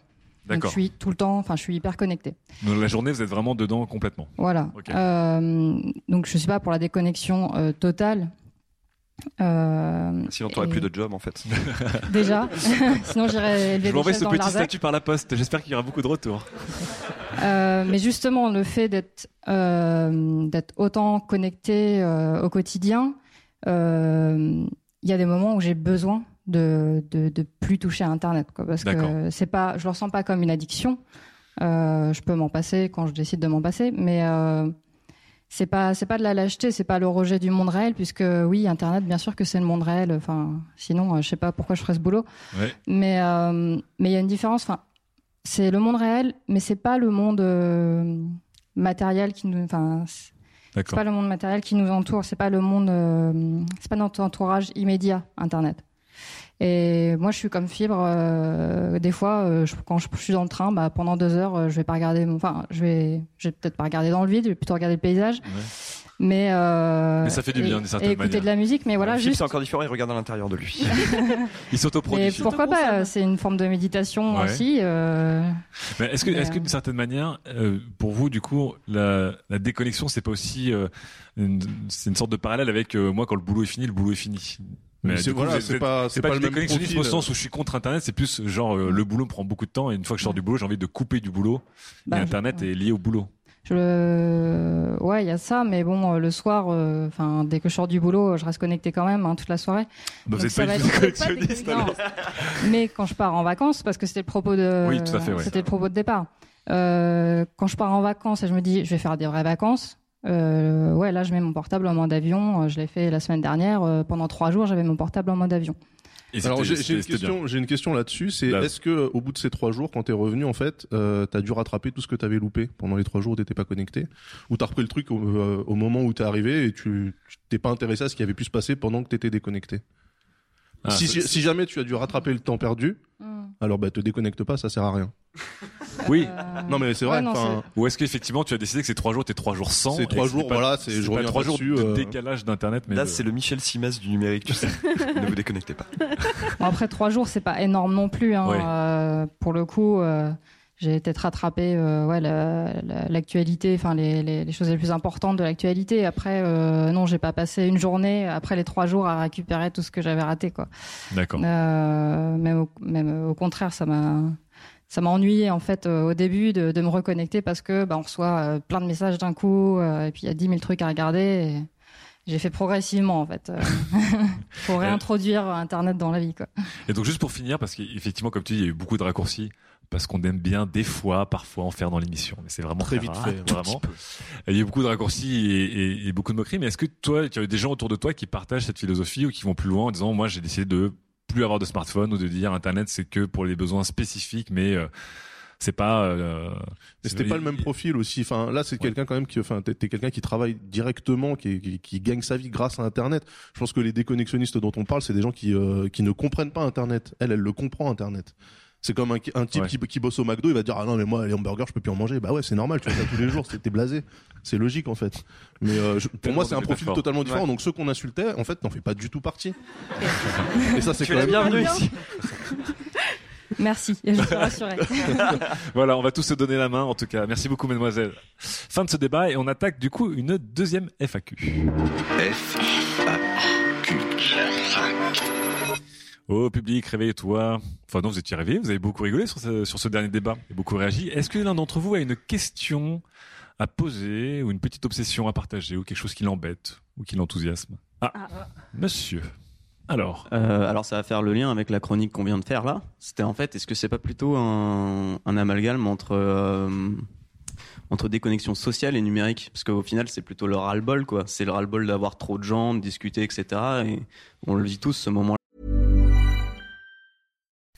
[SPEAKER 14] Donc je suis tout le temps, enfin, je suis hyper connectée.
[SPEAKER 3] Donc, la journée, vous êtes vraiment dedans complètement.
[SPEAKER 14] Voilà.
[SPEAKER 3] Ok.
[SPEAKER 14] Euh, donc je suis pas pour la déconnexion euh, totale. Euh,
[SPEAKER 8] Sinon, t'aurais
[SPEAKER 14] et-
[SPEAKER 8] plus de job en fait.
[SPEAKER 14] Déjà. Sinon, j'irais
[SPEAKER 3] Je
[SPEAKER 14] des
[SPEAKER 3] vous envoie
[SPEAKER 14] chaises
[SPEAKER 3] ce
[SPEAKER 14] dans
[SPEAKER 3] petit statut par la poste. J'espère qu'il y aura beaucoup de retours.
[SPEAKER 14] Euh, mais justement, le fait d'être euh, d'être autant connecté euh, au quotidien, il y a des moments où j'ai besoin de, de de plus toucher à Internet, quoi, parce que c'est pas, je le ressens pas comme une addiction. Je peux m'en passer quand je décide de m'en passer, mais c'est pas c'est pas de la lâcheté, c'est pas le rejet du monde réel, puisque oui, Internet, bien sûr que c'est le monde réel. Enfin, sinon, euh, je sais pas pourquoi je ferais ce boulot.
[SPEAKER 3] Ouais.
[SPEAKER 14] Mais euh, mais il y a une différence. Enfin, c'est le monde réel, mais c'est pas le monde euh, matériel qui nous. Enfin, c'est pas le monde matériel qui nous entoure. C'est pas le monde. euh, c'est pas notre entourage immédiat, Internet. Et moi, je suis comme fibre. euh, des fois, euh, je- quand je, je suis dans le train, bah, pendant deux heures, euh, je vais pas regarder. Enfin, je vais, je vais peut-être pas regarder dans le vide. Je vais plutôt regarder le paysage. Mais, euh,
[SPEAKER 3] Mais ça fait du
[SPEAKER 14] et-
[SPEAKER 3] bien, d'une certaine
[SPEAKER 14] et écouter
[SPEAKER 3] manière.
[SPEAKER 14] de la musique. Mais voilà,
[SPEAKER 8] Philippe,
[SPEAKER 14] juste
[SPEAKER 8] c'est encore différent, il regarde à l'intérieur de lui.
[SPEAKER 3] Il s'autoproduit.
[SPEAKER 14] mais pourquoi pas C'est une forme de méditation
[SPEAKER 3] Ouais.
[SPEAKER 14] aussi. euh,
[SPEAKER 3] Mais est-ce que, est-ce que d'une certaine manière, euh, pour vous, du coup, la, la déconnexion, c'est pas aussi, euh, une, c'est une sorte de parallèle avec euh, moi quand le boulot est fini, le boulot est fini?
[SPEAKER 6] Mais c'est- voilà,
[SPEAKER 3] vous vous
[SPEAKER 6] pas- c'est le même profil.
[SPEAKER 3] au sens où je suis contre Internet, c'est plus genre euh, le boulot me prend beaucoup de temps et une fois que je sors du boulot, j'ai envie de couper du boulot.
[SPEAKER 14] Bah,
[SPEAKER 3] et Internet est lié au boulot.
[SPEAKER 14] Je... Ouais, il y a ça, mais bon, euh, le soir, euh, enfin, dès que je sors du boulot, je reste connecté quand même hein, toute la soirée.
[SPEAKER 3] Bah, vous
[SPEAKER 14] Donc
[SPEAKER 3] êtes
[SPEAKER 14] ça
[SPEAKER 3] pas
[SPEAKER 14] être-
[SPEAKER 3] collectionniste, alors.
[SPEAKER 14] Mais quand je pars en vacances, parce que c'était le propos de,
[SPEAKER 3] Oui, tout à fait, ouais.
[SPEAKER 14] c'était le propos de départ. Euh, quand je pars en vacances et je me dis, je vais faire des vraies vacances. Euh, ouais, là, je mets mon portable en mode avion. Euh, Je l'ai fait la semaine dernière. Euh, pendant trois jours, j'avais mon portable en mode avion.
[SPEAKER 6] Alors j'ai une question, j'ai une question là-dessus. C'est
[SPEAKER 3] Là.
[SPEAKER 6] est-ce que au bout de ces trois jours, quand t'es revenu, en fait, euh, t'as dû rattraper tout ce que t'avais loupé pendant les trois jours où t'étais pas connecté, ou t'as repris le truc au, euh, au moment où t'es arrivé et tu tu t'es pas intéressé à ce qui avait pu se passer pendant que t'étais déconnecté?
[SPEAKER 3] Ah,
[SPEAKER 6] si,
[SPEAKER 3] c'est-
[SPEAKER 6] si, si jamais tu as dû rattraper le temps perdu, alors bah te déconnecte pas, ça sert à rien.
[SPEAKER 3] Oui.
[SPEAKER 6] Non mais c'est vrai.
[SPEAKER 14] Ouais, non,
[SPEAKER 6] enfin,
[SPEAKER 3] Ou est-ce qu'effectivement tu as décidé que ces trois jours étaient trois jours sans
[SPEAKER 6] Ces
[SPEAKER 3] et
[SPEAKER 6] trois jours,
[SPEAKER 3] pas-
[SPEAKER 6] voilà, c'est- je
[SPEAKER 3] pas trois jours
[SPEAKER 6] dessus,
[SPEAKER 3] de
[SPEAKER 6] euh.
[SPEAKER 3] décalage d'internet. Mais
[SPEAKER 8] Là,
[SPEAKER 3] de-
[SPEAKER 8] c'est le Michel Simès du numérique, tu sais. ne vous déconnectez pas.
[SPEAKER 14] Bon, après trois jours, c'est pas énorme non plus. Hein.
[SPEAKER 8] Ouais.
[SPEAKER 14] Euh, pour le coup, euh, j'ai peut-être rattrapé euh, ouais, la- la- l'actualité, enfin les, les, les choses les plus importantes de l'actualité. Après, euh, non, j'ai pas passé une journée après les trois jours à récupérer tout ce que j'avais raté, quoi.
[SPEAKER 3] D'accord.
[SPEAKER 14] Euh, même, au, même au contraire, ça m'a ça m'a ennuyé en fait euh, au début de, de me reconnecter parce que bah, on reçoit euh, plein de messages d'un coup et puis il y a 10 000 trucs à regarder. Et j'ai fait progressivement en fait. Euh, faut réintroduire Internet dans la vie, quoi.
[SPEAKER 3] Et donc juste pour finir, parce qu'effectivement, comme tu dis, il y a eu beaucoup de raccourcis, parce qu'on aime bien des fois, parfois, en faire dans l'émission. Mais c'est vraiment
[SPEAKER 6] Très
[SPEAKER 3] très,
[SPEAKER 6] vite
[SPEAKER 3] rare,
[SPEAKER 6] fait,
[SPEAKER 3] vraiment. Il y a beaucoup de raccourcis et, et- et beaucoup de moqueries. Mais est-ce que toi, tu as eu des gens autour de toi qui partagent cette philosophie ou qui vont plus loin en disant, moi, j'ai décidé de plus avoir de smartphone ou de dire Internet, c'est que pour les besoins spécifiques, mais euh, c'est pas. euh,
[SPEAKER 6] c'était pas le même profil aussi. Enfin, là, c'est quelqu'un quand même qui, enfin, t'es t'es quelqu'un qui travaille directement, qui, qui, qui gagne sa vie grâce à Internet. Je pense que les déconnexionnistes dont on parle, c'est des gens qui, euh, qui ne comprennent pas Internet. Elle, elle le comprend Internet. C'est comme un, un type
[SPEAKER 3] Ouais.
[SPEAKER 6] qui, qui bosse au McDo, il va dire ah non mais moi les hamburgers je peux plus en manger. Bah ouais c'est normal, tu fais ça tous les jours, c'est- t'es blasé. C'est logique en fait. Mais euh, je- pour moi c'est un profil totalement différent.
[SPEAKER 3] Ouais.
[SPEAKER 6] Donc ceux qu'on insultait, en fait, n'en fait pas du tout partie. Et ça c'est quand même
[SPEAKER 8] bienvenue ici.
[SPEAKER 14] Merci, je suis rassurée.
[SPEAKER 3] voilà, on va tous se donner la main en tout cas. Merci beaucoup, mademoiselle. Fin de ce débat et on attaque du coup une deuxième FAQ. Au public, réveille-toi. Enfin non, vous étiez réveillés, vous avez beaucoup rigolé sur ce, sur ce dernier débat et beaucoup réagi. Est-ce que l'un d'entre vous a une question à poser ou une petite obsession à partager ou quelque chose qui l'embête ou qui l'enthousiasme? Ah, monsieur. Alors
[SPEAKER 11] Euh, alors ça va faire le lien avec la chronique qu'on vient de faire là. C'était en fait, est-ce que c'est pas plutôt un, un amalgame entre euh, entre déconnexion sociale et numérique? Parce qu'au final, c'est plutôt le ras-le-bol quoi. C'est le ras-le-bol d'avoir trop de gens, de discuter, etc. Et on le vit tous ce moment.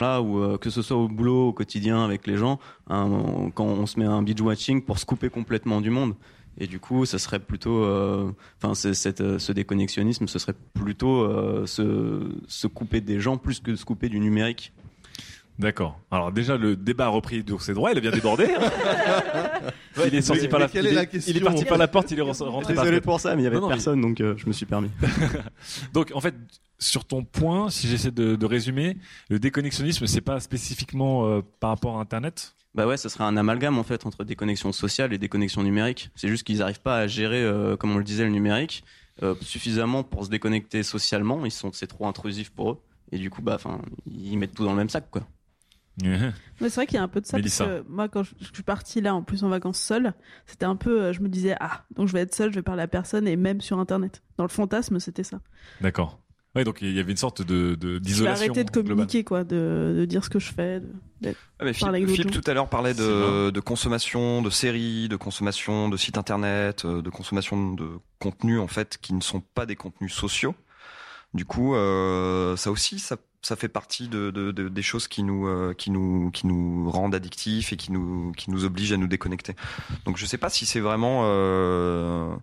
[SPEAKER 11] Là où euh, que ce soit au boulot, au quotidien avec les gens, hein, quand on se met un binge watching pour se couper complètement du monde. Et du coup, ça serait plutôt, euh, enfin, euh, ce déconnexionnisme, ce serait plutôt se, se couper des gens plus que se couper du numérique.
[SPEAKER 3] D'accord. Alors déjà le débat a repris de ses droits, il a bien débordé. hein. il est sorti
[SPEAKER 11] Mais-
[SPEAKER 3] par la
[SPEAKER 11] est
[SPEAKER 3] il
[SPEAKER 11] la
[SPEAKER 3] il est parti par la porte, il est rentré par la
[SPEAKER 11] Désolé
[SPEAKER 3] fenêtre.
[SPEAKER 11] pour ça, mais il y avait
[SPEAKER 3] Non, non,
[SPEAKER 11] personne, donc euh, je me suis permis.
[SPEAKER 3] Donc en fait, sur ton point, si j'essaie de, de résumer, le déconnexionnisme, c'est pas spécifiquement euh, par rapport à Internet?
[SPEAKER 11] Bah ouais, ce serait un amalgame en fait entre déconnexion sociale et déconnexion numérique. C'est juste qu'ils n'arrivent pas à gérer, euh, comme on le disait, le numérique suffisamment pour se déconnecter socialement. Ils sont, c'est trop intrusif pour eux. Et du coup, bah, enfin, ils mettent tout dans le même sac, quoi.
[SPEAKER 5] Mais c'est vrai qu'il y a un peu de ça
[SPEAKER 11] Mélissa.
[SPEAKER 5] parce que moi quand je, je suis partie là en plus en vacances seule, c'était un peu euh, je me disais ah donc je vais être seule, je vais parler à personne et même sur internet. Dans le fantasme, c'était ça.
[SPEAKER 3] D'accord. Ouais, donc il y avait une sorte de de-
[SPEAKER 5] Je vais
[SPEAKER 3] d'isolation.
[SPEAKER 5] arrêter de
[SPEAKER 3] globale.
[SPEAKER 5] communiquer quoi, de, de dire ce que je fais, de, d'être-
[SPEAKER 8] Ah, mais
[SPEAKER 5] parler
[SPEAKER 8] Philippe, tout à l'heure parlait de, de consommation de séries, de consommation de sites internet, euh, de consommation de contenus en fait qui ne sont pas des contenus sociaux. Du coup, euh, ça aussi, ça, ça fait partie de, de- de- des choses qui nous, euh, qui nous, qui nous rendent addictifs et qui nous, qui nous obligent à nous déconnecter. Donc, je sais pas si c'est vraiment, euh,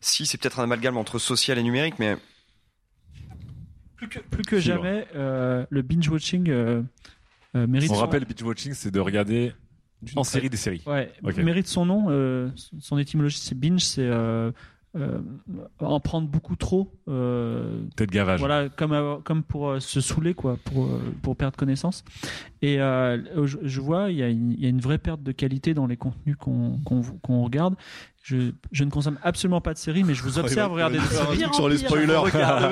[SPEAKER 8] si c'est peut-être un amalgame entre social et numérique, mais
[SPEAKER 4] Plus que, plus que
[SPEAKER 3] Fibre.
[SPEAKER 4] jamais, euh, le binge watching euh, euh, mérite.
[SPEAKER 3] On
[SPEAKER 4] son-
[SPEAKER 3] rappelle, binge watching, c'est de regarder en série des séries.
[SPEAKER 4] Ouais,
[SPEAKER 3] Ok.
[SPEAKER 4] mérite son nom. euh, son étymologie, c'est binge, c'est euh, euh, en prendre beaucoup trop. Euh,
[SPEAKER 3] Peut-être gavage.
[SPEAKER 4] Voilà, comme, comme pour euh, se saouler, quoi, pour, euh, pour perdre connaissance. Et euh, je, je vois, il y, a une- il y a une vraie perte de qualité dans les contenus qu'on regarde. Je, je ne consomme absolument pas de séries, mais je vous observe regarder des séries.
[SPEAKER 6] sur les spoilers.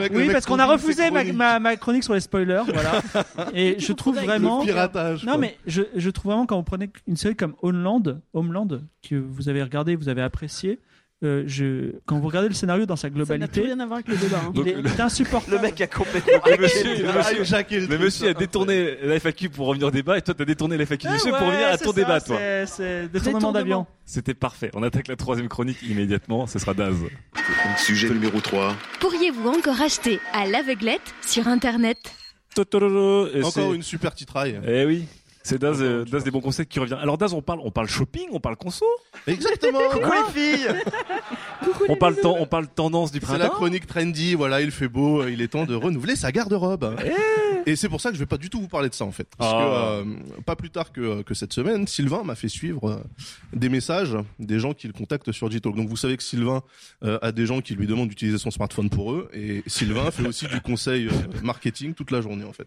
[SPEAKER 6] Mec-
[SPEAKER 4] oui, parce qu'on a refusé ma,
[SPEAKER 6] chroniques.
[SPEAKER 4] ma, ma chronique sur les spoilers, voilà. Et je trouve vraiment.
[SPEAKER 6] Le piratage,
[SPEAKER 4] Non,
[SPEAKER 6] quoi.
[SPEAKER 4] mais je, je trouve vraiment quand vous prenez une série comme Homeland, Homeland que vous avez regardé, vous avez apprécié. Euh, je, quand vous regardez le scénario dans sa
[SPEAKER 5] Ça n'a
[SPEAKER 4] globalité,
[SPEAKER 5] plus rien à voir avec le débat. hein.
[SPEAKER 4] il est, insupportable.
[SPEAKER 8] le mec a complètement.
[SPEAKER 3] Le monsieur, le monsieur-
[SPEAKER 6] hijacké le
[SPEAKER 3] le
[SPEAKER 6] truc.
[SPEAKER 3] monsieur a détourné la FAQ pour revenir au débat et toi t'as détourné la FAQ du
[SPEAKER 4] Ah
[SPEAKER 3] monsieur
[SPEAKER 4] ouais,
[SPEAKER 3] pour venir à ton
[SPEAKER 4] ça,
[SPEAKER 3] débat toi.
[SPEAKER 4] c'est- détournement d'avion.
[SPEAKER 3] C'était parfait. On attaque la troisième chronique immédiatement. Ce sera Daz.
[SPEAKER 1] Sujet numéro 3.
[SPEAKER 7] Pourriez-vous encore acheter à l'aveuglette sur Internet?
[SPEAKER 6] Encore une super titraille.
[SPEAKER 3] Eh oui. C'est Daz, euh, Daz des bons conseils qui revient. Alors Daz, on parle, on parle shopping, on parle conso,
[SPEAKER 6] Exactement.
[SPEAKER 8] Coucou les filles
[SPEAKER 3] on parle temps, on parle tendance du
[SPEAKER 6] C'est la
[SPEAKER 3] printemps.
[SPEAKER 6] chronique trendy, voilà, il fait beau, euh, il est temps de renouveler sa garde-robe. Et c'est pour ça que je vais pas du tout vous parler de ça en fait. Parce
[SPEAKER 3] Ah.
[SPEAKER 6] que euh, pas plus tard que, que cette semaine, Sylvain m'a fait suivre euh, des messages des gens qui le contactent sur Gtalk. Donc vous savez que Sylvain euh, a des gens qui lui demandent d'utiliser son smartphone pour eux et Sylvain fait aussi du conseil euh, marketing toute la journée en fait.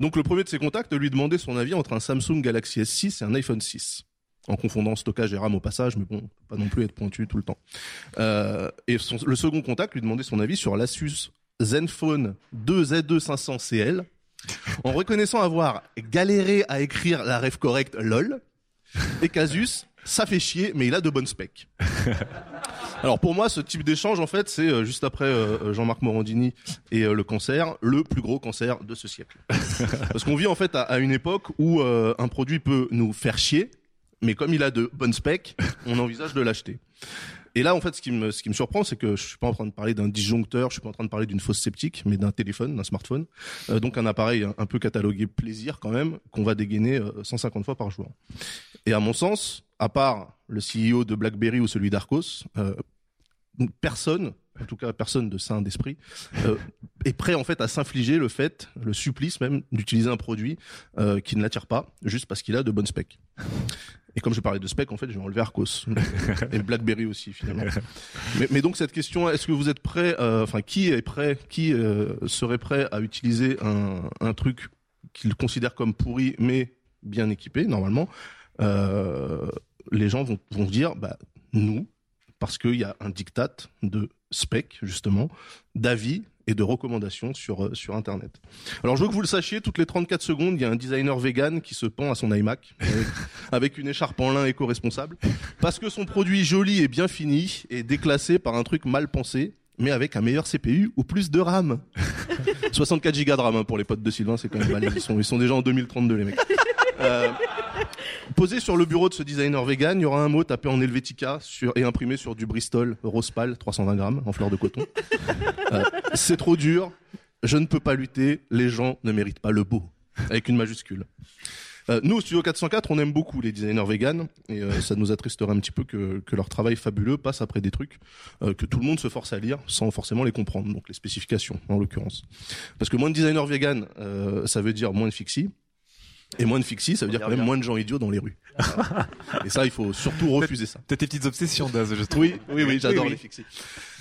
[SPEAKER 6] Donc le premier de ses contacts lui demandait son avis entre un Samsung Galaxy S6 et un iPhone 6 en confondant stockage et RAM au passage, mais bon, pas non plus être pointu tout le temps. Euh, et le second contact lui demandait son avis sur l'Asus Zenfone 2 Z2 500 CL, en reconnaissant avoir galéré à écrire la ref correcte LOL, et qu'Asus, ça fait chier, mais il a de bonnes specs. Alors pour moi, ce type d'échange, en fait, c'est euh, juste après euh, Jean-Marc Morandini et euh, le cancer, le plus gros cancer de ce siècle. Parce qu'on vit en fait à, à une époque où euh, un produit peut nous faire chier, mais comme il a de bonnes specs, on envisage de l'acheter. Et là, en fait, ce qui me, ce qui me surprend, c'est que je suis pas en train de parler d'un disjoncteur, je suis pas en train de parler d'une fausse sceptique, mais d'un téléphone, d'un smartphone. Euh, donc un appareil un, un peu catalogué plaisir quand même, qu'on va dégainer euh, 150 fois par jour. Et à mon sens, à part le CEO de BlackBerry ou celui d'Arcos, euh, personne en tout cas personne de sain d'esprit, euh, est prêt en fait à s'infliger le fait, le supplice même, d'utiliser un produit euh, qui ne l'attire pas, juste parce qu'il a de bonnes specs. Et comme je parlais de specs, en fait, j'ai enlevé Arcos et Blackberry aussi finalement. Mais, mais donc cette question, est-ce que vous êtes prêt, euh, enfin qui est prêt, qui serait prêt à utiliser un, un truc qu'il considère comme pourri mais bien équipé normalement Les gens vont, vont dire, bah nous, parce qu'il y a un diktat de spec justement, d'avis et de recommandations sur euh, sur internet. Alors je veux que vous le sachiez, toutes les 34 secondes, il y a un designer vegan qui se pend à son iMac avec, avec une écharpe en lin éco-responsable parce que son produit joli et bien fini est déclassé par un truc mal pensé mais avec un meilleur CPU ou plus de RAM. 64 Go de RAM hein, pour les potes de Sylvain, c'est quand même mal. Ils sont, ils sont déjà en 2032 les mecs. Euh, posé sur le bureau de ce designer vegan, il y aura un mot tapé en Helvetica sur, et imprimé sur du Bristol Rose Pâle 320 grammes en fleur de coton. Euh, c'est trop dur, je ne peux pas lutter, les gens ne méritent pas le beau, avec une majuscule. Euh, nous, au Studio 404, on aime beaucoup les designers vegan et euh, ça nous attristerait un petit peu que, que leur travail fabuleux passe après des trucs euh, que tout le monde se force à lire sans forcément les comprendre, donc les spécifications en l'occurrence. Parce que moins de designers vegan, euh, ça veut dire moins de fixie. Et moins de fixie, ça veut dire quand même moins de gens idiots dans les rues. Et ça, il faut surtout refuser ça.
[SPEAKER 3] T'as tes petites obsessions, Daz, je trouve.
[SPEAKER 6] Oui, oui, oui, j'adore les fixies.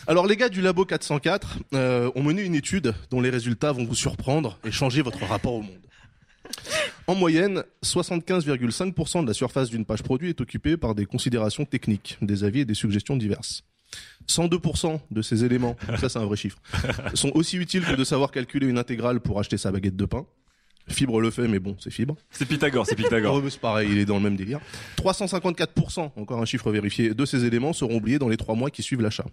[SPEAKER 6] Alors les gars du Labo 404 euh, ont mené une étude dont les résultats vont vous surprendre et changer votre rapport au monde. En moyenne, 75,5% de la surface d'une page produit est occupée par des considérations techniques, des avis et des suggestions diverses. 102% de ces éléments, ça c'est un vrai chiffre, sont aussi utiles que de savoir calculer une intégrale pour acheter sa baguette de pain. Fibre le fait, mais bon, c'est fibre.
[SPEAKER 3] C'est Pythagore, c'est Pythagore.
[SPEAKER 6] C'est pareil, il est dans le même délire. 354%, encore un chiffre vérifié, de ces éléments seront oubliés dans les trois mois qui suivent l'achat.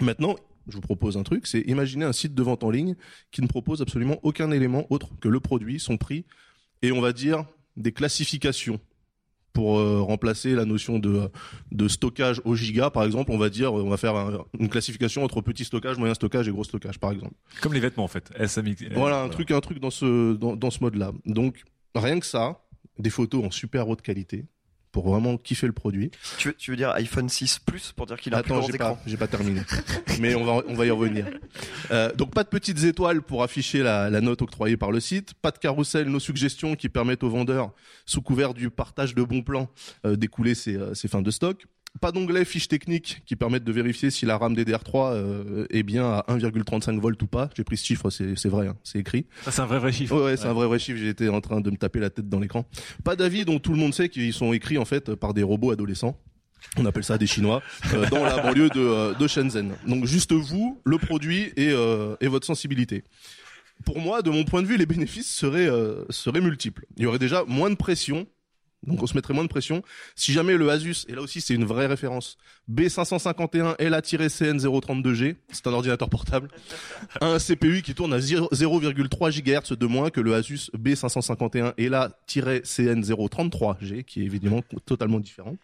[SPEAKER 6] Maintenant, je vous propose un truc, c'est imaginer un site de vente en ligne qui ne propose absolument aucun élément autre que le produit, son prix, et on va dire des classifications pour euh, remplacer la notion de, de stockage au giga, par exemple, on va dire, on va faire un- une classification entre petit stockage, moyen stockage et gros stockage, par exemple.
[SPEAKER 3] Comme les vêtements en fait. SMX.
[SPEAKER 6] Voilà, un truc, un truc dans ce, dans, dans ce mode-là. Donc, rien que ça, des photos en super haute qualité pour vraiment kiffer le produit.
[SPEAKER 8] Tu veux, tu veux dire iPhone 6 Plus pour dire qu'il a un plus
[SPEAKER 6] Attends,
[SPEAKER 8] grand
[SPEAKER 6] j'ai
[SPEAKER 8] écran
[SPEAKER 6] pas, j'ai pas terminé. Mais on va, on va y revenir. Euh, donc pas de petites étoiles pour afficher la, la note octroyée par le site, pas de carrousel, nos suggestions qui permettent aux vendeurs, sous couvert du partage de bons plans, euh, d'écouler ses, euh, ses fins de stock. Pas d'onglet fiches techniques qui permettent de vérifier si la RAM DDR3 euh, est bien à 1,35 volts ou pas. J'ai pris ce chiffre, c'est vrai, hein, c'est écrit.
[SPEAKER 3] Ça, c'est un vrai vrai chiffre.
[SPEAKER 6] Ouais, ouais, c'est un vrai vrai chiffre. J'étais en train de me taper la tête dans l'écran. Pas d'avis dont tout le monde sait qu'ils sont écrits en fait par des robots adolescents. On appelle ça des Chinois euh, dans la banlieue de, euh, de Shenzhen. Donc juste vous, le produit et, et votre sensibilité. Pour moi, de mon point de vue, les bénéfices seraient euh, seraient multiples. Il y aurait déjà moins de pression. Donc on se mettrait moins de pression. Si jamais le Asus, et là aussi c'est une vraie référence, B551 LA-CN032G, c'est un ordinateur portable, a un CPU qui tourne à 0 0,3 GHz de moins que le Asus B551 LA-CN033G, qui est évidemment totalement différent.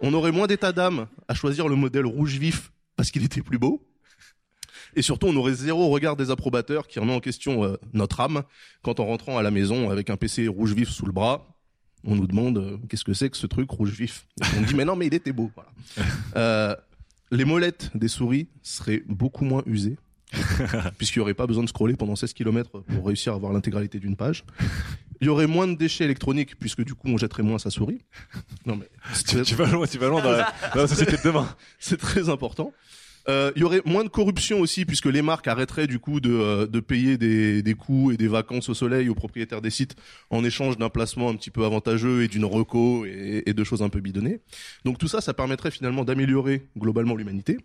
[SPEAKER 6] On aurait moins d'état d'âme à choisir le modèle rouge vif parce qu'il était plus beau. Et surtout, on aurait zéro regard des approbateurs qui remet en question euh, notre âme quand en rentrant à la maison avec un PC rouge vif sous le bras, on nous demande euh, qu'est-ce que c'est que ce truc rouge vif. On dit mais non mais il était beau. Voilà. Euh, les molettes des souris seraient beaucoup moins usées puisqu'il n'y aurait pas besoin de scroller pendant 16 km pour réussir à avoir l'intégralité d'une page. Il y aurait moins de déchets électroniques puisque du coup on jetterait moins sa souris. Non mais
[SPEAKER 3] Tu, tu vas loin, tu vas loin dans la, dans la société de demain.
[SPEAKER 6] c'est très important. Euh, il y aurait moins de corruption aussi puisque les marques arrêteraient du coup de, euh, de payer des, des coûts et des vacances au soleil aux propriétaires des sites en échange d'un placement un petit peu avantageux et d'une reco et, et de choses un peu bidonnées. Donc tout ça, ça permettrait finalement d'améliorer globalement l'humanité,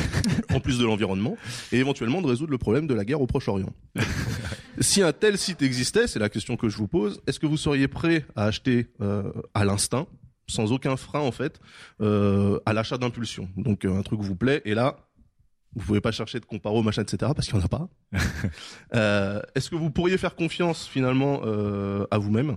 [SPEAKER 6] en plus de l'environnement, et éventuellement de résoudre le problème de la guerre au Proche-Orient. si un tel site existait, c'est la question que je vous pose, est-ce que vous seriez prêt à acheter euh, à l'instinct sans aucun frein en fait euh, à l'achat d'impulsion? Donc euh, un truc vous plaît et là vous pouvez pas chercher de comparo machin etc parce qu'il y en a pas. Euh, Est-ce que vous pourriez faire confiance finalement euh, à vous-même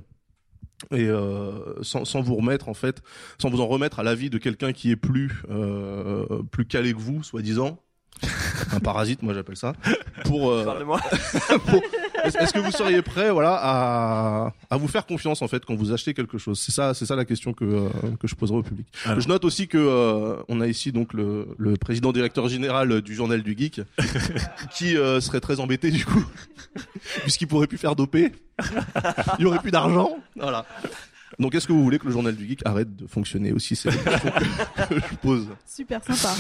[SPEAKER 6] et euh, sans, sans vous remettre en fait, sans vous en remettre à l'avis de quelqu'un qui est plus euh, plus calé que vous, soi-disant, un parasite, moi j'appelle ça, pour, euh, pour Est-ce que vous seriez prêt, voilà, à, à vous faire confiance en fait quand vous achetez quelque chose? C'est ça, c'est ça la question que euh, que je poserai au public.
[SPEAKER 3] Alors.
[SPEAKER 6] Je note aussi que euh, on a ici donc le, le président directeur général du journal du geek qui euh, serait très embêté du coup puisqu'il pourrait plus faire doper. Il y aurait plus d'argent. Voilà. Donc est-ce que vous voulez que le journal du geek arrête de fonctionner aussi C'est la question que, je pose.
[SPEAKER 5] Super sympa.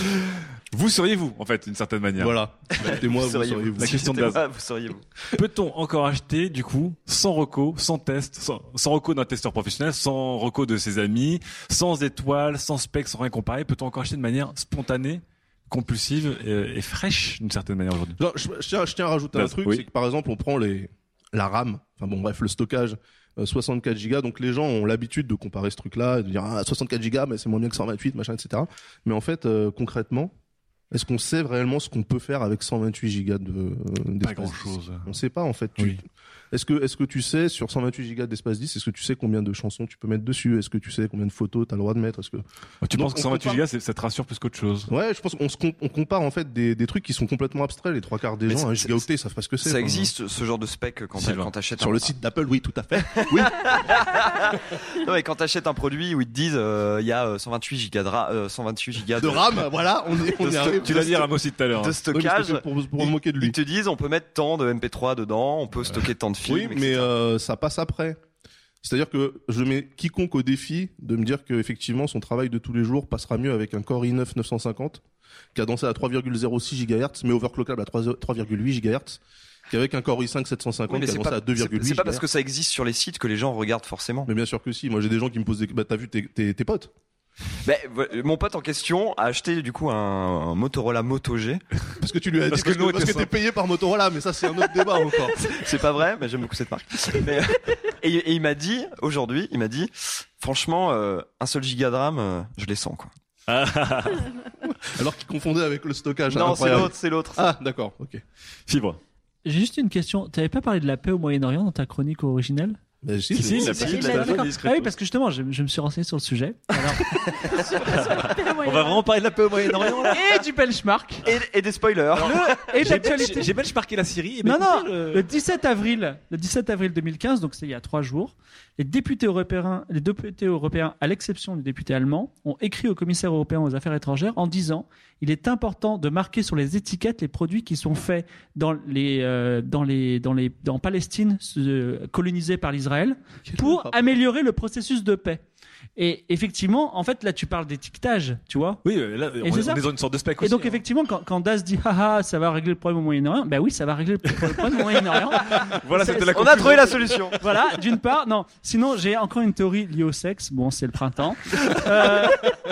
[SPEAKER 3] Vous seriez vous, en fait, d'une certaine manière.
[SPEAKER 6] Voilà. Et moi, vous seriez vous.
[SPEAKER 3] La question de base.
[SPEAKER 8] vous seriez vous.
[SPEAKER 3] Peut-on encore acheter, du coup, sans reco, sans test, sans, sans reco d'un testeur professionnel, sans reco de ses amis, sans étoiles, sans specs, sans rien comparer, peut-on encore acheter de manière spontanée, compulsive et, et fraîche, d'une certaine manière aujourd'hui?
[SPEAKER 6] Je, je tiens, je tiens à rajouter un
[SPEAKER 3] Vas-
[SPEAKER 6] truc,
[SPEAKER 3] oui.
[SPEAKER 6] c'est que par exemple, on prend les, la RAM, enfin bon, bref, le stockage, euh, 64 Go. Donc les gens ont l'habitude de comparer ce truc-là, et de dire ah, 64 Go, mais c'est moins bien que 128, machin, etc. Mais en fait, euh, concrètement, est-ce qu'on sait réellement ce qu'on peut faire avec 128 Go de euh, d'espace
[SPEAKER 3] Pas
[SPEAKER 6] disque
[SPEAKER 3] grand-chose.
[SPEAKER 6] On sait pas en fait. Tu-
[SPEAKER 3] Oui.
[SPEAKER 6] Est-ce que est-ce que tu sais sur 128 Go d'espace 10, est-ce que tu sais combien de chansons tu peux mettre dessus? Est-ce que tu sais combien de photos tu as le droit de mettre? Est-ce que
[SPEAKER 3] Tu
[SPEAKER 6] Donc,
[SPEAKER 3] penses que
[SPEAKER 6] on
[SPEAKER 3] 128
[SPEAKER 6] compare-
[SPEAKER 3] ça te rassure plus qu'autre chose?
[SPEAKER 6] Ouais, je pense qu'on se com- on compare en fait des, des trucs qui sont complètement abstraits. Les trois quarts des
[SPEAKER 8] Mais
[SPEAKER 6] gens, un gigaoctet, ils savent pas ce que c'est.
[SPEAKER 8] Ça
[SPEAKER 6] quoi.
[SPEAKER 8] existe ce genre de spec quand
[SPEAKER 3] Sylvain.
[SPEAKER 8] quand t'achètes
[SPEAKER 6] Sur
[SPEAKER 8] un-
[SPEAKER 6] le site d'Apple, oui, tout à fait. Oui.
[SPEAKER 8] Non, mais quand t'achètes un produit où ils te disent euh, il y a euh, 128 gigas de, ra- euh, 128 gigas
[SPEAKER 6] de RAM, voilà, on est, on
[SPEAKER 8] de
[SPEAKER 6] est
[SPEAKER 8] sto-
[SPEAKER 6] arrivé.
[SPEAKER 3] Tu l'as dit à Ramos aussi tout à l'heure.
[SPEAKER 8] de
[SPEAKER 3] hein.
[SPEAKER 8] stockage.
[SPEAKER 6] Oui, pour, pour
[SPEAKER 8] ils-
[SPEAKER 6] moquer de lui.
[SPEAKER 8] Ils te disent on peut mettre tant de MP3 dedans, on peut stocker tant de
[SPEAKER 6] Oui, mais euh, ça passe après. C'est-à-dire que je mets quiconque au défi de me dire que effectivement son travail de tous les jours passera mieux avec un Core i9 950 cadencé à 3,06 GHz mais overclockable à 3 3,8 GHz qu'avec un Core i5 750
[SPEAKER 8] Oui, c'est
[SPEAKER 6] cadencé
[SPEAKER 8] pas,
[SPEAKER 6] à 2,8
[SPEAKER 8] c'est- c'est pas parce que ça existe sur les sites que les gens regardent forcément.
[SPEAKER 6] Mais bien sûr que si. Moi j'ai des gens qui me posent des bah t'as vu tes, tes, tes potes?
[SPEAKER 8] Ben, vo- mon pote en question a acheté du coup un, un Motorola Moto G.
[SPEAKER 6] parce que tu lui as
[SPEAKER 3] Parce
[SPEAKER 6] dit
[SPEAKER 3] que
[SPEAKER 6] parce t'es payé par Motorola mais ça c'est un autre débat encore.
[SPEAKER 8] C'est pas vrai, mais j'aime beaucoup cette marque. Mais, euh, et, et il m'a dit aujourd'hui, il m'a dit franchement euh, un seul giga de RAM, euh, je les sens quoi.
[SPEAKER 6] Alors qu'il confondait avec le stockage.
[SPEAKER 8] non, c'est l'autre, c'est l'autre.
[SPEAKER 6] Ah d'accord, ok.
[SPEAKER 3] Fibre.
[SPEAKER 4] J'ai juste une question. T'avais pas parlé de la paix au Moyen-Orient dans ta chronique originelle
[SPEAKER 6] Mais si,
[SPEAKER 3] Si, si, petite
[SPEAKER 5] dit.
[SPEAKER 3] discrète.
[SPEAKER 4] Ah oui, parce que justement, je, je me suis renseigné sur le sujet. Alors,
[SPEAKER 3] On va vraiment parler de la paix au Moyen-Orient
[SPEAKER 4] et du benchmark.
[SPEAKER 8] Et, et des spoilers.
[SPEAKER 4] Et
[SPEAKER 3] J'ai benchmarké la Syrie. et
[SPEAKER 4] Non,
[SPEAKER 3] ben,
[SPEAKER 4] non, le 17 avril, le 17 avril 2015, donc c'est il y a trois jours, les députés européens, les députés européens, à l'exception du député allemand, ont écrit au commissaire européen aux affaires étrangères en disant il est important de marquer sur les étiquettes les produits qui sont faits dans les, euh, dans les, dans les, dans Palestine euh, colonisée par l'Israël pour améliorer le processus de paix. Et effectivement, en fait, là, tu parles d'étiquetage, tu vois.
[SPEAKER 3] Oui, euh, là,
[SPEAKER 4] Et
[SPEAKER 3] on, est- on est dans une sorte de spec
[SPEAKER 4] Et
[SPEAKER 3] aussi.
[SPEAKER 4] donc
[SPEAKER 3] hein.
[SPEAKER 4] effectivement, quand, quand Das dit haha, ça va régler le problème au Moyen-Orient, ben oui, ça va régler le problème au Moyen-Orient.
[SPEAKER 3] Voilà, c'était la
[SPEAKER 8] On a trouvé la solution.
[SPEAKER 4] Voilà, d'une part, non. Sinon, j'ai encore une théorie liée au sexe. Bon, c'est le printemps. Euh,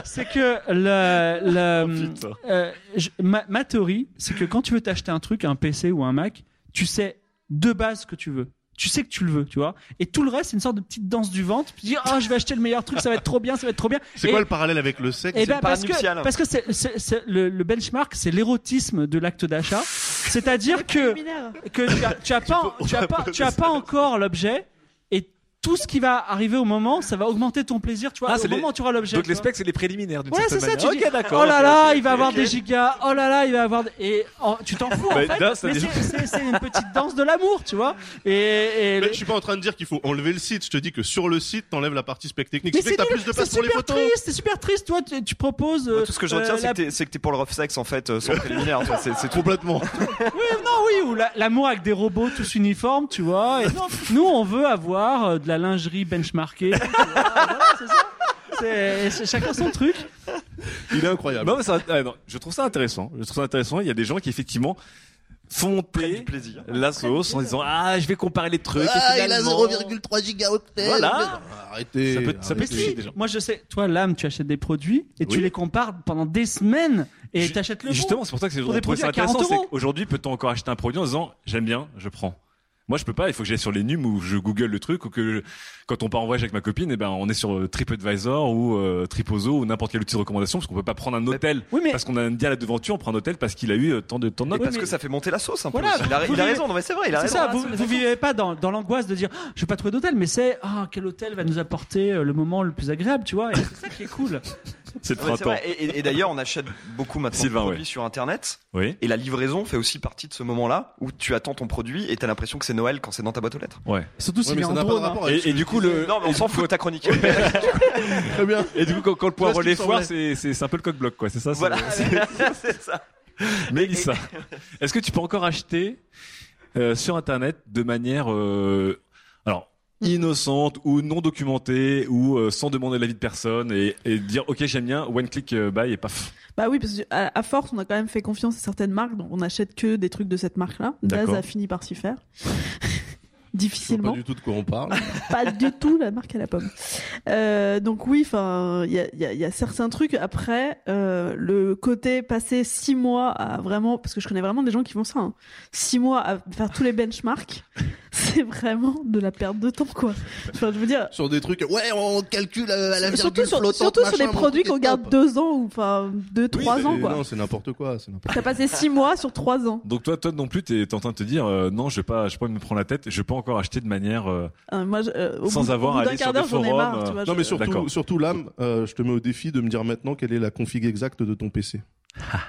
[SPEAKER 4] c'est que le, le
[SPEAKER 3] Oh,
[SPEAKER 4] euh, je- ma, ma théorie, c'est que quand tu veux t'acheter un truc, un PC ou un Mac, tu sais de base ce que tu veux. Tu sais que tu le veux, tu vois. Et tout le reste, c'est une sorte de petite danse du ventre. Tu dis, ah, je vais acheter le meilleur truc, ça va être trop bien, ça va être trop bien.
[SPEAKER 6] C'est
[SPEAKER 4] Et-
[SPEAKER 6] quoi le parallèle avec le sexe
[SPEAKER 4] eh ben, parce que,
[SPEAKER 8] paranuptial.
[SPEAKER 4] parce que c'est, c'est- c'est- le, le benchmark, c'est l'érotisme de l'acte d'achat. C'est-à-dire que, que tu as, tu as pas, tu as pas, tu as pas encore l'objet et tout ce qui va arriver au moment, ça va augmenter ton plaisir, tu vois,
[SPEAKER 3] Ah,
[SPEAKER 4] au
[SPEAKER 3] c'est les-
[SPEAKER 4] moment où tu auras l'objet.
[SPEAKER 3] Donc les specs, c'est les préliminaires d'une
[SPEAKER 4] Ouais, c'est ça, tu
[SPEAKER 3] manière.
[SPEAKER 4] dis, oh là là, il va avoir des gigas, oh là là, il va avoir des... Et oh, tu t'en fous, en
[SPEAKER 3] Bah,
[SPEAKER 4] fait, c'est- c'est c'est une petite danse de l'amour, tu vois. Et, et-
[SPEAKER 6] Mais je suis pas en train de dire qu'il faut enlever le site. Je te dis que sur le site, t'enlèves la partie spec technique.
[SPEAKER 4] mais
[SPEAKER 6] que plus de
[SPEAKER 4] c'est
[SPEAKER 6] place pour les
[SPEAKER 4] super
[SPEAKER 6] photos.
[SPEAKER 4] triste, c'est super triste, toi, tu, tu proposes... euh,
[SPEAKER 8] Tout ce que je retiens,
[SPEAKER 4] euh,
[SPEAKER 8] c'est que t'es- c'est que t'es pour le rough sex en fait, euh, sans préliminaire. C'est c'est.
[SPEAKER 6] Complètement.
[SPEAKER 4] Oui, non, oui, ou la- l'amour avec des robots tous uniformes, tu vois. Nous, on veut avoir euh, la lingerie benchmarkée. tu c'est ça. Chacun son truc.
[SPEAKER 6] Il est incroyable.
[SPEAKER 3] Non, mais ça, ah, non, je trouve ça intéressant. Je trouve ça intéressant. Il y a des gens qui effectivement font monter
[SPEAKER 8] plaisir.
[SPEAKER 3] la sauce en disant ah je vais comparer les trucs.
[SPEAKER 6] Ah,
[SPEAKER 3] et
[SPEAKER 6] il a
[SPEAKER 3] finalement-
[SPEAKER 6] 0,3 gigaoctets.
[SPEAKER 3] Voilà.
[SPEAKER 6] Arrêtez.
[SPEAKER 3] Ça peut- ça peut
[SPEAKER 4] Mais
[SPEAKER 3] être
[SPEAKER 6] arrêtez.
[SPEAKER 4] si,
[SPEAKER 3] des gens.
[SPEAKER 4] moi je sais, toi, l'âme, tu achètes des produits et tu les compares pendant des semaines et
[SPEAKER 3] Ju-
[SPEAKER 4] t'achètes le bon.
[SPEAKER 3] Justement, c'est pour ça que c'est
[SPEAKER 4] Pour
[SPEAKER 3] on
[SPEAKER 4] des
[SPEAKER 3] trouvait ça
[SPEAKER 4] produits à
[SPEAKER 3] intéressant.
[SPEAKER 4] 40
[SPEAKER 3] C'est
[SPEAKER 4] euros.
[SPEAKER 3] qu'aujourd'hui, peut-on encore acheter un produit en disant j'aime bien, je prends. Moi, je peux pas. Il faut que j'aille sur les nums où je google le truc ou que je- quand on part en voyage avec ma copine, eh ben, on est sur euh, TripAdvisor ou euh, Tripozo ou n'importe quel outil de recommandation parce qu'on peut pas prendre un hôtel
[SPEAKER 4] Oui, mais
[SPEAKER 3] parce qu'on a un dia à la devanture, on prend un hôtel parce qu'il a eu euh, tant de tant de
[SPEAKER 8] Et
[SPEAKER 3] notes.
[SPEAKER 8] parce
[SPEAKER 4] mais-
[SPEAKER 8] que ça fait monter la sauce un peu.
[SPEAKER 4] Voilà,
[SPEAKER 8] il a, il raison, non mais c'est vrai, il a
[SPEAKER 4] c'est
[SPEAKER 8] raison.
[SPEAKER 4] ça,
[SPEAKER 8] Ah,
[SPEAKER 4] vous, vous vivez pas dans, dans l'angoisse de dire Ah, je vais pas trouver d'hôtel, mais c'est ah quel hôtel va nous apporter euh, le moment le plus agréable, tu vois. Et c'est ça qui est cool.
[SPEAKER 3] C'est
[SPEAKER 8] c'est
[SPEAKER 3] printemps.
[SPEAKER 8] vrai. Et, et- et d'ailleurs, on achète beaucoup maintenant
[SPEAKER 3] Sylvain,
[SPEAKER 8] de produits
[SPEAKER 3] ouais.
[SPEAKER 8] sur Internet.
[SPEAKER 3] Oui.
[SPEAKER 8] Et la livraison fait aussi partie de ce moment-là où tu attends ton produit et t'as l'impression que c'est Noël quand c'est dans ta boîte aux lettres.
[SPEAKER 3] Ouais.
[SPEAKER 4] Surtout s'il
[SPEAKER 6] n'a pas de
[SPEAKER 4] drone.
[SPEAKER 6] rapport
[SPEAKER 4] hein.
[SPEAKER 3] Et, et
[SPEAKER 6] que
[SPEAKER 3] du coup, le.
[SPEAKER 8] Non, mais on s'en fout de ta chronique.
[SPEAKER 6] Très bien.
[SPEAKER 3] Et du coup, quand, quand le poivre les
[SPEAKER 6] semblait.
[SPEAKER 3] c'est c'est c'est un peu le coq-bloc, quoi. C'est ça. c'est-
[SPEAKER 8] voilà,
[SPEAKER 3] c'est-
[SPEAKER 8] c'est ça.
[SPEAKER 3] Mélissa, est-ce que tu peux encore acheter euh, sur Internet de manière, euh, innocente ou non documentée ou euh, sans demander l'avis de personne et, et dire ok j'aime bien one click euh, buy et paf.
[SPEAKER 5] Bah oui, parce qu'à à force, on a quand même fait confiance à certaines marques, donc on n'achète que des trucs de cette marque-là. Daz
[SPEAKER 3] D'accord.
[SPEAKER 5] a fini par s'y faire. Difficilement.
[SPEAKER 6] pas du tout de quoi on parle.
[SPEAKER 5] pas du tout la marque à la pomme. Euh, donc oui, enfin, il y a, il y, a, il y a certains trucs. Après, euh, le côté passer six mois à vraiment, parce que je connais vraiment des gens qui font ça, hein, six mois à faire tous les benchmarks, c'est vraiment de la perte de temps, quoi. Enfin, je veux dire.
[SPEAKER 6] Sur des trucs, ouais, on calcule à la
[SPEAKER 5] Surtout
[SPEAKER 6] virgule
[SPEAKER 5] sur,
[SPEAKER 6] flottante,
[SPEAKER 5] surtout sur des produits qu'on garde deux ans ou enfin deux,
[SPEAKER 6] Oui,
[SPEAKER 5] trois ans, quoi.
[SPEAKER 6] Non, c'est n'importe quoi, c'est n'importe
[SPEAKER 5] T'as passé six mois sur trois ans.
[SPEAKER 3] Donc toi, toi non plus, t'es es en train de te dire euh, non, je vais pas, je vais pas me prendre la tête, je vais pas encore acheter de manière. euh,
[SPEAKER 5] Euh, moi, je- euh, au
[SPEAKER 3] Sans
[SPEAKER 5] bout,
[SPEAKER 3] avoir à aller sur des
[SPEAKER 5] j'en ai
[SPEAKER 3] forums,
[SPEAKER 5] marre.
[SPEAKER 3] euh,
[SPEAKER 5] vois,
[SPEAKER 6] Non,
[SPEAKER 5] je-
[SPEAKER 6] mais surtout,
[SPEAKER 3] D'accord.
[SPEAKER 6] surtout l'âme, euh, je te mets au défi de me dire maintenant quelle est la config exacte de ton PC.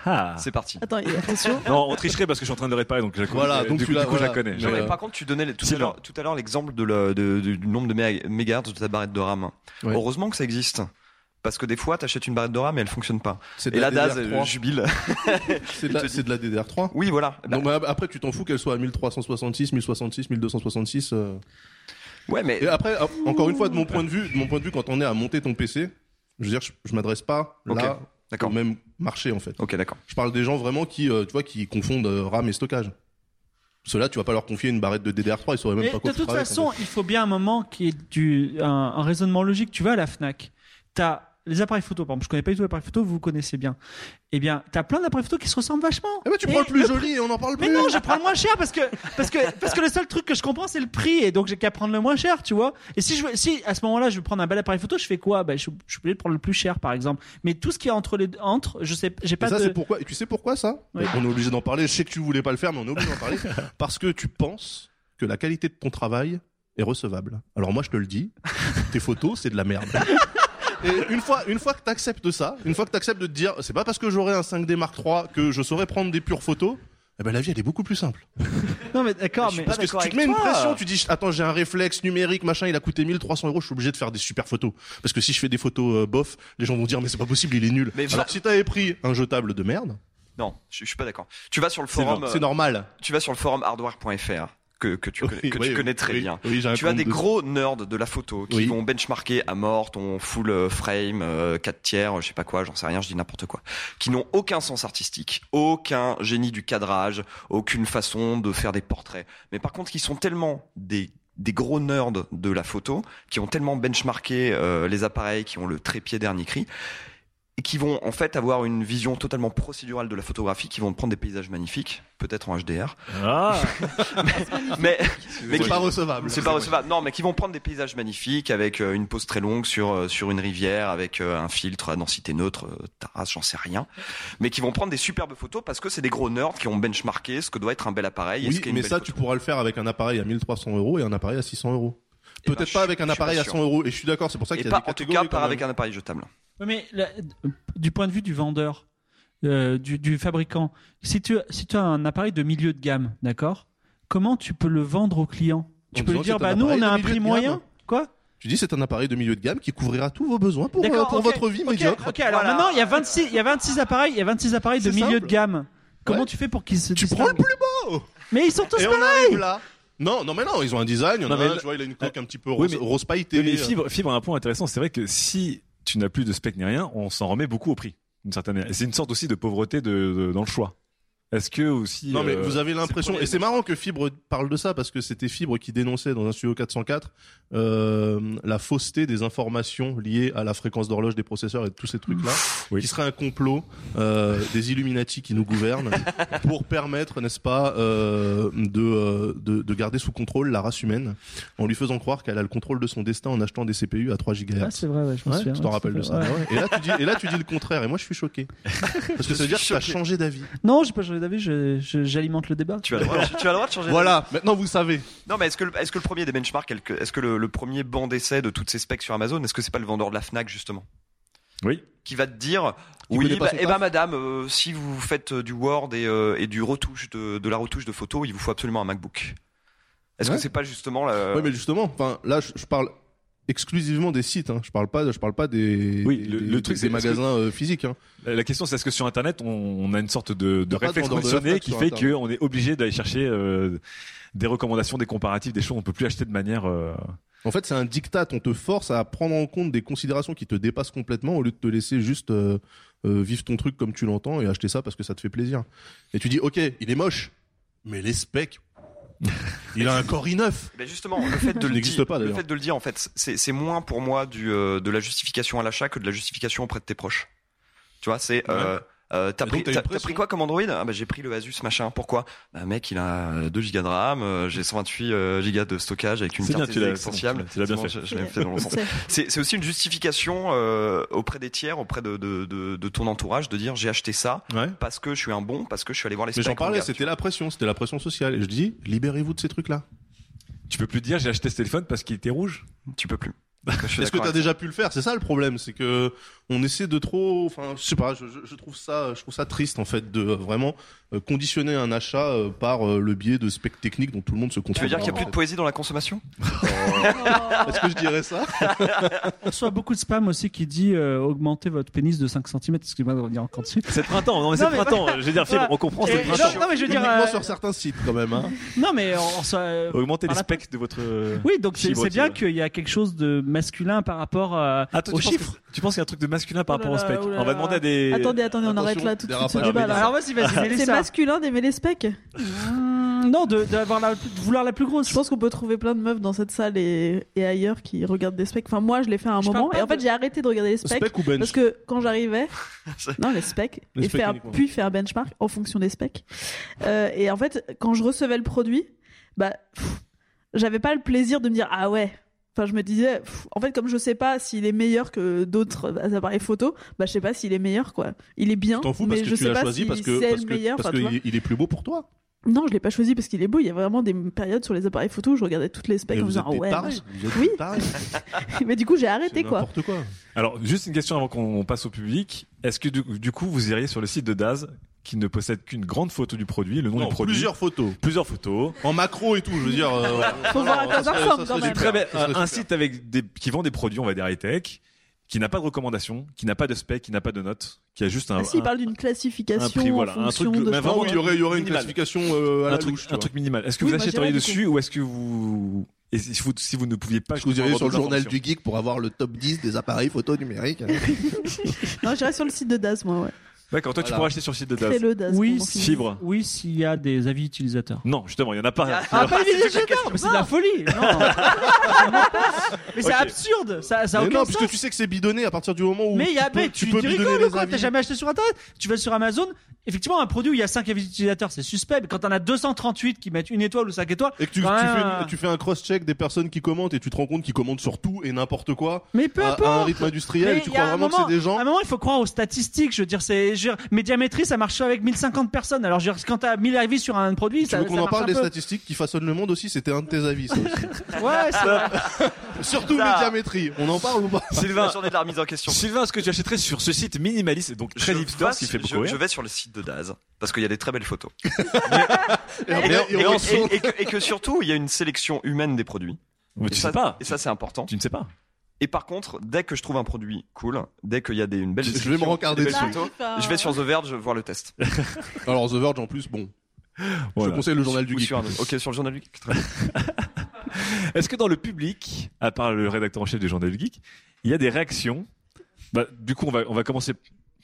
[SPEAKER 3] Ah.
[SPEAKER 8] C'est parti.
[SPEAKER 5] Attends, attention.
[SPEAKER 3] Non, on tricherait parce que je suis en train de le réparer, donc je la connais.
[SPEAKER 6] Voilà, donc
[SPEAKER 3] du,
[SPEAKER 6] tu
[SPEAKER 3] coup,
[SPEAKER 6] l'as-
[SPEAKER 3] du coup, je la
[SPEAKER 6] voilà.
[SPEAKER 3] connais.
[SPEAKER 6] Mais,
[SPEAKER 8] Non, mais par contre, tu donnais tout à l'heure, tout à l'heure l'exemple de le- de- du nombre de mé- mégahertz de ta barrette de RAM.
[SPEAKER 6] Ouais.
[SPEAKER 8] Heureusement que ça existe. Parce que des fois, t'achètes une barrette de RAM et elle fonctionne pas.
[SPEAKER 6] C'est de
[SPEAKER 8] Et
[SPEAKER 6] la
[SPEAKER 8] la DAS,
[SPEAKER 6] DDR3.
[SPEAKER 8] euh, jubile.
[SPEAKER 6] C'est de, la- c'est de la DDR3.
[SPEAKER 8] Oui, voilà. Bah,
[SPEAKER 6] bah, après, tu t'en fous qu'elle soit à 1366, 1066, 1266. euh.
[SPEAKER 8] ouais, mais
[SPEAKER 6] Et après, encore une fois, de mon point de vue, de mon point de vue, quand on est à monter ton PC, je veux dire, je, je m'adresse pas
[SPEAKER 8] Ok.
[SPEAKER 6] là
[SPEAKER 8] D'accord.
[SPEAKER 6] même marché en fait.
[SPEAKER 8] Ok, d'accord.
[SPEAKER 6] Je parle des gens vraiment qui, euh, tu vois, qui confondent euh, RAM et stockage. Ceux-là, tu vas pas leur confier une barrette de DDR3, ils sauraient même
[SPEAKER 4] Mais
[SPEAKER 6] pas quoi
[SPEAKER 4] de toute
[SPEAKER 6] avec, en
[SPEAKER 4] façon, il faut bien un moment qui est du, un, un raisonnement logique. Tu vas à la Fnac, t'as les appareils photo, par exemple, je connais pas du tout les appareils photo, vous connaissez bien. Eh bien, t'as plein d'appareils photo qui se ressemblent vachement.
[SPEAKER 6] Eh ben, tu
[SPEAKER 4] Et
[SPEAKER 6] prends le plus
[SPEAKER 4] le
[SPEAKER 6] joli et on en parle
[SPEAKER 4] Mais
[SPEAKER 6] plus.
[SPEAKER 4] non, je prends le moins cher parce que parce que parce que le seul truc que je comprends c'est le prix et donc j'ai qu'à prendre le moins cher, tu vois. Et si je veux, si à ce moment-là je veux prendre un bel appareil photo, je fais quoi? Ben je, suis- je suis obligé de prendre le plus cher par exemple. Mais tout ce qui est entre les entre, je sais, j'ai
[SPEAKER 6] Et
[SPEAKER 4] pas
[SPEAKER 6] ça,
[SPEAKER 4] de.
[SPEAKER 6] c'est pourquoi. Et tu sais pourquoi ça?
[SPEAKER 4] Oui.
[SPEAKER 6] On est obligé d'en parler. Je sais que tu voulais pas le faire, mais on est obligé d'en parler parce que tu penses que la qualité de ton travail est recevable. Alors moi, je te le dis, tes photos, c'est de la merde. Et une fois, une fois que t'acceptes ça, une fois que t'acceptes de te dire, c'est pas parce que j'aurai un 5D Mark III que je saurais prendre des pures photos. Eh ben la vie elle est beaucoup plus simple.
[SPEAKER 4] Non mais d'accord, mais
[SPEAKER 6] Parce que si tu te mets une pression, tu dis attends j'ai un réflexe numérique machin, il a coûté 1300 euros, je suis obligé de faire des super photos. Parce que si je fais des photos euh, bof, les gens vont dire mais c'est pas possible, il est nul.
[SPEAKER 8] Mais
[SPEAKER 6] Alors
[SPEAKER 8] va-
[SPEAKER 6] si t'avais pris un jetable de merde,
[SPEAKER 8] Non, je, je suis pas d'accord. Tu vas sur le
[SPEAKER 6] c'est
[SPEAKER 8] forum.
[SPEAKER 6] no-
[SPEAKER 8] euh,
[SPEAKER 6] c'est normal.
[SPEAKER 8] Tu vas sur le forum hardware.fr que, que tu, connais,
[SPEAKER 6] Oui,
[SPEAKER 8] que
[SPEAKER 6] oui,
[SPEAKER 8] tu connais très
[SPEAKER 6] oui,
[SPEAKER 8] bien. tu as des gros nerds de la photo qui vont benchmarker à mort ton full euh, frame, euh, 4 tiers, je sais pas quoi, j'en sais rien, je dis n'importe quoi. Qui n'ont aucun sens artistique, aucun génie du cadrage, aucune façon de faire des portraits. Mais par contre, qui sont tellement des des gros nerds de la photo qui ont tellement benchmarké euh, les appareils qui ont le trépied dernier cri et qui vont en fait avoir une vision totalement procédurale de la photographie, qui vont prendre des paysages magnifiques, peut-être en HDR.
[SPEAKER 3] Ah.
[SPEAKER 8] mais mais
[SPEAKER 6] C'est pas recevable.
[SPEAKER 8] C'est pas recevable. Non, mais qui vont prendre des paysages magnifiques avec euh, une pause très longue sur euh, sur une rivière avec euh, un filtre à densité neutre, euh, Taras, j'en sais rien, mais qui vont prendre des superbes photos parce que c'est des gros nerds qui ont benchmarké ce que doit être un bel appareil. et ce
[SPEAKER 6] Oui,
[SPEAKER 8] une
[SPEAKER 6] mais
[SPEAKER 8] belle
[SPEAKER 6] ça,
[SPEAKER 8] photo.
[SPEAKER 6] tu pourras le faire avec un appareil à 1300 euros et un appareil à 600 euros.
[SPEAKER 8] Eh ben,
[SPEAKER 6] Peut-être pas avec un appareil à
[SPEAKER 8] sûr.
[SPEAKER 6] 100 euros. Et je suis d'accord, c'est pour ça qu'il y a
[SPEAKER 8] pas,
[SPEAKER 6] des
[SPEAKER 8] en tout
[SPEAKER 6] catégories.
[SPEAKER 8] cas, pas avec un appareil jetable.
[SPEAKER 4] Mais du point de vue du vendeur, euh, du, du fabricant, si tu, si tu as un appareil de milieu de gamme, d'accord Comment tu peux le vendre au client? Tu
[SPEAKER 6] En
[SPEAKER 4] peux lui dire, bah nous on
[SPEAKER 6] appareil
[SPEAKER 4] a
[SPEAKER 6] de
[SPEAKER 4] un
[SPEAKER 6] milieu
[SPEAKER 4] prix
[SPEAKER 6] de
[SPEAKER 4] moyen
[SPEAKER 6] gamme.
[SPEAKER 4] Quoi?
[SPEAKER 6] Tu dis c'est un appareil de milieu de gamme qui couvrira tous vos besoins pour, euh, votre vie
[SPEAKER 4] ok,
[SPEAKER 6] médiocre.
[SPEAKER 4] Ok, alors
[SPEAKER 8] Voilà.
[SPEAKER 4] maintenant il y a 26, il y a 26 appareils, il y a 26 appareils de milieu
[SPEAKER 6] simple.
[SPEAKER 4] de gamme. Comment
[SPEAKER 6] Ouais.
[SPEAKER 4] tu fais pour qu'ils se
[SPEAKER 6] Tu prends le plus beau
[SPEAKER 4] Mais ils sont tous
[SPEAKER 6] Et on
[SPEAKER 4] pareils
[SPEAKER 6] arrive là. Non, non, mais non, ils ont un design. Il y en a
[SPEAKER 3] Non, mais
[SPEAKER 6] un, tu vois, il a une coque un petit peu
[SPEAKER 3] Oui,
[SPEAKER 6] rose,
[SPEAKER 3] mais-
[SPEAKER 6] rose pailleté.
[SPEAKER 3] Mais fibre, fibre a un point intéressant. C'est vrai que si tu n'as plus de spec ni rien, on s'en remet beaucoup au prix, c'est une sorte aussi de pauvreté dans le choix. Est-ce que aussi
[SPEAKER 6] Non mais
[SPEAKER 3] euh,
[SPEAKER 6] vous avez l'impression et c'est marrant que Fibre parle de ça parce que c'était Fibre qui dénonçait dans un studio 404 euh, la fausseté des informations liées à la fréquence d'horloge des processeurs et de tous ces trucs là
[SPEAKER 3] Oui.
[SPEAKER 6] qui serait un complot euh, des Illuminati qui nous gouvernent pour permettre n'est-ce pas euh, de, euh, de de garder sous contrôle la race humaine en lui faisant croire qu'elle a le contrôle de son destin en achetant des CPU à 3 GHz.
[SPEAKER 4] Ah, c'est vrai, ouais, je me
[SPEAKER 6] Ouais,
[SPEAKER 4] souviens.
[SPEAKER 6] tu t'en rappelles de ça.
[SPEAKER 4] ouais.
[SPEAKER 6] Et là tu dis et là tu dis le contraire et moi je suis choqué parce que ça veut dire que tu as changé d'avis.
[SPEAKER 4] Non, j'ai pas changé j'alimente le débat.
[SPEAKER 8] Tu as le droit, tu as le droit de changer.
[SPEAKER 6] Voilà, maintenant vous savez.
[SPEAKER 8] Non, mais est-ce que, le- est-ce que le premier des benchmarks, est-ce que le, le premier banc d'essai de toutes ces specs sur Amazon, est-ce que c'est pas le vendeur de la Fnac justement?
[SPEAKER 3] Oui.
[SPEAKER 8] qui va te dire oui, bah, eh ben madame, euh, si vous faites euh, du Word et, euh, et du retouche de, de la retouche de photos, il vous faut absolument un MacBook. Est-ce
[SPEAKER 6] Ouais.
[SPEAKER 8] que c'est pas justement la...
[SPEAKER 6] Ouais, mais justement, enfin, là, je, je parle exclusivement des sites. Hein. Je parle pas, je parle pas des,
[SPEAKER 3] Oui,
[SPEAKER 6] des-
[SPEAKER 3] le-
[SPEAKER 6] des-
[SPEAKER 3] le truc,
[SPEAKER 6] des
[SPEAKER 3] c'est parce que-
[SPEAKER 6] magasins physiques. Hein.
[SPEAKER 3] La question, c'est est-ce que sur Internet, on, on a une sorte de, de réflexe
[SPEAKER 6] de
[SPEAKER 3] conditionné qui fait qu'on est obligé d'aller chercher euh, des recommandations, des comparatifs, des choses qu'on peut plus acheter de manière. euh,
[SPEAKER 6] En fait, c'est un diktat. On te force à prendre en compte des considérations qui te dépassent complètement au lieu de te laisser juste euh, vivre ton truc comme tu l'entends et acheter ça parce que ça te fait plaisir. Et tu dis, ok, il est moche, mais les specs, il a un Core i9.
[SPEAKER 8] Ben justement, le fait de le dire,
[SPEAKER 6] pas,
[SPEAKER 8] le fait de le dire, en fait, c'est c'est moins pour moi du euh, de la justification à l'achat que de la justification auprès de tes proches. Tu vois, c'est euh, euh, t'as pris,
[SPEAKER 6] t'as
[SPEAKER 8] pris quoi comme Android Ah bah j'ai pris le Asus machin. Pourquoi? Bah mec, il a 2 gigas de RAM, euh, j'ai 128 euh, gigas de stockage avec une
[SPEAKER 3] C'est bien,
[SPEAKER 8] carte
[SPEAKER 3] tu l'as-
[SPEAKER 8] extensible.
[SPEAKER 3] tu l'as bien fait.
[SPEAKER 8] C'est c'est aussi une justification euh, auprès des tiers, auprès de, de, de, de ton entourage, de dire j'ai acheté ça parce que je suis un bon, parce que je suis allé voir les
[SPEAKER 6] Mais
[SPEAKER 8] specs.
[SPEAKER 6] j'en parlais, c'était la pression, c'était la pression sociale. Et je dis, libérez-vous de ces trucs-là.
[SPEAKER 3] Tu peux plus dire j'ai acheté ce téléphone parce qu'il était rouge.
[SPEAKER 8] Tu peux plus.
[SPEAKER 6] Est-ce que t'as déjà pu le faire C'est ça le problème, c'est que on essaie de trop, enfin, je sais pas, je, je- trouve ça, je trouve ça triste en fait de vraiment conditionner un achat euh, par euh, le biais de specs techniques dont tout le monde se comprend.
[SPEAKER 8] Tu veux dire qu'il n'y a plus de poésie dans la consommation?
[SPEAKER 6] Est-ce que je dirais ça?
[SPEAKER 4] On reçoit beaucoup de spam aussi qui dit euh, augmenter votre pénis de 5 cm. Excusez-moi de revenir encore dessus.
[SPEAKER 3] C'est le printemps, non mais c'est le printemps. Je veux dire, Fibre, on comprend, c'est le printemps.
[SPEAKER 4] Non, non, mais je veux dire.
[SPEAKER 6] Uniquement
[SPEAKER 4] euh,
[SPEAKER 6] sur certains sites quand même. Hein.
[SPEAKER 4] Non, mais on, on soit, euh,
[SPEAKER 3] Augmenter les
[SPEAKER 4] la-
[SPEAKER 3] specs de votre.
[SPEAKER 4] Oui, donc c'est bien qu'il y a quelque chose de masculin par rapport euh,
[SPEAKER 3] Ah, toi,
[SPEAKER 4] aux
[SPEAKER 3] tu penses
[SPEAKER 4] chiffres.
[SPEAKER 3] que- Tu penses qu'il y a un truc de masculin par
[SPEAKER 5] Oh là
[SPEAKER 3] rapport au
[SPEAKER 5] là,
[SPEAKER 3] spec
[SPEAKER 5] oh
[SPEAKER 3] On va demander à des.
[SPEAKER 5] Attendez, attendez, on arrête là tout de suite ce débat.
[SPEAKER 4] Alors vas-y, vas-y.
[SPEAKER 5] Masculin d'aimer les specs
[SPEAKER 4] Mmh, Non, de, d'avoir la, de vouloir la plus grosse.
[SPEAKER 5] Je pense qu'on peut trouver plein de meufs dans cette salle et, et ailleurs qui regardent des specs. Enfin, moi, je l'ai fait à un
[SPEAKER 4] Je
[SPEAKER 5] moment.
[SPEAKER 4] parle pas
[SPEAKER 5] Et en fait,
[SPEAKER 4] de-
[SPEAKER 5] j'ai arrêté de regarder les specs.
[SPEAKER 6] Spec ou bench
[SPEAKER 5] Parce que quand j'arrivais. non, les specs.
[SPEAKER 6] Les
[SPEAKER 5] et
[SPEAKER 6] specs
[SPEAKER 5] faire,
[SPEAKER 6] uniquement.
[SPEAKER 5] puis faire benchmark en fonction des specs. Euh, et en fait, quand je recevais le produit, bah, pff, j'avais pas le plaisir de me dire, ah ouais. Enfin, je me disais, pff, en fait, comme je sais pas s'il est meilleur que d'autres appareils photo, bah, je sais pas s'il est meilleur, quoi. Il est bien,
[SPEAKER 6] T'en fous
[SPEAKER 5] mais
[SPEAKER 6] parce
[SPEAKER 5] je
[SPEAKER 6] que tu
[SPEAKER 5] sais
[SPEAKER 6] l'as
[SPEAKER 5] pas
[SPEAKER 6] choisi
[SPEAKER 5] si
[SPEAKER 6] parce que
[SPEAKER 5] c'est
[SPEAKER 6] parce
[SPEAKER 5] le
[SPEAKER 6] que
[SPEAKER 5] meilleur.
[SPEAKER 6] parce
[SPEAKER 5] enfin, tu vois.
[SPEAKER 6] qu'il il est plus beau pour toi.
[SPEAKER 5] Non, je l'ai pas choisi parce qu'il est beau. Il y a vraiment des périodes sur les appareils photo où je regardais toutes les specs
[SPEAKER 6] Mais
[SPEAKER 5] en disant
[SPEAKER 6] des
[SPEAKER 5] ouais.
[SPEAKER 6] tarés,
[SPEAKER 5] machin.
[SPEAKER 6] vous êtes
[SPEAKER 5] Oui.
[SPEAKER 6] des tarés.
[SPEAKER 5] Mais du coup, j'ai arrêté quoi.
[SPEAKER 6] N'importe quoi.
[SPEAKER 3] Alors, juste une question avant qu'on passe au public. Est-ce que du, du coup, vous iriez sur le site de Daz qui ne possède qu'une grande photo du produit, le nom
[SPEAKER 6] Non,
[SPEAKER 3] du produit
[SPEAKER 6] plusieurs photos.
[SPEAKER 3] Plusieurs photos.
[SPEAKER 6] En macro et tout, je veux dire. euh,
[SPEAKER 5] Faut voir à quoi ça ressemble, quand même.
[SPEAKER 3] Très bien. Un, un site avec des, qui vend des produits, on va dire high-tech, qui n'a pas de recommandation, qui n'a pas de spec, qui n'a pas de notes, qui a juste un,
[SPEAKER 5] Ah, si, il
[SPEAKER 3] un-
[SPEAKER 5] parle d'une
[SPEAKER 3] un
[SPEAKER 5] classification
[SPEAKER 3] prix, voilà,
[SPEAKER 5] en
[SPEAKER 3] un truc,
[SPEAKER 5] de.
[SPEAKER 3] mais
[SPEAKER 6] Ah
[SPEAKER 3] vraiment,
[SPEAKER 6] oui, il y aurait, il y aurait une
[SPEAKER 3] minimal.
[SPEAKER 6] classification euh, à
[SPEAKER 3] un
[SPEAKER 6] la
[SPEAKER 3] truc,
[SPEAKER 6] louche.
[SPEAKER 3] un truc minimal. Est-ce que
[SPEAKER 5] Oui,
[SPEAKER 3] vous achèteriez dessus ou est-ce que vous et si vous si vous ne pouviez pas
[SPEAKER 6] Est-ce que vous
[SPEAKER 3] avoir
[SPEAKER 6] sur le journal du geek pour avoir le top 10 des appareils photo numériques
[SPEAKER 5] Non, j'irai sur le site de Daz, moi, ouais.
[SPEAKER 3] D'accord, toi tu pourras acheter sur le site de Daz.
[SPEAKER 5] Fais-le Daz.
[SPEAKER 4] Oui,
[SPEAKER 5] qu'il-
[SPEAKER 3] Fibre.
[SPEAKER 4] Oui, s'il y a des avis utilisateurs.
[SPEAKER 3] Non, justement, il y en a pas.
[SPEAKER 4] Ah, pas les utilisateurs, mais c'est de la folie. Non. mais c'est
[SPEAKER 6] Ok.
[SPEAKER 4] absurde. Ça, ça a
[SPEAKER 6] Mais
[SPEAKER 4] aucun
[SPEAKER 6] non,
[SPEAKER 4] sens.
[SPEAKER 6] puisque tu sais que c'est bidonné à partir du moment où
[SPEAKER 4] Mais il y a,
[SPEAKER 6] tu peux,
[SPEAKER 4] mais
[SPEAKER 6] tu
[SPEAKER 4] tu,
[SPEAKER 6] peux
[SPEAKER 4] tu
[SPEAKER 6] bidonner
[SPEAKER 4] rigoles
[SPEAKER 6] les
[SPEAKER 4] ou quoi
[SPEAKER 6] avis.
[SPEAKER 4] T'as jamais acheté sur internet Tu vas sur Amazon, effectivement, un produit où il y a 5 avis utilisateurs, c'est suspect. Mais quand t'en as 238 qui mettent une étoile ou 5 étoiles,
[SPEAKER 6] Et que tu, fais, tu fais un cross-check des personnes qui commentent et tu te rends compte qu'ils commentent sur tout et n'importe quoi
[SPEAKER 4] Mais peu
[SPEAKER 6] à,
[SPEAKER 4] importe.
[SPEAKER 6] à un rythme industriel
[SPEAKER 4] Mais
[SPEAKER 6] et tu
[SPEAKER 4] il y a
[SPEAKER 6] crois
[SPEAKER 4] un
[SPEAKER 6] vraiment
[SPEAKER 4] moment-
[SPEAKER 6] que c'est des gens
[SPEAKER 4] À un moment, il faut croire aux statistiques. Je veux dire, c'est, je veux dire, médiamétrie, ça marche avec 1050 personnes. Alors, je veux dire, quand t'as 1000 avis sur un produit,
[SPEAKER 6] Tu
[SPEAKER 4] ça,
[SPEAKER 6] veux qu'on
[SPEAKER 4] ça
[SPEAKER 6] en
[SPEAKER 4] marche
[SPEAKER 6] parle
[SPEAKER 4] un
[SPEAKER 6] des
[SPEAKER 4] peu.
[SPEAKER 6] statistiques qui façonnent le monde aussi? C'était un de tes avis, ça aussi.
[SPEAKER 4] Ouais, ça.
[SPEAKER 6] Surtout
[SPEAKER 8] Ça.
[SPEAKER 6] médiamétrie. On en parle ou pas?
[SPEAKER 3] Sylvain,
[SPEAKER 8] La journée de la remise en question.
[SPEAKER 3] Sylvain, est-ce que tu achèterais sur ce site minimaliste, donc très
[SPEAKER 8] Je
[SPEAKER 3] hipster,
[SPEAKER 8] passe-
[SPEAKER 3] ce qui fait
[SPEAKER 8] je-
[SPEAKER 3] beaucoup
[SPEAKER 8] je
[SPEAKER 3] rire
[SPEAKER 8] vais sur le site de Daz parce qu'il y a des très belles photos.
[SPEAKER 6] Et
[SPEAKER 8] Et,
[SPEAKER 6] après,
[SPEAKER 8] et-
[SPEAKER 6] ils
[SPEAKER 8] et-
[SPEAKER 6] refont-
[SPEAKER 8] et- et que, et que surtout, il y a une sélection humaine des produits.
[SPEAKER 3] Mais
[SPEAKER 8] et
[SPEAKER 3] tu
[SPEAKER 8] ça,
[SPEAKER 3] sais pas.
[SPEAKER 8] Et ça, c'est important.
[SPEAKER 3] Tu ne sais pas.
[SPEAKER 8] Et par contre, dès que je trouve un produit cool, dès qu'il y a des, une belle
[SPEAKER 6] Je vais me rencarder
[SPEAKER 8] des belles
[SPEAKER 6] dessus.
[SPEAKER 8] photos,
[SPEAKER 5] Enfin,
[SPEAKER 8] je vais sur The Verge voir le test.
[SPEAKER 6] Alors The Verge en plus, bon. Je
[SPEAKER 3] Voilà.
[SPEAKER 6] te conseille le journal du
[SPEAKER 8] Ou
[SPEAKER 6] geek.
[SPEAKER 8] sur un. Ok, sur le journal du geek. Très bien.
[SPEAKER 3] Est-ce que dans le public, à part le rédacteur en chef du Journal du Geek, il y a des réactions? Bah, Du coup, on va, on va commencer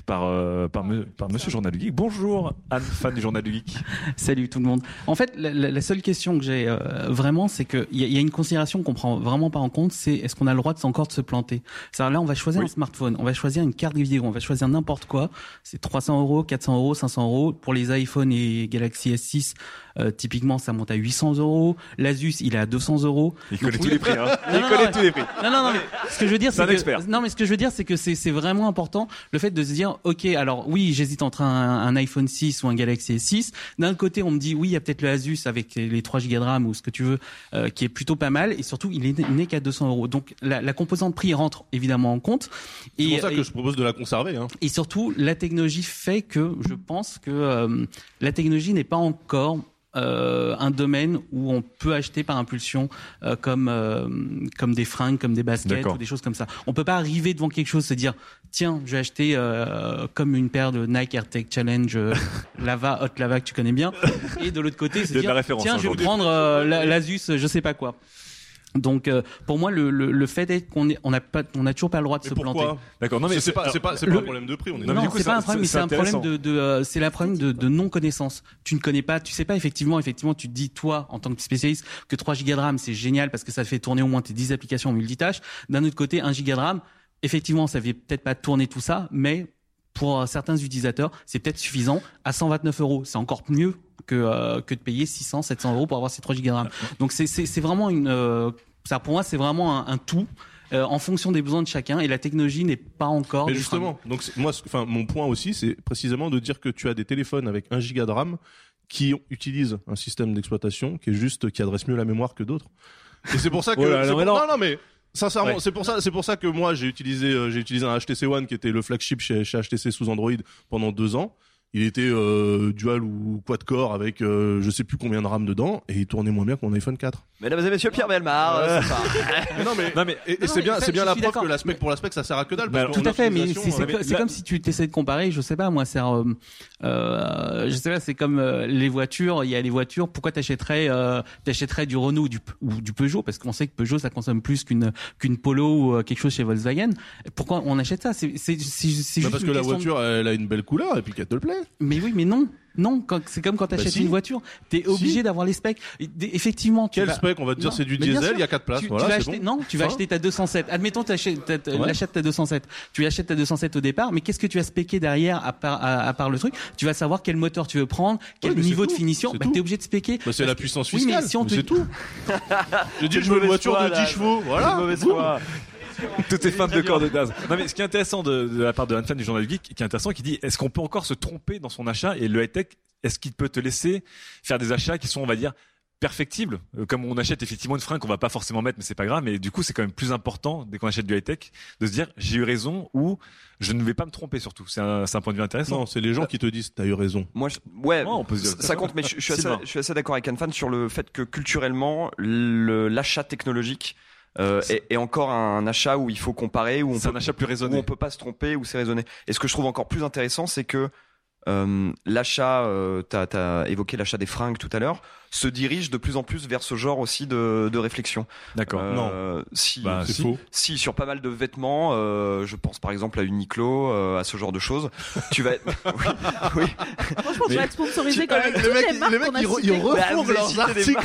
[SPEAKER 3] par, euh, par, me- par Monsieur Journal du Geek. Bonjour, Anne, fan du Journal du Geek.
[SPEAKER 15] Salut tout le monde. En fait, la, la- la seule question que j'ai euh, vraiment, c'est qu'il y, a- il y a une considération qu'on prend vraiment pas en compte, c'est est-ce qu'on a le droit de encore de se planter? C'est-à-dire là, on va choisir
[SPEAKER 3] Oui.
[SPEAKER 15] un smartphone, on va choisir une carte vidéo, on va choisir n'importe quoi. C'est 300 euros, 400 euros, 500 euros. Pour les iPhone et Galaxy S6, euh, typiquement, ça monte à 800 euros. L'Asus, il est à 200 euros.
[SPEAKER 3] Il connaît tous les prix. Hein. Il connaît tous les prix.
[SPEAKER 15] non, non, non, mais ce que je veux dire,
[SPEAKER 3] C'est
[SPEAKER 15] que, non, mais ce que je veux dire, c'est que c'est, vraiment important le fait de se dire, ok, alors oui, j'hésite entre un, un iPhone 6 ou un Galaxy S6. D'un côté, on me dit, oui, il y a peut-être le Asus avec les 3 Go de RAM ou ce que tu veux, euh, qui est plutôt pas mal. Et surtout, il est né qu'à 200 euros. Donc la, la composante prix rentre évidemment en compte.
[SPEAKER 6] C'est pour ça que
[SPEAKER 15] et-
[SPEAKER 6] je propose de la conserver. Hein.
[SPEAKER 15] et surtout, la technologie fait que je pense que euh, la technologie n'est pas encore euh, un domaine où on peut acheter par impulsion euh, comme euh, comme des fringues, comme des baskets ou des choses comme ça. On peut pas arriver devant quelque chose se dire tiens, je vais acheter euh, comme une paire de Nike AirTag Challenge euh, Lava Hot Lava que tu connais bien et de l'autre côté se dire tiens, je vais prendre euh, la- l'Asus, je sais pas quoi. Donc euh, pour moi le, le, le fait est qu'on est- on n'a pas on a toujours pas le droit de se planter.
[SPEAKER 3] D'accord. Non mais
[SPEAKER 6] c'est pas, c'est pas, c'est pas
[SPEAKER 15] le-
[SPEAKER 6] un problème de prix. On est
[SPEAKER 15] non, c'est pas un problème, mais c'est un problème de, de euh, c'est la problème de, de non connaissance. Tu ne connais pas, tu sais pas effectivement, effectivement, tu te dis toi en tant que spécialiste que 3 gigas de RAM c'est génial parce que ça fait tourner au moins tes 10 applications en multitâche. D'un autre côté, 1 giga de RAM, effectivement, ça fait peut-être pas tourner tout ça, mais pour certains utilisateurs, c'est peut-être suffisant. À 129 euros, c'est encore mieux que euh, que de payer 600, 700 euros pour avoir ces 3 gigas de RAM. Donc c'est vraiment une euh, ça pour moi c'est vraiment un, un tout. euh, en fonction des besoins de chacun et la technologie n'est pas encore
[SPEAKER 6] Mais justement, donc moi, enfin, mon point aussi, c'est précisément de dire que tu as des téléphones avec 1 giga de RAM qui utilisent un système d'exploitation qui est juste qui adresse mieux la mémoire que d'autres. Et c'est pour ça que
[SPEAKER 3] Oh là là,
[SPEAKER 6] c'est
[SPEAKER 3] non,
[SPEAKER 6] pour-
[SPEAKER 3] non.
[SPEAKER 6] non non mais sincèrement,
[SPEAKER 3] Ouais.
[SPEAKER 6] c'est pour ça c'est pour ça que moi j'ai utilisé euh, j'ai utilisé un HTC One qui était le flagship chez, chez HTC sous Android pendant deux ans. Il était euh, dual ou quad core avec euh, je sais plus combien de RAM dedans et il tournait moins bien que mon iPhone 4.
[SPEAKER 8] Mesdames et messieurs, Pierre Belmar, euh, c'est
[SPEAKER 6] non mais,
[SPEAKER 3] Non, mais-
[SPEAKER 6] et, c'est bien
[SPEAKER 15] ça,
[SPEAKER 6] c'est bien la preuve que l'aspect pour l'aspect ça sert à que dalle. parce
[SPEAKER 15] Tout à fait, mais
[SPEAKER 6] optimisation,
[SPEAKER 15] c'est c'est
[SPEAKER 6] euh,
[SPEAKER 15] c'est comme si tu essayais de comparer, je sais pas, moi, c'est, euh, euh, je sais pas, c'est comme euh, les voitures. Il y a les voitures. Pourquoi t'achèterais, euh, t'achèterais du Renault ou du, ou du Peugeot? Parce qu'on sait que Peugeot ça consomme plus qu'une qu'une Polo ou quelque chose chez Volkswagen. Pourquoi on achète ça? C'est c'est c'est c'est
[SPEAKER 6] Bah
[SPEAKER 15] juste
[SPEAKER 6] parce que la
[SPEAKER 15] de-
[SPEAKER 6] voiture elle a une belle couleur et puis qu'elle te plaît.
[SPEAKER 15] Mais oui, mais non. Non, c'est comme quand t'achètes
[SPEAKER 6] Bah si.
[SPEAKER 15] une voiture, t'es obligé d'avoir les specs. Effectivement, tu
[SPEAKER 6] Quel
[SPEAKER 15] vas-
[SPEAKER 6] spec On va te dire c'est du diesel, il y a quatre places,
[SPEAKER 15] Tu, tu
[SPEAKER 6] voilà,
[SPEAKER 15] vas
[SPEAKER 6] c'est
[SPEAKER 15] acheter,
[SPEAKER 6] bon.
[SPEAKER 15] non, tu vas acheter ta 207. Admettons, tu achètes,
[SPEAKER 6] Ouais.
[SPEAKER 15] ta 207. Tu achètes ta 207 au départ, mais qu'est-ce que tu as spéqué derrière à part, à, à part le truc? Tu vas savoir quel moteur tu veux prendre, quel
[SPEAKER 6] Oui,
[SPEAKER 15] niveau de
[SPEAKER 6] tout,
[SPEAKER 15] finition. Bah,
[SPEAKER 6] tout.
[SPEAKER 15] t'es obligé de spéquer.
[SPEAKER 6] Bah, c'est la puissance
[SPEAKER 15] Oui, mais
[SPEAKER 6] fiscale.
[SPEAKER 15] si on
[SPEAKER 6] mais
[SPEAKER 15] te-
[SPEAKER 6] c'est tout. J'ai dit
[SPEAKER 8] Quelle
[SPEAKER 6] je veux une voiture de
[SPEAKER 8] là.
[SPEAKER 6] 10 chevaux, voilà.
[SPEAKER 3] Toutes est fans de corps de Daz. Non mais ce qui est intéressant de, de la part de Anne Fan du journal geek, qui est intéressant, qui dit est-ce qu'on peut encore se tromper dans son achat? Et le high tech, est-ce qu'il peut te laisser faire des achats qui sont, on va dire, perfectibles, Euh, comme on achète effectivement une fringue qu'on va pas forcément mettre, mais c'est pas grave. Mais du coup, c'est quand même plus important dès qu'on achète du high tech de se dire j'ai eu raison ou je ne vais pas me tromper surtout. C'est un, point de vue intéressant.
[SPEAKER 6] Non, c'est les gens qui te disent t'as eu raison.
[SPEAKER 8] Moi, je- ouais,
[SPEAKER 3] on peut se dire
[SPEAKER 8] ça, compte, mais je, je suis assez,
[SPEAKER 3] Sylvain.
[SPEAKER 8] je suis assez d'accord avec Anne sur le fait que culturellement, le- l'achat technologique euh, est encore un achat où il faut comparer, où on peut,
[SPEAKER 3] un achat plus raisonné.
[SPEAKER 8] où on peut pas se tromper, où c'est raisonné. Et ce que je trouve encore plus intéressant, c'est que euh, l'achat, euh, t'as as évoqué l'achat des fringues tout à l'heure, se dirige de plus en plus vers ce genre aussi de, de réflexion.
[SPEAKER 3] D'accord.
[SPEAKER 8] Euh, Si,
[SPEAKER 3] Bah,
[SPEAKER 6] C'est
[SPEAKER 3] si.
[SPEAKER 6] faux.
[SPEAKER 8] si sur pas mal de vêtements, euh, je pense par exemple à Uniqlo, euh, à ce genre de choses, tu vas. oui, oui.
[SPEAKER 5] Franchement, je vais être sponsorisé
[SPEAKER 6] Tu-
[SPEAKER 5] quand même.
[SPEAKER 6] le
[SPEAKER 5] Toutes
[SPEAKER 6] mec,
[SPEAKER 5] les marques
[SPEAKER 6] les mecs,
[SPEAKER 5] a
[SPEAKER 6] ils ils
[SPEAKER 8] Bah,
[SPEAKER 6] refont
[SPEAKER 8] vous avez
[SPEAKER 6] leurs articles.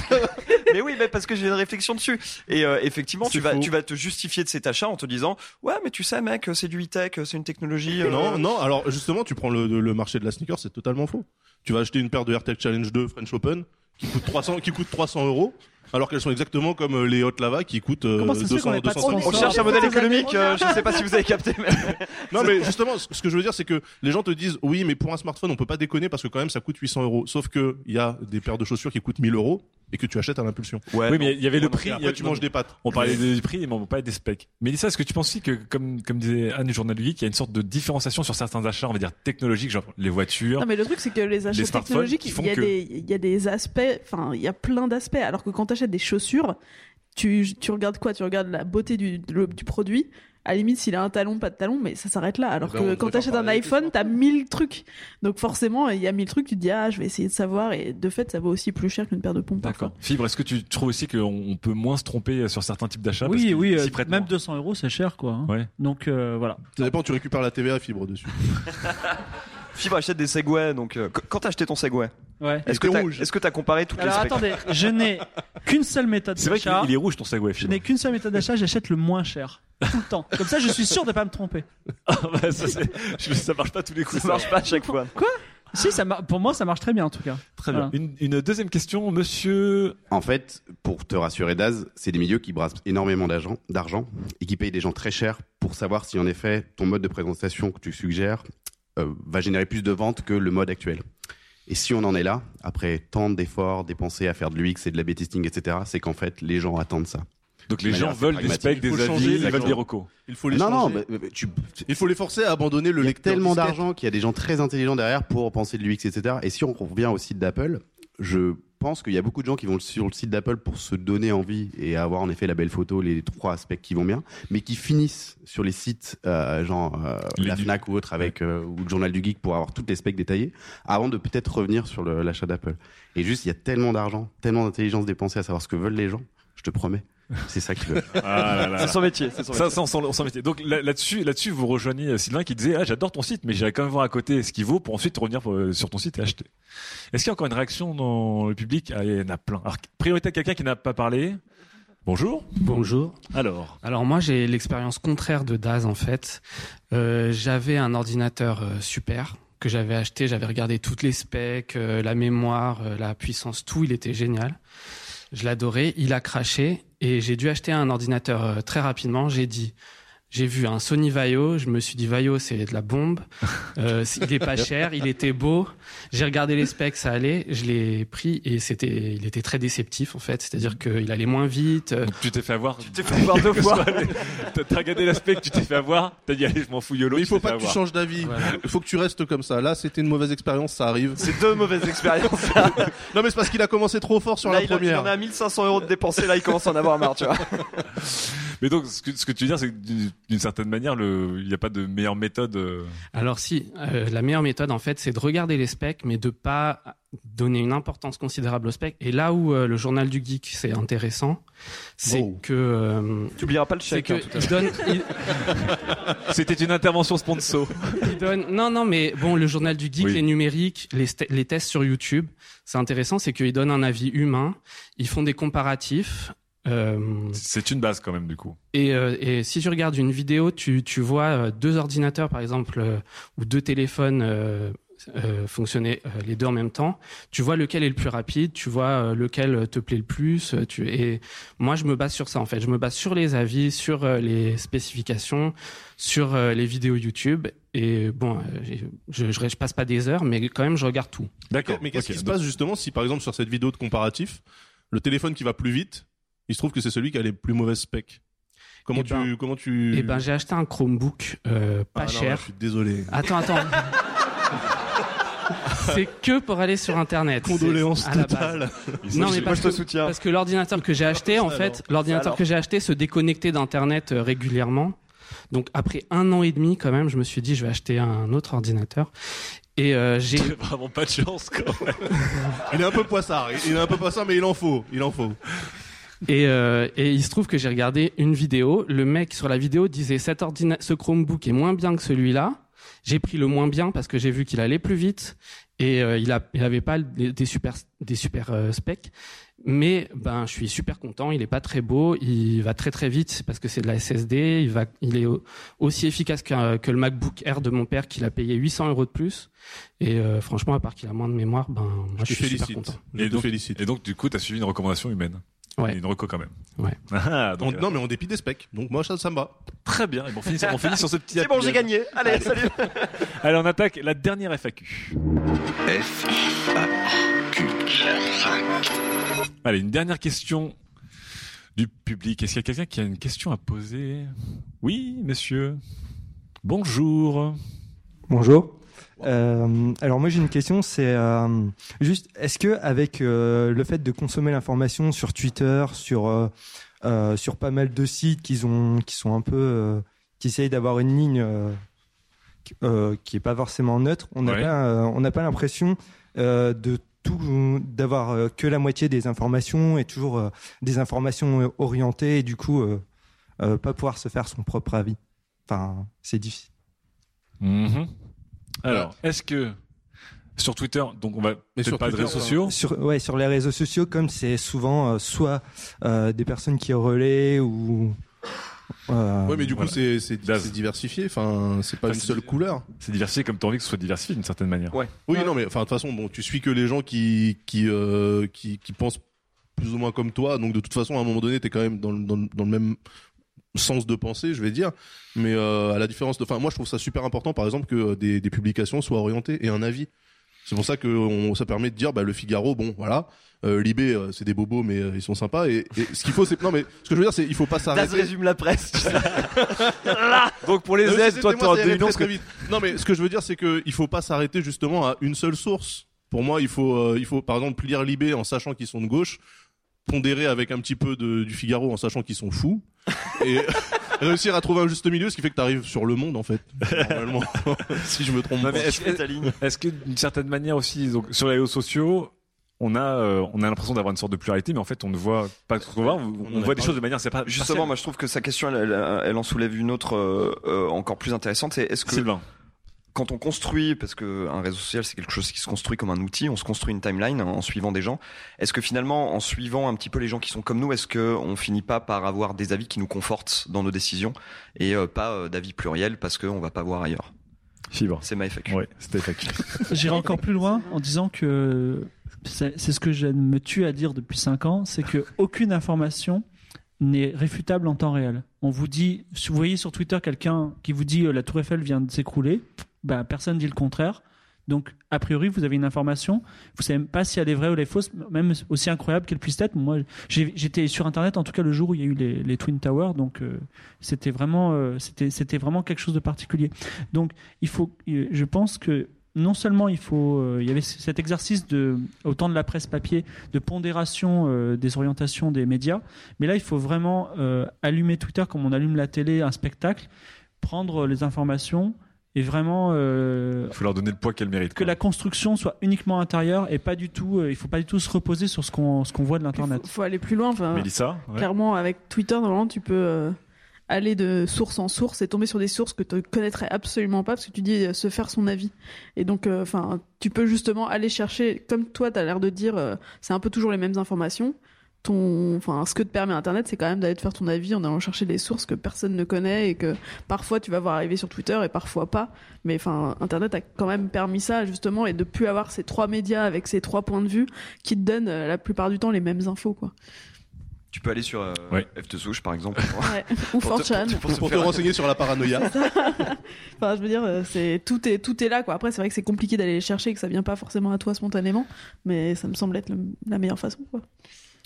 [SPEAKER 8] mais oui, mais parce que j'ai une réflexion dessus. Et euh, effectivement, tu vas,
[SPEAKER 6] faux.
[SPEAKER 8] tu vas te justifier de cet achat en te disant, ouais, mais tu sais, mec, c'est du e-tech, c'est une technologie. euh,
[SPEAKER 6] Non, non, alors justement, tu prends le, le marché de la sneaker, c'est totalement faux. Tu vas acheter une paire de AirTag Challenge 2 French Open qui coûte 300, qui coûte 300 euros, alors qu'elles sont exactement comme euh, les Hot Lava qui coûtent euh,
[SPEAKER 4] Comment ça se fait
[SPEAKER 6] 200,
[SPEAKER 4] qu'on ait pas de
[SPEAKER 6] 250.
[SPEAKER 8] On cherche un modèle économique. euh, je sais pas si vous avez capté. Mais...
[SPEAKER 6] Non, mais justement, ce que je veux dire, c'est que les gens te disent, oui, mais pour un smartphone, on peut pas déconner parce que quand même, ça coûte 800 euros. Sauf que il y a des paires de chaussures qui coûtent 1000 euros et que tu achètes à l'impulsion.
[SPEAKER 8] Ouais,
[SPEAKER 3] Oui, mais il y avait le
[SPEAKER 6] Et
[SPEAKER 3] prix. il y
[SPEAKER 6] après,
[SPEAKER 3] avait-
[SPEAKER 6] tu manges des pâtes.
[SPEAKER 3] On parlait du prix, mais on parlait des specs. Mais ça, est-ce que tu penses aussi que, comme, comme disait Anne du journal du geek, il y a une sorte de différenciation sur certains achats, on va dire technologiques, genre les voitures.
[SPEAKER 5] Non mais le truc c'est que les achats
[SPEAKER 3] Les smartphones
[SPEAKER 5] technologiques, il
[SPEAKER 3] font
[SPEAKER 5] y a
[SPEAKER 3] que-
[SPEAKER 5] y a des aspects, enfin il y a plein d'aspects. Alors que quand tu achètes des chaussures, tu tu regardes quoi? Tu regardes la beauté du du, du produit. À la limite, s'il a un talon, pas de talon, mais ça s'arrête là. Alors
[SPEAKER 6] Eh ben,
[SPEAKER 5] que quand t'achètes un iPhone, t'as mille trucs. Donc forcément, il y a mille trucs. Tu te dis ah, je vais essayer de savoir. Et de fait, ça vaut aussi plus cher qu'une paire de pompes.
[SPEAKER 3] D'accord. Fibre, est-ce que tu trouves aussi qu'on on peut moins se tromper sur certains types d'achats
[SPEAKER 4] Oui, oui, euh,
[SPEAKER 3] prêtent
[SPEAKER 4] même
[SPEAKER 3] moins
[SPEAKER 4] 200 euros, c'est cher, quoi. hein.
[SPEAKER 3] Ouais.
[SPEAKER 4] Donc euh, voilà.
[SPEAKER 6] Ça dépend, tu récupères la TVA fibre dessus.
[SPEAKER 8] Fibre achète des Segway, donc euh, qu- quand t'as acheté ton Segway,
[SPEAKER 4] Ouais.
[SPEAKER 8] est-ce que que t'as comparé toutes
[SPEAKER 4] Alors
[SPEAKER 8] les specs
[SPEAKER 4] attendez, je n'ai qu'une seule méthode
[SPEAKER 3] C'est vrai qu'il
[SPEAKER 4] d'achat.
[SPEAKER 3] il est rouge ton Segway.
[SPEAKER 4] Je n'ai qu'une seule méthode d'achat, j'achète le moins cher. Tout le temps. Comme ça, je suis sûr de pas me tromper.
[SPEAKER 3] Ah, bah, ça, ça marche pas tous les coups.
[SPEAKER 8] Ça marche pas à chaque fois.
[SPEAKER 4] Si, ça mar- pour moi, ça marche très bien en tout cas.
[SPEAKER 3] Très bien. Une, une deuxième question, monsieur.
[SPEAKER 16] En fait, pour te rassurer, Daz, c'est des milieux qui brassent énormément d'argent, d'argent et qui payent des gens très chers pour savoir si en effet ton mode de présentation que tu suggères euh, va générer plus de ventes que le mode actuel. Et si on en est là, après tant d'efforts dépensés à faire de l'UX et de la B-testing, etc., c'est qu'en fait, les gens attendent ça.
[SPEAKER 3] Donc les gens veulent des specs, des avis,
[SPEAKER 6] changer
[SPEAKER 3] ils veulent des recos.
[SPEAKER 6] Il faut les
[SPEAKER 16] non, non,
[SPEAKER 6] changer.
[SPEAKER 16] mais- mais tu,
[SPEAKER 6] Il faut les forcer à abandonner le
[SPEAKER 16] il y a
[SPEAKER 6] lecteur.
[SPEAKER 16] tellement d'argent qu'il y a des gens très intelligents derrière pour penser de l'UX, etc. Et si on revient au site d'Apple, je pense qu'il y a beaucoup de gens qui vont sur le site d'Apple pour se donner envie et avoir en effet la belle photo, les trois aspects qui vont bien, mais qui finissent sur les sites euh, genre euh, la Fnac ou autre avec euh, ou le journal du geek pour avoir toutes les specs détaillées, avant de peut-être revenir sur l'achat d'Apple. Et juste, il y a tellement d'argent, tellement d'intelligence dépensée à savoir ce que veulent les gens. Je te promets, c'est ça qu'ils veulent.
[SPEAKER 3] Ah là là.
[SPEAKER 17] C'est son métier. C'est son
[SPEAKER 3] Ça,
[SPEAKER 17] métier.
[SPEAKER 3] ça, on s'en- on s'en mettait. Donc là- là-dessus, là-dessus, vous rejoignez Sylvain qui disait ah j'adore ton site, mais j'irai quand même voir à côté ce qu'il vaut pour ensuite revenir euh, sur ton site et acheter. Est-ce qu'il y a encore une réaction dans le public? Ah, il y en a plein. Alors priorité à quelqu'un qui n'a pas parlé. Bonjour.
[SPEAKER 18] Bonjour.
[SPEAKER 3] Alors?
[SPEAKER 18] Alors moi j'ai l'expérience contraire de Daz en fait. Euh, j'avais un ordinateur euh, super que j'avais acheté, j'avais regardé toutes les specs, euh, la mémoire, euh, la puissance, tout, il était génial. Je l'adorais, il a craché et j'ai dû acheter un ordinateur euh, très rapidement. J'ai dit, j'ai vu un Sony Vaio, je me suis dit Vaio c'est de la bombe, euh, il est pas cher, il était beau. J'ai regardé les specs, ça allait, je l'ai pris et c'était, il était très déceptif en fait, c'est-à-dire qu'il allait moins vite. euh,
[SPEAKER 3] Donc tu t'es fait avoir. Tu
[SPEAKER 17] t'es fait avoir deux fois.
[SPEAKER 3] T'as t'as regardé l'aspect tu t'es fait avoir. T'as dit allez je m'en fous yolo.
[SPEAKER 6] Mais il faut pas que tu changes d'avis. Il faut que tu restes comme ça. Là, c'était une mauvaise expérience, ça arrive.
[SPEAKER 17] C'est deux mauvaises expériences.
[SPEAKER 6] non, mais c'est parce qu'il a commencé trop fort sur
[SPEAKER 17] Là,
[SPEAKER 6] la
[SPEAKER 17] il, a- il
[SPEAKER 6] première.
[SPEAKER 17] en a 1500 euros de dépensés. Là, il commence à en avoir marre, tu vois.
[SPEAKER 3] Mais donc ce que, ce que tu veux dire, c'est que d'une- certaine manière, il n'y a pas de meilleure méthode. euh,
[SPEAKER 18] Alors si, euh, la meilleure méthode en fait, c'est de regarder les specs, mais de pas donner une importance considérable aux specs. Et là où euh, le journal du geek c'est intéressant, c'est que euh,
[SPEAKER 17] Tu oublieras pas le chèque.
[SPEAKER 18] que
[SPEAKER 17] hein,
[SPEAKER 18] il
[SPEAKER 3] C'était une intervention sponsor.
[SPEAKER 18] il donne, non non mais bon, le journal du geek,
[SPEAKER 3] Oui.
[SPEAKER 18] les numériques, les, les tests sur YouTube, c'est intéressant, c'est qu'ils donnent un avis humain, ils font des comparatifs. Euh,
[SPEAKER 3] C'est une base quand même du coup.
[SPEAKER 18] Et, euh, et si tu regardes une vidéo, tu, tu vois euh, deux ordinateurs, par exemple, euh, ou deux téléphones euh, euh, fonctionner euh, les deux en même temps. Tu vois lequel est le plus rapide, tu vois lequel te plaît le plus. Tu, et moi, je me base sur ça, en fait. Je me base sur les avis, sur euh, les spécifications, sur euh, les vidéos YouTube. Et bon, je, je, je passe pas des heures, mais quand même, je regarde tout.
[SPEAKER 3] D'accord.
[SPEAKER 6] Mais qu'est-ce qui se passe justement si, par exemple, sur cette vidéo de comparatif, le téléphone qui va plus vite, il se trouve que c'est celui qui a les plus mauvaises specs Comment
[SPEAKER 18] Eh
[SPEAKER 6] tu,
[SPEAKER 18] ben-
[SPEAKER 6] comment tu.
[SPEAKER 18] Et ben, j'ai acheté un Chromebook euh, pas
[SPEAKER 6] Ah non,
[SPEAKER 18] cher.
[SPEAKER 6] là, je suis désolé.
[SPEAKER 18] Attends, attends. C'est que pour aller sur internet.
[SPEAKER 6] Condoléances totales.
[SPEAKER 18] Non, mais
[SPEAKER 6] Moi,
[SPEAKER 18] parce
[SPEAKER 6] je te
[SPEAKER 18] que-
[SPEAKER 17] soutiens.
[SPEAKER 18] Parce que l'ordinateur que j'ai acheté, en
[SPEAKER 17] Ça
[SPEAKER 18] fait, l'ordinateur
[SPEAKER 17] Ça
[SPEAKER 18] que j'ai acheté se déconnectait d'internet euh, régulièrement. Donc après un an et demi, quand même, je me suis dit, je vais acheter un autre ordinateur. Et euh, j'ai
[SPEAKER 3] vraiment pas de chance quand même.
[SPEAKER 6] Il est un peu poissard. Il est un peu poissard, mais il en faut. Il en faut.
[SPEAKER 18] Et, euh, et il se trouve que j'ai regardé une vidéo. Le mec sur la vidéo disait cet ordina- ce Chromebook est moins bien que celui-là. J'ai pris le moins bien parce que j'ai vu qu'il allait plus vite et euh, il, a, il avait pas des, super des super euh, specs. Mais ben je suis super content. Il est pas très beau. Il va très très vite parce que c'est de la SSD. Il va il est au- aussi efficace que le MacBook Air de mon père qu'il a payé 800 euros de plus. Et euh, franchement à part qu'il a moins de mémoire, ben moi je,
[SPEAKER 6] te
[SPEAKER 18] suis super
[SPEAKER 6] félicite.
[SPEAKER 18] content.
[SPEAKER 6] Je
[SPEAKER 3] Et
[SPEAKER 6] te
[SPEAKER 3] donc, et donc du coup, t'as suivi une recommandation humaine.
[SPEAKER 18] Ouais.
[SPEAKER 3] Une reco quand même.
[SPEAKER 18] Ouais.
[SPEAKER 3] Ah, donc,
[SPEAKER 6] En- non, mais on dépit des specs. Donc moi, ça, ça me va.
[SPEAKER 3] Très bien. Et bon, on finit, on finit sur ce petit.
[SPEAKER 17] C'est bon, j'ai gagné. Allez, salut.
[SPEAKER 3] Allez, on attaque la dernière FAQ. Allez, une dernière question du public. Est-ce qu'il y a quelqu'un qui a une question à poser? Oui, monsieur. Bonjour.
[SPEAKER 19] Bonjour. Euh, alors moi j'ai une question, c'est euh, juste est-ce que avec euh, le fait de consommer l'information sur Twitter, sur sur pas mal de sites qui ont qui sont un peu qui essayent d'avoir une ligne qui- est pas forcément neutre, on n'a
[SPEAKER 3] Ouais.
[SPEAKER 19] pas on n'a pas l'impression de tout d'avoir que la moitié des informations et toujours des informations orientées et du coup pas pouvoir se faire son propre avis? Enfin c'est difficile.
[SPEAKER 3] Mhm. Alors, est-ce que sur Twitter, donc on va peut-être
[SPEAKER 19] sur
[SPEAKER 3] pas de réseaux sociaux
[SPEAKER 19] Sur, ouais, sur les réseaux sociaux, comme c'est souvent euh, soit euh, des personnes qui relaient ou. euh,
[SPEAKER 6] ouais, mais du coup,
[SPEAKER 19] voilà.
[SPEAKER 6] c'est c'est c'est diversifié. Enfin, c'est pas
[SPEAKER 3] Enfin,
[SPEAKER 6] une seule couleur.
[SPEAKER 3] C'est diversifié comme tu as envie que ce soit diversifié d'une certaine manière.
[SPEAKER 17] Ouais.
[SPEAKER 6] Oui, non, mais enfin, de toute façon, bon, tu suis que les gens qui qui euh, qui, qui pensent plus ou moins comme toi. Donc, de toute façon, à un moment donné, t'es quand même dans, le- dans, le- dans le même sens de pensée, je vais dire. Mais euh, à la différence de, enfin, moi, je trouve ça super important, par exemple, que euh, des, des publications soient orientées et un avis. C'est pour ça que on- ça permet de dire, bah, le Figaro, bon, voilà. Euh, Libé, euh, c'est des bobos, mais euh, ils sont sympas. Et, et ce qu'il faut, c'est non, mais ce que je veux dire, c'est il faut pas s'arrêter.
[SPEAKER 17] résume la presse. tu sais.
[SPEAKER 20] Donc pour les
[SPEAKER 6] Non, mais
[SPEAKER 20] Z, toi, tu que
[SPEAKER 6] très vite. Non, mais ce que je veux dire, c'est que il faut pas s'arrêter justement à une seule source. Pour moi, il faut, euh, il faut par exemple lire Libé en sachant qu'ils sont de gauche, pondérer avec un petit peu de, du Figaro en sachant qu'ils sont fous, et réussir à trouver un juste milieu, ce qui fait que tu arrives sur le monde en fait. Normalement, si je me trompe
[SPEAKER 3] Non,
[SPEAKER 6] pas.
[SPEAKER 3] est-ce est est-ce que d'une certaine manière aussi, donc, sur les réseaux sociaux, on a, euh, on a l'impression d'avoir une sorte de pluralité, mais en fait, on ne voit pas ce qu'on voit. On, voit des choses de manière c'est pas
[SPEAKER 8] Justement, moi je trouve que sa question, elle, elle- elle en soulève une autre euh, euh, encore plus intéressante. C'est est-ce que
[SPEAKER 3] Sylvain.
[SPEAKER 8] Quand on construit, parce que un réseau social c'est quelque chose qui se construit comme un outil, on se construit une timeline en suivant des gens. Est-ce que finalement, en suivant un petit peu les gens qui sont comme nous, est-ce que on finit pas par avoir des avis qui nous confortent dans nos décisions et euh, pas euh, d'avis pluriels parce qu'on va pas voir ailleurs?
[SPEAKER 3] Fibre.
[SPEAKER 8] C'est ma FAQ.
[SPEAKER 3] Ouais, c'était FAQ.
[SPEAKER 4] J'irai encore plus loin en disant que c'est c'est ce que je me tue à dire depuis 5 ans, c'est que aucune information n'est réfutable en temps réel. On vous dit, si vous voyez sur Twitter quelqu'un qui vous dit euh, la Tour Eiffel vient de s'écrouler, ben, personne dit le contraire. Donc, a priori, vous avez une information, vous savez pas si elle est vraie ou elle est fausse, même aussi incroyable qu'elle puisse être. Moi, j'étais sur Internet, en tout cas le jour où il y a eu les, Twin Towers, donc euh, c'était vraiment, euh, vraiment quelque chose de particulier. Donc, il faut, euh, je pense que non seulement il faut, il y avait cet exercice de, au temps de la presse papier, de pondération des orientations des médias, mais là, il faut vraiment allumer Twitter comme on allume la télé, un spectacle, prendre les informations et vraiment euh,
[SPEAKER 3] Il faut leur donner le poids qu'elles méritent.
[SPEAKER 4] que la construction soit uniquement intérieure et pas du tout, euh, il faut pas du tout se reposer sur ce qu'on ce qu'on voit de l'internet.
[SPEAKER 5] faut aller plus loin. Enfin,
[SPEAKER 3] Mélissa, ouais.
[SPEAKER 5] Clairement, avec Twitter, normalement, tu peux euh, aller de source en source et tomber sur des sources que tu connaîtrais absolument pas parce que tu dis euh, se faire son avis. Et donc, euh, enfin, tu peux justement aller chercher, comme toi, tu as l'air de dire, euh, c'est un peu toujours les mêmes informations. Ton, enfin, ce que te permet Internet, c'est quand même d'aller te faire ton avis en allant chercher des sources que personne ne connaît et que parfois tu vas voir arriver sur Twitter et parfois pas. Mais enfin, Internet a quand même permis ça justement et de plus avoir ces trois médias avec ces trois points de vue qui te donnent euh, la plupart du temps les mêmes infos, quoi.
[SPEAKER 8] Tu peux aller sur euh, par exemple.
[SPEAKER 5] Ouais. Ou
[SPEAKER 8] Pour te-
[SPEAKER 5] 4chan.
[SPEAKER 8] pour te
[SPEAKER 6] Pour te
[SPEAKER 8] faire-
[SPEAKER 6] renseigner sur la paranoïa.
[SPEAKER 5] Enfin, je veux dire, euh, c'est tout est tout est là quoi. Après, c'est vrai que c'est compliqué d'aller les chercher, et que ça vient pas forcément à toi spontanément, mais ça me semble être le- la meilleure façon quoi.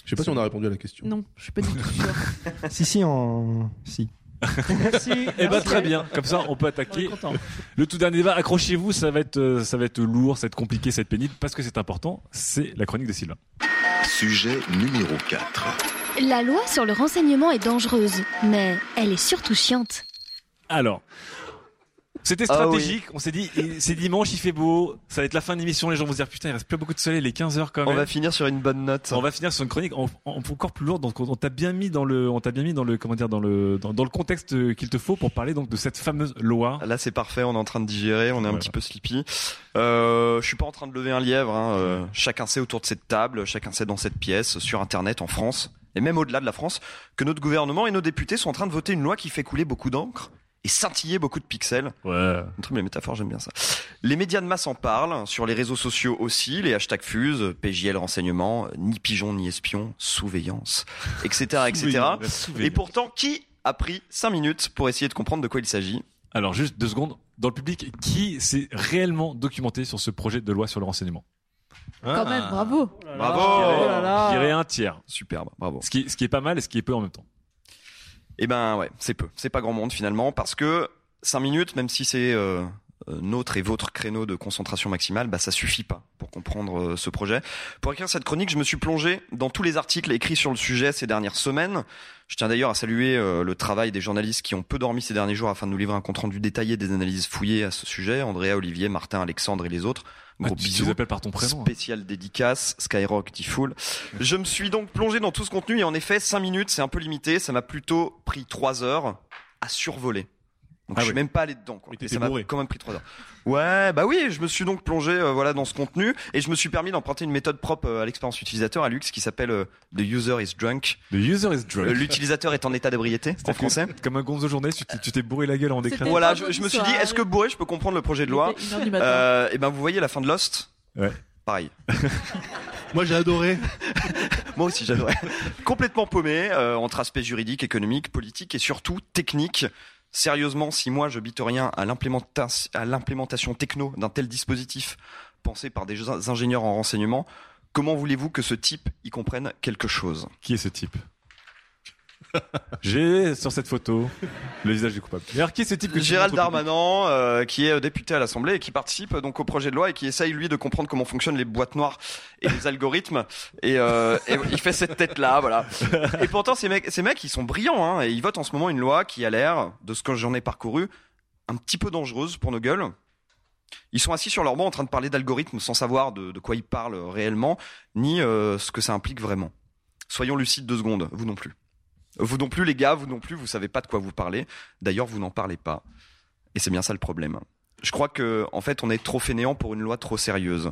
[SPEAKER 6] Je sais pas si on a répondu à la question.
[SPEAKER 5] Non, je suis pas du tout sûre.
[SPEAKER 19] si, si, en. Si.
[SPEAKER 4] Merci.
[SPEAKER 3] Eh ben très bien, comme ça on peut attaquer le tout dernier débat. Accrochez-vous, ça va être euh, ça va être lourd, ça va être compliqué, ça va être pénible parce que c'est important. C'est la chronique de Sylvain.
[SPEAKER 1] Sujet numéro 4.
[SPEAKER 7] La loi sur le renseignement est dangereuse, mais elle est surtout chiante.
[SPEAKER 3] Alors, c'était
[SPEAKER 17] Ah oui.
[SPEAKER 3] stratégique. On s'est dit, c'est dimanche, il fait beau, ça va être la fin de l'émission. Les gens vont se dire putain, il reste plus beaucoup de soleil, les 15 heures quand
[SPEAKER 17] On
[SPEAKER 3] même.
[SPEAKER 17] va finir sur une bonne note.
[SPEAKER 3] On va finir sur une chronique en- en- encore plus lourde. Donc on on t'a bien mis dans le, on t'a bien mis dans le, comment dire, dans le, dans, dans le contexte qu'il te faut pour parler donc de cette fameuse loi.
[SPEAKER 8] Là, c'est parfait. On est en train de digérer. On est un petit peu sleepy. Euh, je suis pas en train de lever un lièvre. Hein. euh, chacun sait autour de cette table, chacun sait dans cette pièce, sur Internet, en France, et même au-delà de la France, que notre gouvernement et nos députés sont en train de voter une loi qui fait couler beaucoup d'encre et scintiller beaucoup de pixels.
[SPEAKER 3] Ouais.
[SPEAKER 8] Un truc, les métaphores, j'aime bien ça. Les médias de masse en parlent, sur les réseaux sociaux aussi, les hashtags fusent, PJL renseignement, ni pigeon ni espion, surveillance, etc., etc. Et pourtant, qui a pris 5 minutes pour essayer de comprendre de quoi il s'agit?
[SPEAKER 3] Alors juste deux secondes. Dans le public, qui s'est réellement documenté sur ce projet de loi sur le renseignement?
[SPEAKER 5] Quand même, bravo.
[SPEAKER 8] Bravo
[SPEAKER 3] Je dirais-
[SPEAKER 5] Oh.
[SPEAKER 3] Je dirais un tiers.
[SPEAKER 8] Superbe, bravo.
[SPEAKER 3] Ce qui, ce qui est pas mal et ce qui est peu en même temps.
[SPEAKER 8] Eh ben ouais, c'est peu. C'est pas grand monde finalement parce que 5 minutes, même si c'est euh, euh, notre et votre créneau de concentration maximale, bah ça suffit pas pour comprendre euh, ce projet. Pour écrire cette chronique, je me suis plongé dans tous les articles écrits sur le sujet ces dernières semaines. Je tiens d'ailleurs à saluer euh, le travail des journalistes qui ont peu dormi ces derniers jours afin de nous livrer un compte rendu détaillé des analyses fouillées à ce sujet. Andrea, Olivier, Martin, Alexandre et les autres.
[SPEAKER 3] Ah,
[SPEAKER 8] Gros
[SPEAKER 3] tu- tu
[SPEAKER 8] bisous.
[SPEAKER 3] les appelles par ton prénom, hein.
[SPEAKER 8] Spécial dédicace, Skyrock, Tifoul. Je me suis donc plongé dans tout ce contenu et en effet, 5 minutes, c'est un peu limité. Ça m'a plutôt pris 3 heures à survoler. Donc
[SPEAKER 3] Ah
[SPEAKER 8] je suis
[SPEAKER 3] oui.
[SPEAKER 8] même pas allé dedans. Quoi.
[SPEAKER 6] Mais
[SPEAKER 8] Et ça m'a
[SPEAKER 6] bourré.
[SPEAKER 8] quand même pris 3 heures. Ouais, bah oui, je me suis donc plongé euh, voilà dans ce contenu et je me suis permis d'emprunter une méthode propre euh, à l'expérience utilisateur à Lux qui s'appelle euh, The User is Drunk.
[SPEAKER 3] The user is drunk.
[SPEAKER 8] Euh, L'utilisateur est en état d'ébriété en français.
[SPEAKER 3] Comme un gonzo journée, tu t'es- bourré la gueule en décrivant.
[SPEAKER 8] Voilà, je, je me suis dit, est-ce que bourré, je peux comprendre le projet de loi
[SPEAKER 5] Il était une heure du matin.
[SPEAKER 8] euh, Et ben, vous voyez la fin de Lost
[SPEAKER 3] Ouais.
[SPEAKER 8] Pareil.
[SPEAKER 6] Moi j'ai adoré.
[SPEAKER 8] Moi aussi, j'adorais. Complètement paumé euh, entre aspects juridiques, économiques, politiques et surtout techniques. Sérieusement, si moi je bite rien à l'implémentation techno d'un tel dispositif pensé par des ingénieurs en renseignement, comment voulez-vous que ce type y comprenne quelque chose?
[SPEAKER 3] Qui est ce type? J'ai sur cette photo le visage du coupable. Mais alors, qui est ce type que
[SPEAKER 8] Gérald Darmanin, euh, qui est député à l'Assemblée et qui participe donc au projet de loi et qui essaye lui de comprendre comment fonctionnent les boîtes noires et les algorithmes. Et, euh, et il fait cette tête là, voilà. Et pourtant ces mecs, ces mecs, ils sont brillants hein, et ils votent en ce moment une loi qui a l'air, de ce que j'en ai parcouru, un petit peu dangereuse pour nos gueules. Ils sont assis sur leur banc en train de parler d'algorithmes sans savoir de, de quoi ils parlent réellement, ni euh, ce que ça implique vraiment. Soyons lucides deux secondes, vous non plus. Vous non plus, les gars, vous non plus, vous savez pas de quoi vous parlez. D'ailleurs, vous n'en parlez pas. Et c'est bien ça le problème. Je crois que, en fait, on est trop fainéant pour une loi trop sérieuse.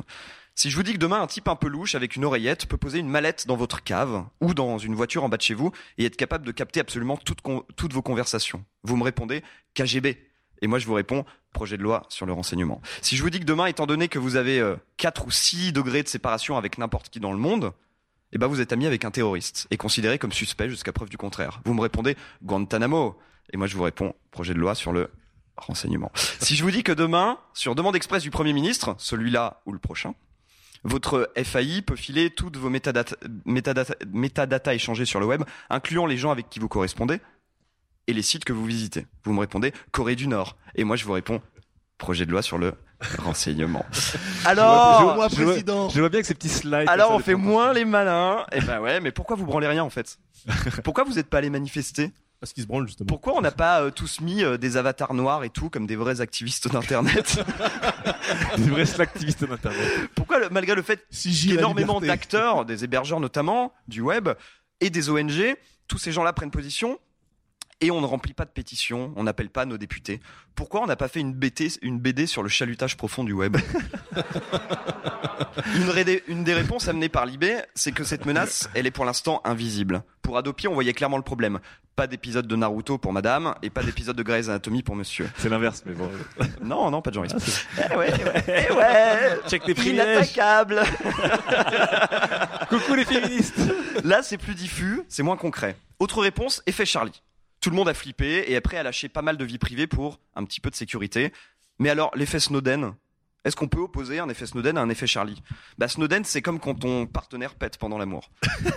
[SPEAKER 8] Si je vous dis que demain, un type un peu louche avec une oreillette peut poser une mallette dans votre cave ou dans une voiture en bas de chez vous et être capable de capter absolument toutes, vos conversations, vous me répondez KGB. Et moi, je vous réponds projet de loi sur le renseignement. Si je vous dis que demain, étant donné que vous avez euh, 4 ou 6 degrés de séparation avec n'importe qui dans le monde, eh ben vous êtes ami avec un terroriste et considéré comme suspect jusqu'à preuve du contraire. Vous me répondez Guantanamo et moi je vous réponds projet de loi sur le renseignement. Si je vous dis que demain, sur demande express du Premier ministre, celui-là ou le prochain, votre FAI peut filer toutes vos métadata, métadata, métadata échangées sur le web, incluant les gens avec qui vous correspondez et les sites que vous visitez. Vous me répondez Corée du Nord et moi je vous réponds projet de loi sur le renseignement. Alors,
[SPEAKER 3] je vois, je vois- je vois bien que ces petits slides.
[SPEAKER 8] alors on fait moins les malins. Eh ben ouais, mais pourquoi vous branlez rien en fait? Pourquoi vous n'êtes pas allés manifester?
[SPEAKER 6] Parce qu'ils se branlent justement.
[SPEAKER 8] Pourquoi on n'a pas euh, tous mis euh, des avatars noirs et tout comme des vrais activistes d'internet?
[SPEAKER 3] Des vrais activistes d'internet.
[SPEAKER 8] Pourquoi le- malgré le fait
[SPEAKER 6] la
[SPEAKER 8] qu'énormément d'acteurs, des hébergeurs notamment, du web et des ONG, tous ces gens-là prennent position et on ne remplit pas de pétitions, on n'appelle pas nos députés. Pourquoi on n'a pas fait une BD, une BD sur le chalutage profond du web? Une, des réponses amenées par Libé, c'est que cette menace, elle est pour l'instant invisible. Pour Adopi, on voyait clairement le problème. Pas d'épisode de Naruto pour madame et pas d'épisode de Grey's Anatomy pour monsieur.
[SPEAKER 3] C'est l'inverse, mais bon.
[SPEAKER 8] Non, non, pas de eh ouais, eh ouais, eh ouais.
[SPEAKER 3] Check tes.
[SPEAKER 8] Inattaquable.
[SPEAKER 3] Coucou les féministes.
[SPEAKER 8] Là, c'est plus diffus, c'est moins concret. Autre réponse, effet Charlie. Tout le monde a flippé et est prêt à lâcher pas mal de vie privée pour un petit peu de sécurité. Mais alors, l'effet Snowden, est-ce qu'on peut opposer un effet Snowden à un effet Charlie? Bah Snowden, c'est comme quand ton partenaire pète pendant l'amour.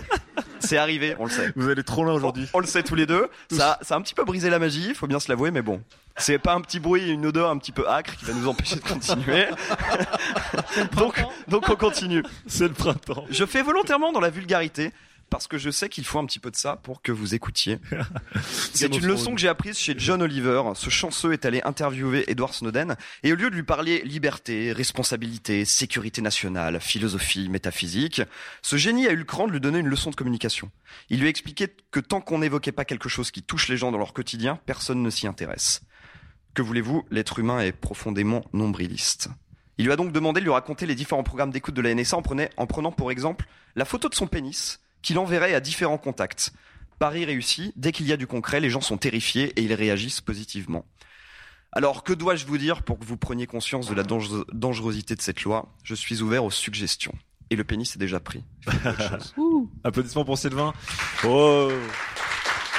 [SPEAKER 8] c'est arrivé, on le sait.
[SPEAKER 3] Vous allez trop loin aujourd'hui.
[SPEAKER 8] On le sait tous les deux. Ça, ça a un petit peu brisé la magie, faut bien se l'avouer, mais bon. C'est pas un petit bruit, une odeur un petit peu âcre qui va nous empêcher de continuer. donc, donc on continue.
[SPEAKER 3] C'est le printemps.
[SPEAKER 8] Je fais volontairement dans la vulgarité parce que je sais qu'il faut un petit peu de ça pour que vous écoutiez. C'est une leçon que j'ai apprise chez John Oliver. Ce chanceux est allé interviewer Edward Snowden et au lieu de lui parler liberté, responsabilité, sécurité nationale, philosophie, métaphysique, ce génie a eu le cran de lui donner une leçon de communication. Il lui a expliqué que tant qu'on n'évoquait pas quelque chose qui touche les gens dans leur quotidien, personne ne s'y intéresse. Que voulez-vous, l'être humain est profondément nombriliste. Il lui a donc demandé de lui raconter les différents programmes d'écoute de la NSA en, prenait- en prenant pour exemple la photo de son pénis qu'il enverrait à différents contacts. Pari réussi, dès qu'il y a du concret, les gens sont terrifiés et ils réagissent positivement. Alors, que dois-je vous dire pour que vous preniez conscience de la dange- dangerosité de cette loi? Je suis ouvert aux suggestions. Et le pénis est déjà pris.
[SPEAKER 3] Applaudissements pour Sylvain. Oh,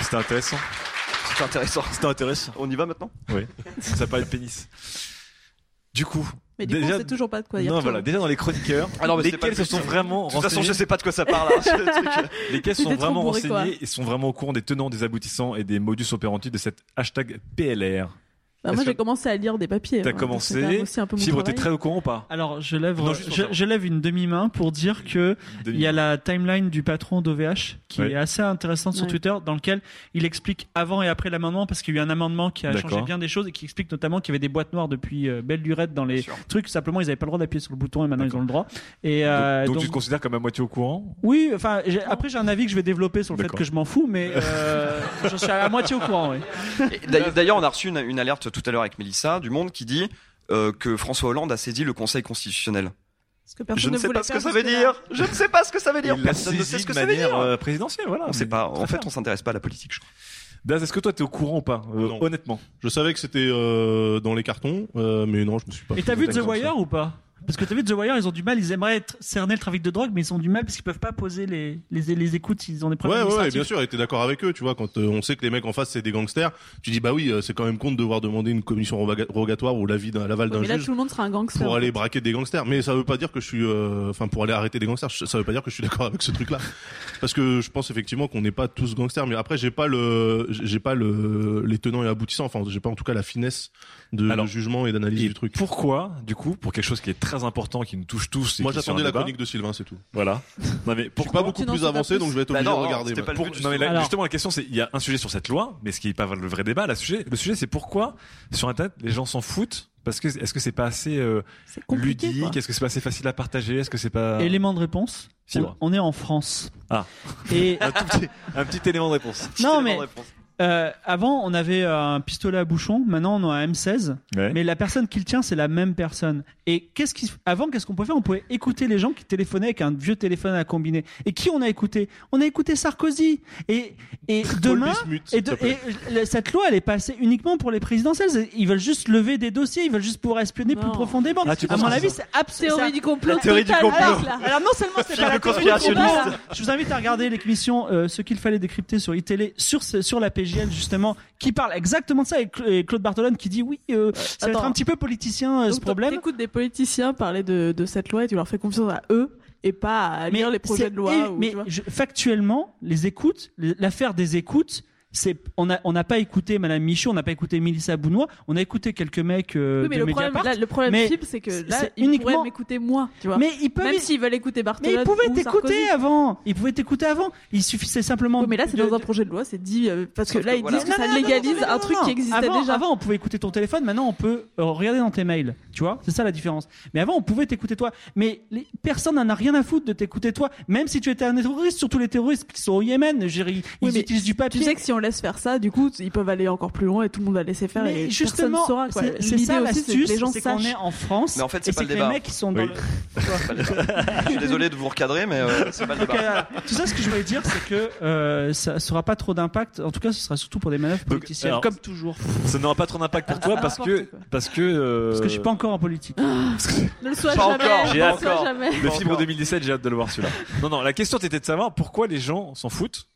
[SPEAKER 3] c'était intéressant.
[SPEAKER 8] C'était intéressant.
[SPEAKER 3] C'était intéressant.
[SPEAKER 8] On y va maintenant?
[SPEAKER 3] Oui. Ça parlait de pénis. Du coup.
[SPEAKER 5] Mais du coup, on sait toujours pas de quoi il
[SPEAKER 3] Non, voilà. Déjà dans les chroniqueurs,
[SPEAKER 8] Ah non, mais
[SPEAKER 3] lesquels
[SPEAKER 8] le
[SPEAKER 3] se sont vraiment
[SPEAKER 8] De toute façon,
[SPEAKER 3] renseignés-
[SPEAKER 8] je sais pas de quoi ça parle. hein, truc.
[SPEAKER 3] Lesquels sont vraiment
[SPEAKER 5] bourré, quoi.
[SPEAKER 3] renseignés et sont vraiment au courant des tenants, des aboutissants et des modus operandi de cette hashtag PLR.
[SPEAKER 5] Bah, moi, j'ai
[SPEAKER 3] que
[SPEAKER 5] commencé à lire des papiers.
[SPEAKER 3] T'as
[SPEAKER 5] hein,
[SPEAKER 3] commencé.
[SPEAKER 5] même aussi un peu mon
[SPEAKER 3] Fibre, t'es très au courant ou pas
[SPEAKER 4] Alors, je lève,
[SPEAKER 3] Non,
[SPEAKER 4] je, lève une demi-main pour dire que il y a la timeline du patron d'OVH qui
[SPEAKER 3] Ouais.
[SPEAKER 4] est assez intéressante sur
[SPEAKER 5] Ouais.
[SPEAKER 4] Twitter, dans lequel il explique avant et après l'amendement, parce qu'il y a eu un amendement qui a changé bien des choses et qui explique notamment qu'il y avait des boîtes noires depuis euh, belle lurette dans les trucs. Simplement, ils n'avaient pas le droit d'appuyer sur le bouton et maintenant ils ont le droit. Et euh,
[SPEAKER 3] donc,
[SPEAKER 4] donc-
[SPEAKER 3] tu te considères comme à moitié au courant
[SPEAKER 4] oui, enfin, après j'ai un avis que je vais développer sur le fait que je m'en fous, mais euh, je suis à moitié au courant. Oui.
[SPEAKER 8] D'ailleurs- D'ailleurs, on a reçu une, une alerte tout à l'heure avec Mélissa du Monde qui dit euh, que François Hollande a saisi le Conseil constitutionnel.
[SPEAKER 5] Parce que personne
[SPEAKER 8] Je ne sais pas ce que ça veut dire. Je ne sais pas ce que ça veut dire. Personne ne sait ce que ça veut
[SPEAKER 3] manière
[SPEAKER 8] dire.
[SPEAKER 3] euh, présidentielle, voilà.
[SPEAKER 8] On sait pas. En fait,
[SPEAKER 3] bien.
[SPEAKER 8] on s'intéresse pas à la politique, je crois.
[SPEAKER 3] Daz, est-ce que toi t'es au courant ou pas Euh,
[SPEAKER 6] Non.
[SPEAKER 3] Honnêtement?
[SPEAKER 6] Je savais que c'était euh, dans les cartons, euh, mais non, je me suis pas.
[SPEAKER 4] Et t'as vu The. Wire ou pas? Parce que tu as vu The Wire, ils ont du mal, ils aimeraient être- cerner le trafic de drogue, mais ils ont du mal parce qu'ils peuvent pas poser les, les, les écoutes, ils ont des problèmes
[SPEAKER 6] ouais, ouais, bien sûr, et t'es d'accord avec eux, tu vois, quand euh, on sait que les mecs en face c'est des gangsters, tu dis bah oui, euh, c'est quand même con de devoir demander une commission roga- rogatoire ou l'avis d'un l'aval
[SPEAKER 5] Ouais,
[SPEAKER 6] d'un
[SPEAKER 5] mais là,
[SPEAKER 6] juge
[SPEAKER 5] tout le monde sera un gangster.
[SPEAKER 6] pour
[SPEAKER 5] en
[SPEAKER 6] aller
[SPEAKER 5] fait.
[SPEAKER 6] braquer des gangsters. Mais ça veut pas dire que je suis, euh, enfin pour aller arrêter des gangsters, ça veut pas dire que je suis d'accord avec ce truc-là, parce que je pense effectivement qu'on n'est pas tous gangsters. Mais après, j'ai pas le, j'ai pas le, les tenants et aboutissants. Enfin, j'ai pas en tout cas la finesse de,
[SPEAKER 3] Alors,
[SPEAKER 6] de jugement et d'analyse du truc.
[SPEAKER 3] Pourquoi, du coup, pour quelque chose qui est très important, qui nous touche tous et
[SPEAKER 6] Moi, j'attendais la
[SPEAKER 3] débat-
[SPEAKER 6] chronique de Sylvain, c'est tout.
[SPEAKER 3] Voilà. Non mais
[SPEAKER 6] Je suis
[SPEAKER 3] pourquoi
[SPEAKER 6] pas beaucoup plus avancé, donc je vais être obligé
[SPEAKER 3] Bah non,
[SPEAKER 6] de regarder.
[SPEAKER 3] non, mais
[SPEAKER 4] Alors-
[SPEAKER 3] justement, la question, c'est il y a un sujet sur cette loi, mais ce qui n'est pas le vrai débat. La sujet, le sujet, c'est pourquoi sur Internet les gens s'en foutent? Parce que est-ce que c'est pas assez euh, ludique? Est-ce que c'est pas assez facile à partager? Est-ce que c'est pas
[SPEAKER 4] Élément de réponse. On, on est en France.
[SPEAKER 3] Ah.
[SPEAKER 4] Et
[SPEAKER 3] un, tout petit, un petit élément de réponse.
[SPEAKER 4] non mais euh, avant on avait un pistolet à bouchon, maintenant on a un M16.
[SPEAKER 3] Ouais.
[SPEAKER 4] Mais la personne qui le tient c'est la même personne. Et qu'est-ce qui avant qu'est-ce qu'on pouvait faire? On pouvait écouter les gens qui téléphonaient avec un vieux téléphone à combiner. Et qui on a écouté? On a écouté Sarkozy. Et et demain
[SPEAKER 6] Bismuth,
[SPEAKER 4] et, de- et cette loi elle est passée uniquement pour les présidentielles. Ils veulent juste lever des dossiers, ils veulent juste pouvoir espionner plus profondément.
[SPEAKER 3] Ah,
[SPEAKER 4] à mon avis
[SPEAKER 3] c'est
[SPEAKER 4] absolument
[SPEAKER 5] Théorie du complot.
[SPEAKER 4] La théorie du complot. Alors non seulement c'est pas la théorie du complot, je vous invite à regarder l'émission euh, Ce qu'il fallait décrypter sur iTélé sur ce- sur la Justement qui parle exactement de ça et, Cla- et Claude Bartolone qui dit oui euh, ça va être un petit peu politicien euh, ce problème.
[SPEAKER 5] T'écoutes des politiciens parler de, de cette loi et tu leur fais confiance à eux et pas à lire les projets de loi. ou,
[SPEAKER 4] mais
[SPEAKER 5] tu vois.
[SPEAKER 4] je- factuellement, les écoutes, l'affaire des écoutes, c'est on n'a on pas écouté Madame Michaud, on n'a pas écouté Mélissa Bounois, on a écouté quelques mecs euh,
[SPEAKER 5] Oui, mais
[SPEAKER 4] de
[SPEAKER 5] le problème, là, le problème
[SPEAKER 4] mais
[SPEAKER 5] Philippe, c'est que là, ils
[SPEAKER 4] uniquement
[SPEAKER 5] pourraient m'écouter moi, tu vois.
[SPEAKER 4] Mais ils peuvent
[SPEAKER 5] Même s'ils veulent écouter
[SPEAKER 4] mais
[SPEAKER 5] Barthelone
[SPEAKER 4] ils pouvaient
[SPEAKER 5] ou
[SPEAKER 4] t'écouter avant. Ils pouvaient t'écouter avant. Il suffisait simplement.
[SPEAKER 5] Oui, mais là, c'est
[SPEAKER 4] de-
[SPEAKER 5] dans un projet de loi, c'est dit euh, parce que là, ils
[SPEAKER 4] voilà.
[SPEAKER 5] disent que
[SPEAKER 4] Non,
[SPEAKER 5] ça
[SPEAKER 4] non,
[SPEAKER 5] légalise
[SPEAKER 4] non, non,
[SPEAKER 5] un truc
[SPEAKER 4] non.
[SPEAKER 5] qui existait
[SPEAKER 4] avant,
[SPEAKER 5] déjà.
[SPEAKER 4] Avant, on pouvait écouter ton téléphone. Maintenant, on peut euh, regarder dans tes mails. Tu vois, c'est ça la différence. Mais avant, on pouvait t'écouter toi. Mais les, personne n'en a rien à foutre de t'écouter toi. Même si tu étais un terroriste, surtout les terroristes qui sont au Yémen, ils,
[SPEAKER 5] mais
[SPEAKER 4] utilisent du papier.
[SPEAKER 5] Tu sais que si on laisse faire ça, du coup, ils peuvent aller encore plus loin et tout le monde va laisser faire
[SPEAKER 4] Mais
[SPEAKER 5] et
[SPEAKER 4] justement,
[SPEAKER 5] personne saura. quoi.
[SPEAKER 4] c'est- ça
[SPEAKER 5] aussi, c'est que
[SPEAKER 4] l'astuce,
[SPEAKER 5] les gens
[SPEAKER 4] c'est qu'on est en France.
[SPEAKER 8] Mais en fait, c'est pas le débat.
[SPEAKER 4] les mecs qui sont dans
[SPEAKER 8] Oui.
[SPEAKER 4] le.
[SPEAKER 8] Je suis désolé de vous recadrer, mais euh, c'est pas le
[SPEAKER 4] Donc,
[SPEAKER 8] débat.
[SPEAKER 4] euh, tout ça, ce que je voulais dire, c'est que euh, ça sera pas trop d'impact. En tout cas, ce sera surtout pour des manœuvres politiciennes,
[SPEAKER 3] alors,
[SPEAKER 4] comme toujours.
[SPEAKER 3] Ça n'aura pas trop d'impact pour toi parce que parce que euh,
[SPEAKER 5] Ah,
[SPEAKER 4] Parce que je suis pas encore en politique.
[SPEAKER 5] Ne le sois
[SPEAKER 3] Pas
[SPEAKER 5] jamais.
[SPEAKER 3] encore.
[SPEAKER 5] Le
[SPEAKER 3] fibre 2017, j'ai hâte de le voir celui-là. Non, non, la question était de savoir pourquoi les gens s'en foutent.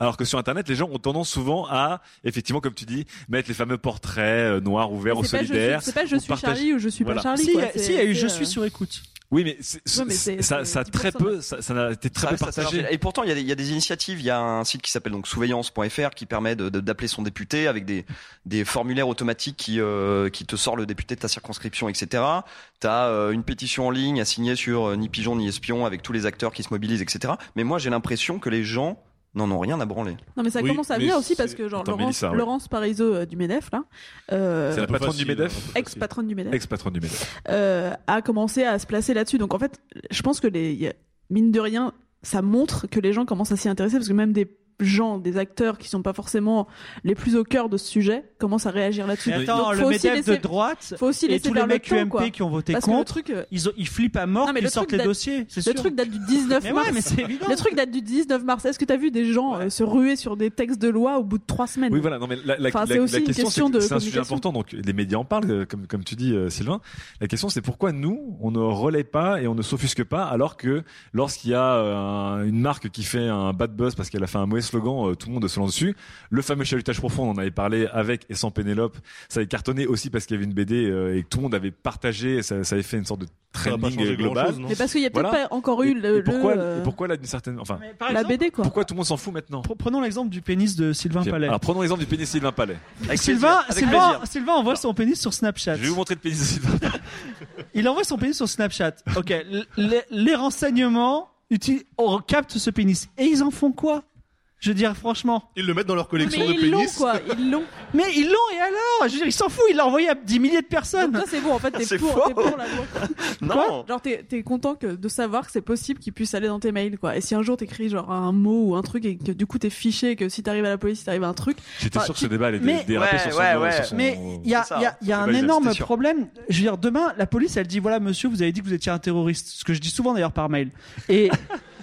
[SPEAKER 3] Alors que sur Internet, les gens ont tendance souvent à, effectivement, comme tu dis, mettre les fameux portraits euh, noirs ou verts ou
[SPEAKER 5] C'est pas je suis-
[SPEAKER 3] solidaires.
[SPEAKER 5] c'est pas je suis
[SPEAKER 3] partager-
[SPEAKER 5] Charlie ou je suis pas. Charlie.
[SPEAKER 4] Si,
[SPEAKER 5] quoi.
[SPEAKER 4] il y a-
[SPEAKER 5] C'est-
[SPEAKER 4] si, il y a eu Je
[SPEAKER 5] euh,
[SPEAKER 4] suis sur écoute.
[SPEAKER 3] Oui, mais, ça, ça a très
[SPEAKER 5] 10%,
[SPEAKER 3] peu, ça, ça a été très
[SPEAKER 8] Ça
[SPEAKER 3] peu partagé.
[SPEAKER 8] Et pourtant, il y, a des, il y a des initiatives. Il y a un site qui s'appelle donc souveillance.fr qui permet de- de- d'appeler son député avec des, des formulaires automatiques qui, euh, qui te sort le député de ta circonscription, etc. Tu as une pétition en ligne à signer sur euh, ni pigeon ni espion avec tous les acteurs qui se mobilisent, etc. Mais moi, j'ai l'impression que les gens n'en ont rien à branler.
[SPEAKER 5] Non mais ça
[SPEAKER 8] Oui,
[SPEAKER 5] commence à venir aussi parce que genre
[SPEAKER 3] Attends,
[SPEAKER 5] Laurence,
[SPEAKER 3] Mélissa, ouais.
[SPEAKER 5] Laurence Parisot euh, du Medef là, euh,
[SPEAKER 3] C'est la patronne du Medef
[SPEAKER 5] ex-patronne du Medef,
[SPEAKER 3] Ex-patronne du Medef.
[SPEAKER 5] euh, a commencé à se placer là-dessus. Donc en fait, je pense que les mine de rien, ça montre que les gens commencent à s'y intéresser parce que même des gens, des acteurs qui sont pas forcément les plus au cœur de ce sujet commencent à réagir là-dessus.
[SPEAKER 4] Mais attends,
[SPEAKER 5] Donc,
[SPEAKER 4] le
[SPEAKER 5] faut aussi
[SPEAKER 4] MEDEF
[SPEAKER 5] laisser-
[SPEAKER 4] de droite
[SPEAKER 5] faut aussi
[SPEAKER 4] et tous les
[SPEAKER 5] le
[SPEAKER 4] mecs
[SPEAKER 5] temps,
[SPEAKER 4] UMP
[SPEAKER 5] quoi.
[SPEAKER 4] qui ont voté
[SPEAKER 5] Parce
[SPEAKER 4] contre,
[SPEAKER 5] truc, euh,
[SPEAKER 4] ils, ont- ils flippent à mort qu'ils
[SPEAKER 5] le
[SPEAKER 4] sortent les dossiers. C'est
[SPEAKER 5] Le
[SPEAKER 4] sûr.
[SPEAKER 5] truc date du 19
[SPEAKER 4] Mais ouais,
[SPEAKER 5] mars.
[SPEAKER 4] mais c'est évident.
[SPEAKER 5] Le truc date du 19 mars. Est-ce que tu as vu des gens euh, se ruer sur des textes de loi au bout de trois semaines?
[SPEAKER 3] Oui, voilà. Non, mais la, la,
[SPEAKER 5] Enfin,
[SPEAKER 3] la-
[SPEAKER 5] c'est
[SPEAKER 3] la
[SPEAKER 5] aussi une
[SPEAKER 3] question,
[SPEAKER 5] question
[SPEAKER 3] c'est que
[SPEAKER 5] de
[SPEAKER 3] c'est un sujet important. Donc, les médias en parlent, euh, comme, comme tu dis, euh, Sylvain. La question, c'est pourquoi nous, on ne relaie pas et on ne s'offusque pas, alors que lorsqu'il y a un- une marque qui fait un bad buzz parce qu'elle a fait un mauvais slogan, euh, tout le monde se lance dessus. Le fameux chalutage profond, on en avait parlé avec et sans Pénélope. Ça avait cartonné aussi parce qu'il y avait une BD euh, et que tout le monde avait partagé. Ça, ça avait fait une sorte de trending
[SPEAKER 6] changer
[SPEAKER 3] global.
[SPEAKER 5] Mais parce qu'il y a peut-être
[SPEAKER 3] Voilà.
[SPEAKER 5] pas encore eu le,
[SPEAKER 3] Et pourquoi,
[SPEAKER 5] le, euh,
[SPEAKER 3] et pourquoi là, d'une certaine, enfin,
[SPEAKER 5] la BD quoi.
[SPEAKER 3] pourquoi tout le monde s'en fout maintenant
[SPEAKER 4] Pre- Prenons l'exemple du pénis de Sylvain. Palais.
[SPEAKER 3] Alors, prenons l'exemple du pénis de Sylvain Palais.
[SPEAKER 4] Sylvain,
[SPEAKER 8] avec
[SPEAKER 4] Sylvain,
[SPEAKER 8] plaisir.
[SPEAKER 4] Sylvain envoie son pénis sur Snapchat.
[SPEAKER 3] Je vais vous montrer le pénis de Sylvain Palais.
[SPEAKER 4] Il envoie son pénis sur Snapchat. Ok, les, les renseignements on capte ce pénis. Et ils en font quoi? Je veux dire, franchement.
[SPEAKER 6] Ils le mettent dans leur collection
[SPEAKER 5] Mais
[SPEAKER 6] de
[SPEAKER 5] ils l'ont
[SPEAKER 6] pénis.
[SPEAKER 5] quoi, ils l'ont.
[SPEAKER 4] Mais ils l'ont et alors? Je veux dire, ils s'en foutent, il l'a envoyé à 10 milliers de personnes.
[SPEAKER 5] Donc toi c'est bon en fait t'es
[SPEAKER 8] C'est
[SPEAKER 5] pour, t'es pour la loi.
[SPEAKER 8] Non.
[SPEAKER 5] Genre t'es t'es content que de savoir que c'est possible qu'il puisse aller dans tes mails quoi. Et si un jour t'écris genre un mot ou un truc et que du coup t'es fiché et que si t'arrives à la police il t'arrive un truc.
[SPEAKER 3] J'étais
[SPEAKER 5] Enfin,
[SPEAKER 3] sûr que
[SPEAKER 5] tu-
[SPEAKER 3] ce débat allait
[SPEAKER 4] Mais-
[SPEAKER 3] déraper
[SPEAKER 8] Ouais,
[SPEAKER 3] sur son,
[SPEAKER 8] ouais, ouais.
[SPEAKER 3] sur son-
[SPEAKER 4] Mais il y a, y a- il y a un énorme problème. Je veux dire, demain, la police, elle dit voilà, monsieur, vous avez dit que vous étiez un terroriste. Ce que je dis souvent d'ailleurs par mail. Et,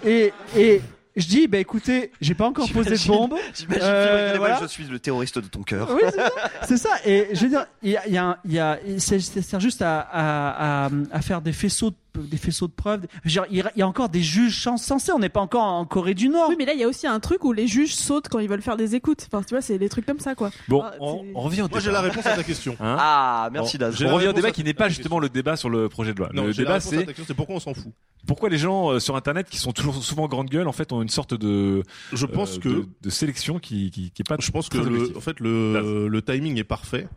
[SPEAKER 4] et, et je dis, bah écoutez, j'ai pas encore posé de bombe.
[SPEAKER 8] J'imagine
[SPEAKER 4] Euh, voilà.
[SPEAKER 8] je suis le terroriste de ton cœur.
[SPEAKER 4] Oui, c'est ça. C'est ça. Et je veux dire, il y a, il y a, il y a, c'est, ça sert juste à, à, à, à faire des faisceaux de, des faisceaux de preuves. Il y a- encore des juges censés. On n'est pas encore en Corée du Nord.
[SPEAKER 5] Oui, mais là, il y a aussi un truc où les juges sautent quand ils veulent faire des écoutes. Enfin, tu vois, c'est des trucs comme ça, quoi.
[SPEAKER 3] Bon,
[SPEAKER 5] Ah,
[SPEAKER 3] on, on revient au
[SPEAKER 6] Moi,
[SPEAKER 3] débat.
[SPEAKER 6] j'ai la réponse à ta question.
[SPEAKER 3] Hein
[SPEAKER 8] Ah, merci
[SPEAKER 3] Bon,
[SPEAKER 8] Daz.
[SPEAKER 3] On
[SPEAKER 6] la
[SPEAKER 3] revient au débat
[SPEAKER 6] à
[SPEAKER 3] qui n'est pas justement le débat sur le projet de loi.
[SPEAKER 6] Non,
[SPEAKER 3] le débat c'est
[SPEAKER 6] pourquoi on s'en fout.
[SPEAKER 3] pourquoi les gens euh, sur Internet qui sont toujours souvent grande gueule en fait ont une sorte de
[SPEAKER 6] Je pense
[SPEAKER 3] euh,
[SPEAKER 6] que
[SPEAKER 3] de, de sélection qui, qui, qui est pas
[SPEAKER 6] je pense que le, en fait le, le timing est parfait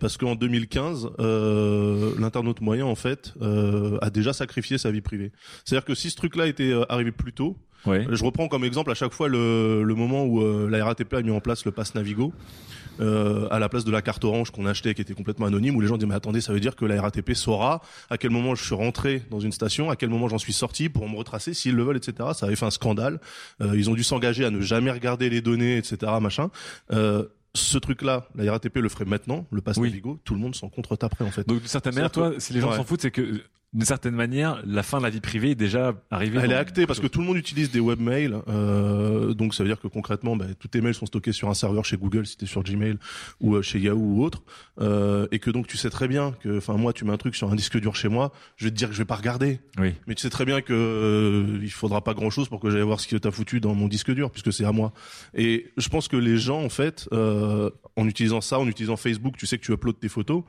[SPEAKER 6] parce qu'en 2015 euh, l'internaute moyen en fait euh, a déjà sacrifié sa vie privée. C'est-à-dire que si ce truc-là était euh, arrivé plus tôt,
[SPEAKER 3] Ouais.
[SPEAKER 6] je reprends comme exemple à chaque fois le, le moment où euh, la RATP a mis en place le pass Navigo. Euh, à la place de la carte orange qu'on achetait qui était complètement anonyme où les gens disaient mais attendez ça veut dire que la RATP saura à quel moment je suis rentré dans une station à quel moment j'en suis sorti pour me retracer s'ils le veulent etc ça avait fait un scandale Euh, ils ont dû s'engager à ne jamais regarder les données etc machin euh, ce truc-là, la RATP le ferait maintenant, le pass
[SPEAKER 3] Oui.
[SPEAKER 6] Navigo, tout le monde s'en contretaperait en fait.
[SPEAKER 3] Donc d'une certaine manière, toi, si les gens
[SPEAKER 6] Ouais.
[SPEAKER 3] s'en foutent, c'est que d'une certaine manière, la fin de la vie privée est déjà arrivée.
[SPEAKER 6] Elle est actée parce que tout le monde utilise des webmails, euh, donc ça veut dire que concrètement, bah, tous tes mails sont stockés sur un serveur chez Google, si t'es sur Gmail ou euh, chez Yahoo ou autre, euh, et que donc tu sais très bien que, enfin moi, tu mets un truc sur un disque dur chez moi, je vais te dire que je vais pas regarder,
[SPEAKER 3] Oui.
[SPEAKER 6] mais tu sais très bien que euh, il faudra pas grand chose pour que j'aille voir ce que t'as foutu dans mon disque dur, puisque c'est à moi. Et je pense que les gens, en fait, euh, en utilisant ça, en utilisant Facebook, tu sais que tu uploads tes photos.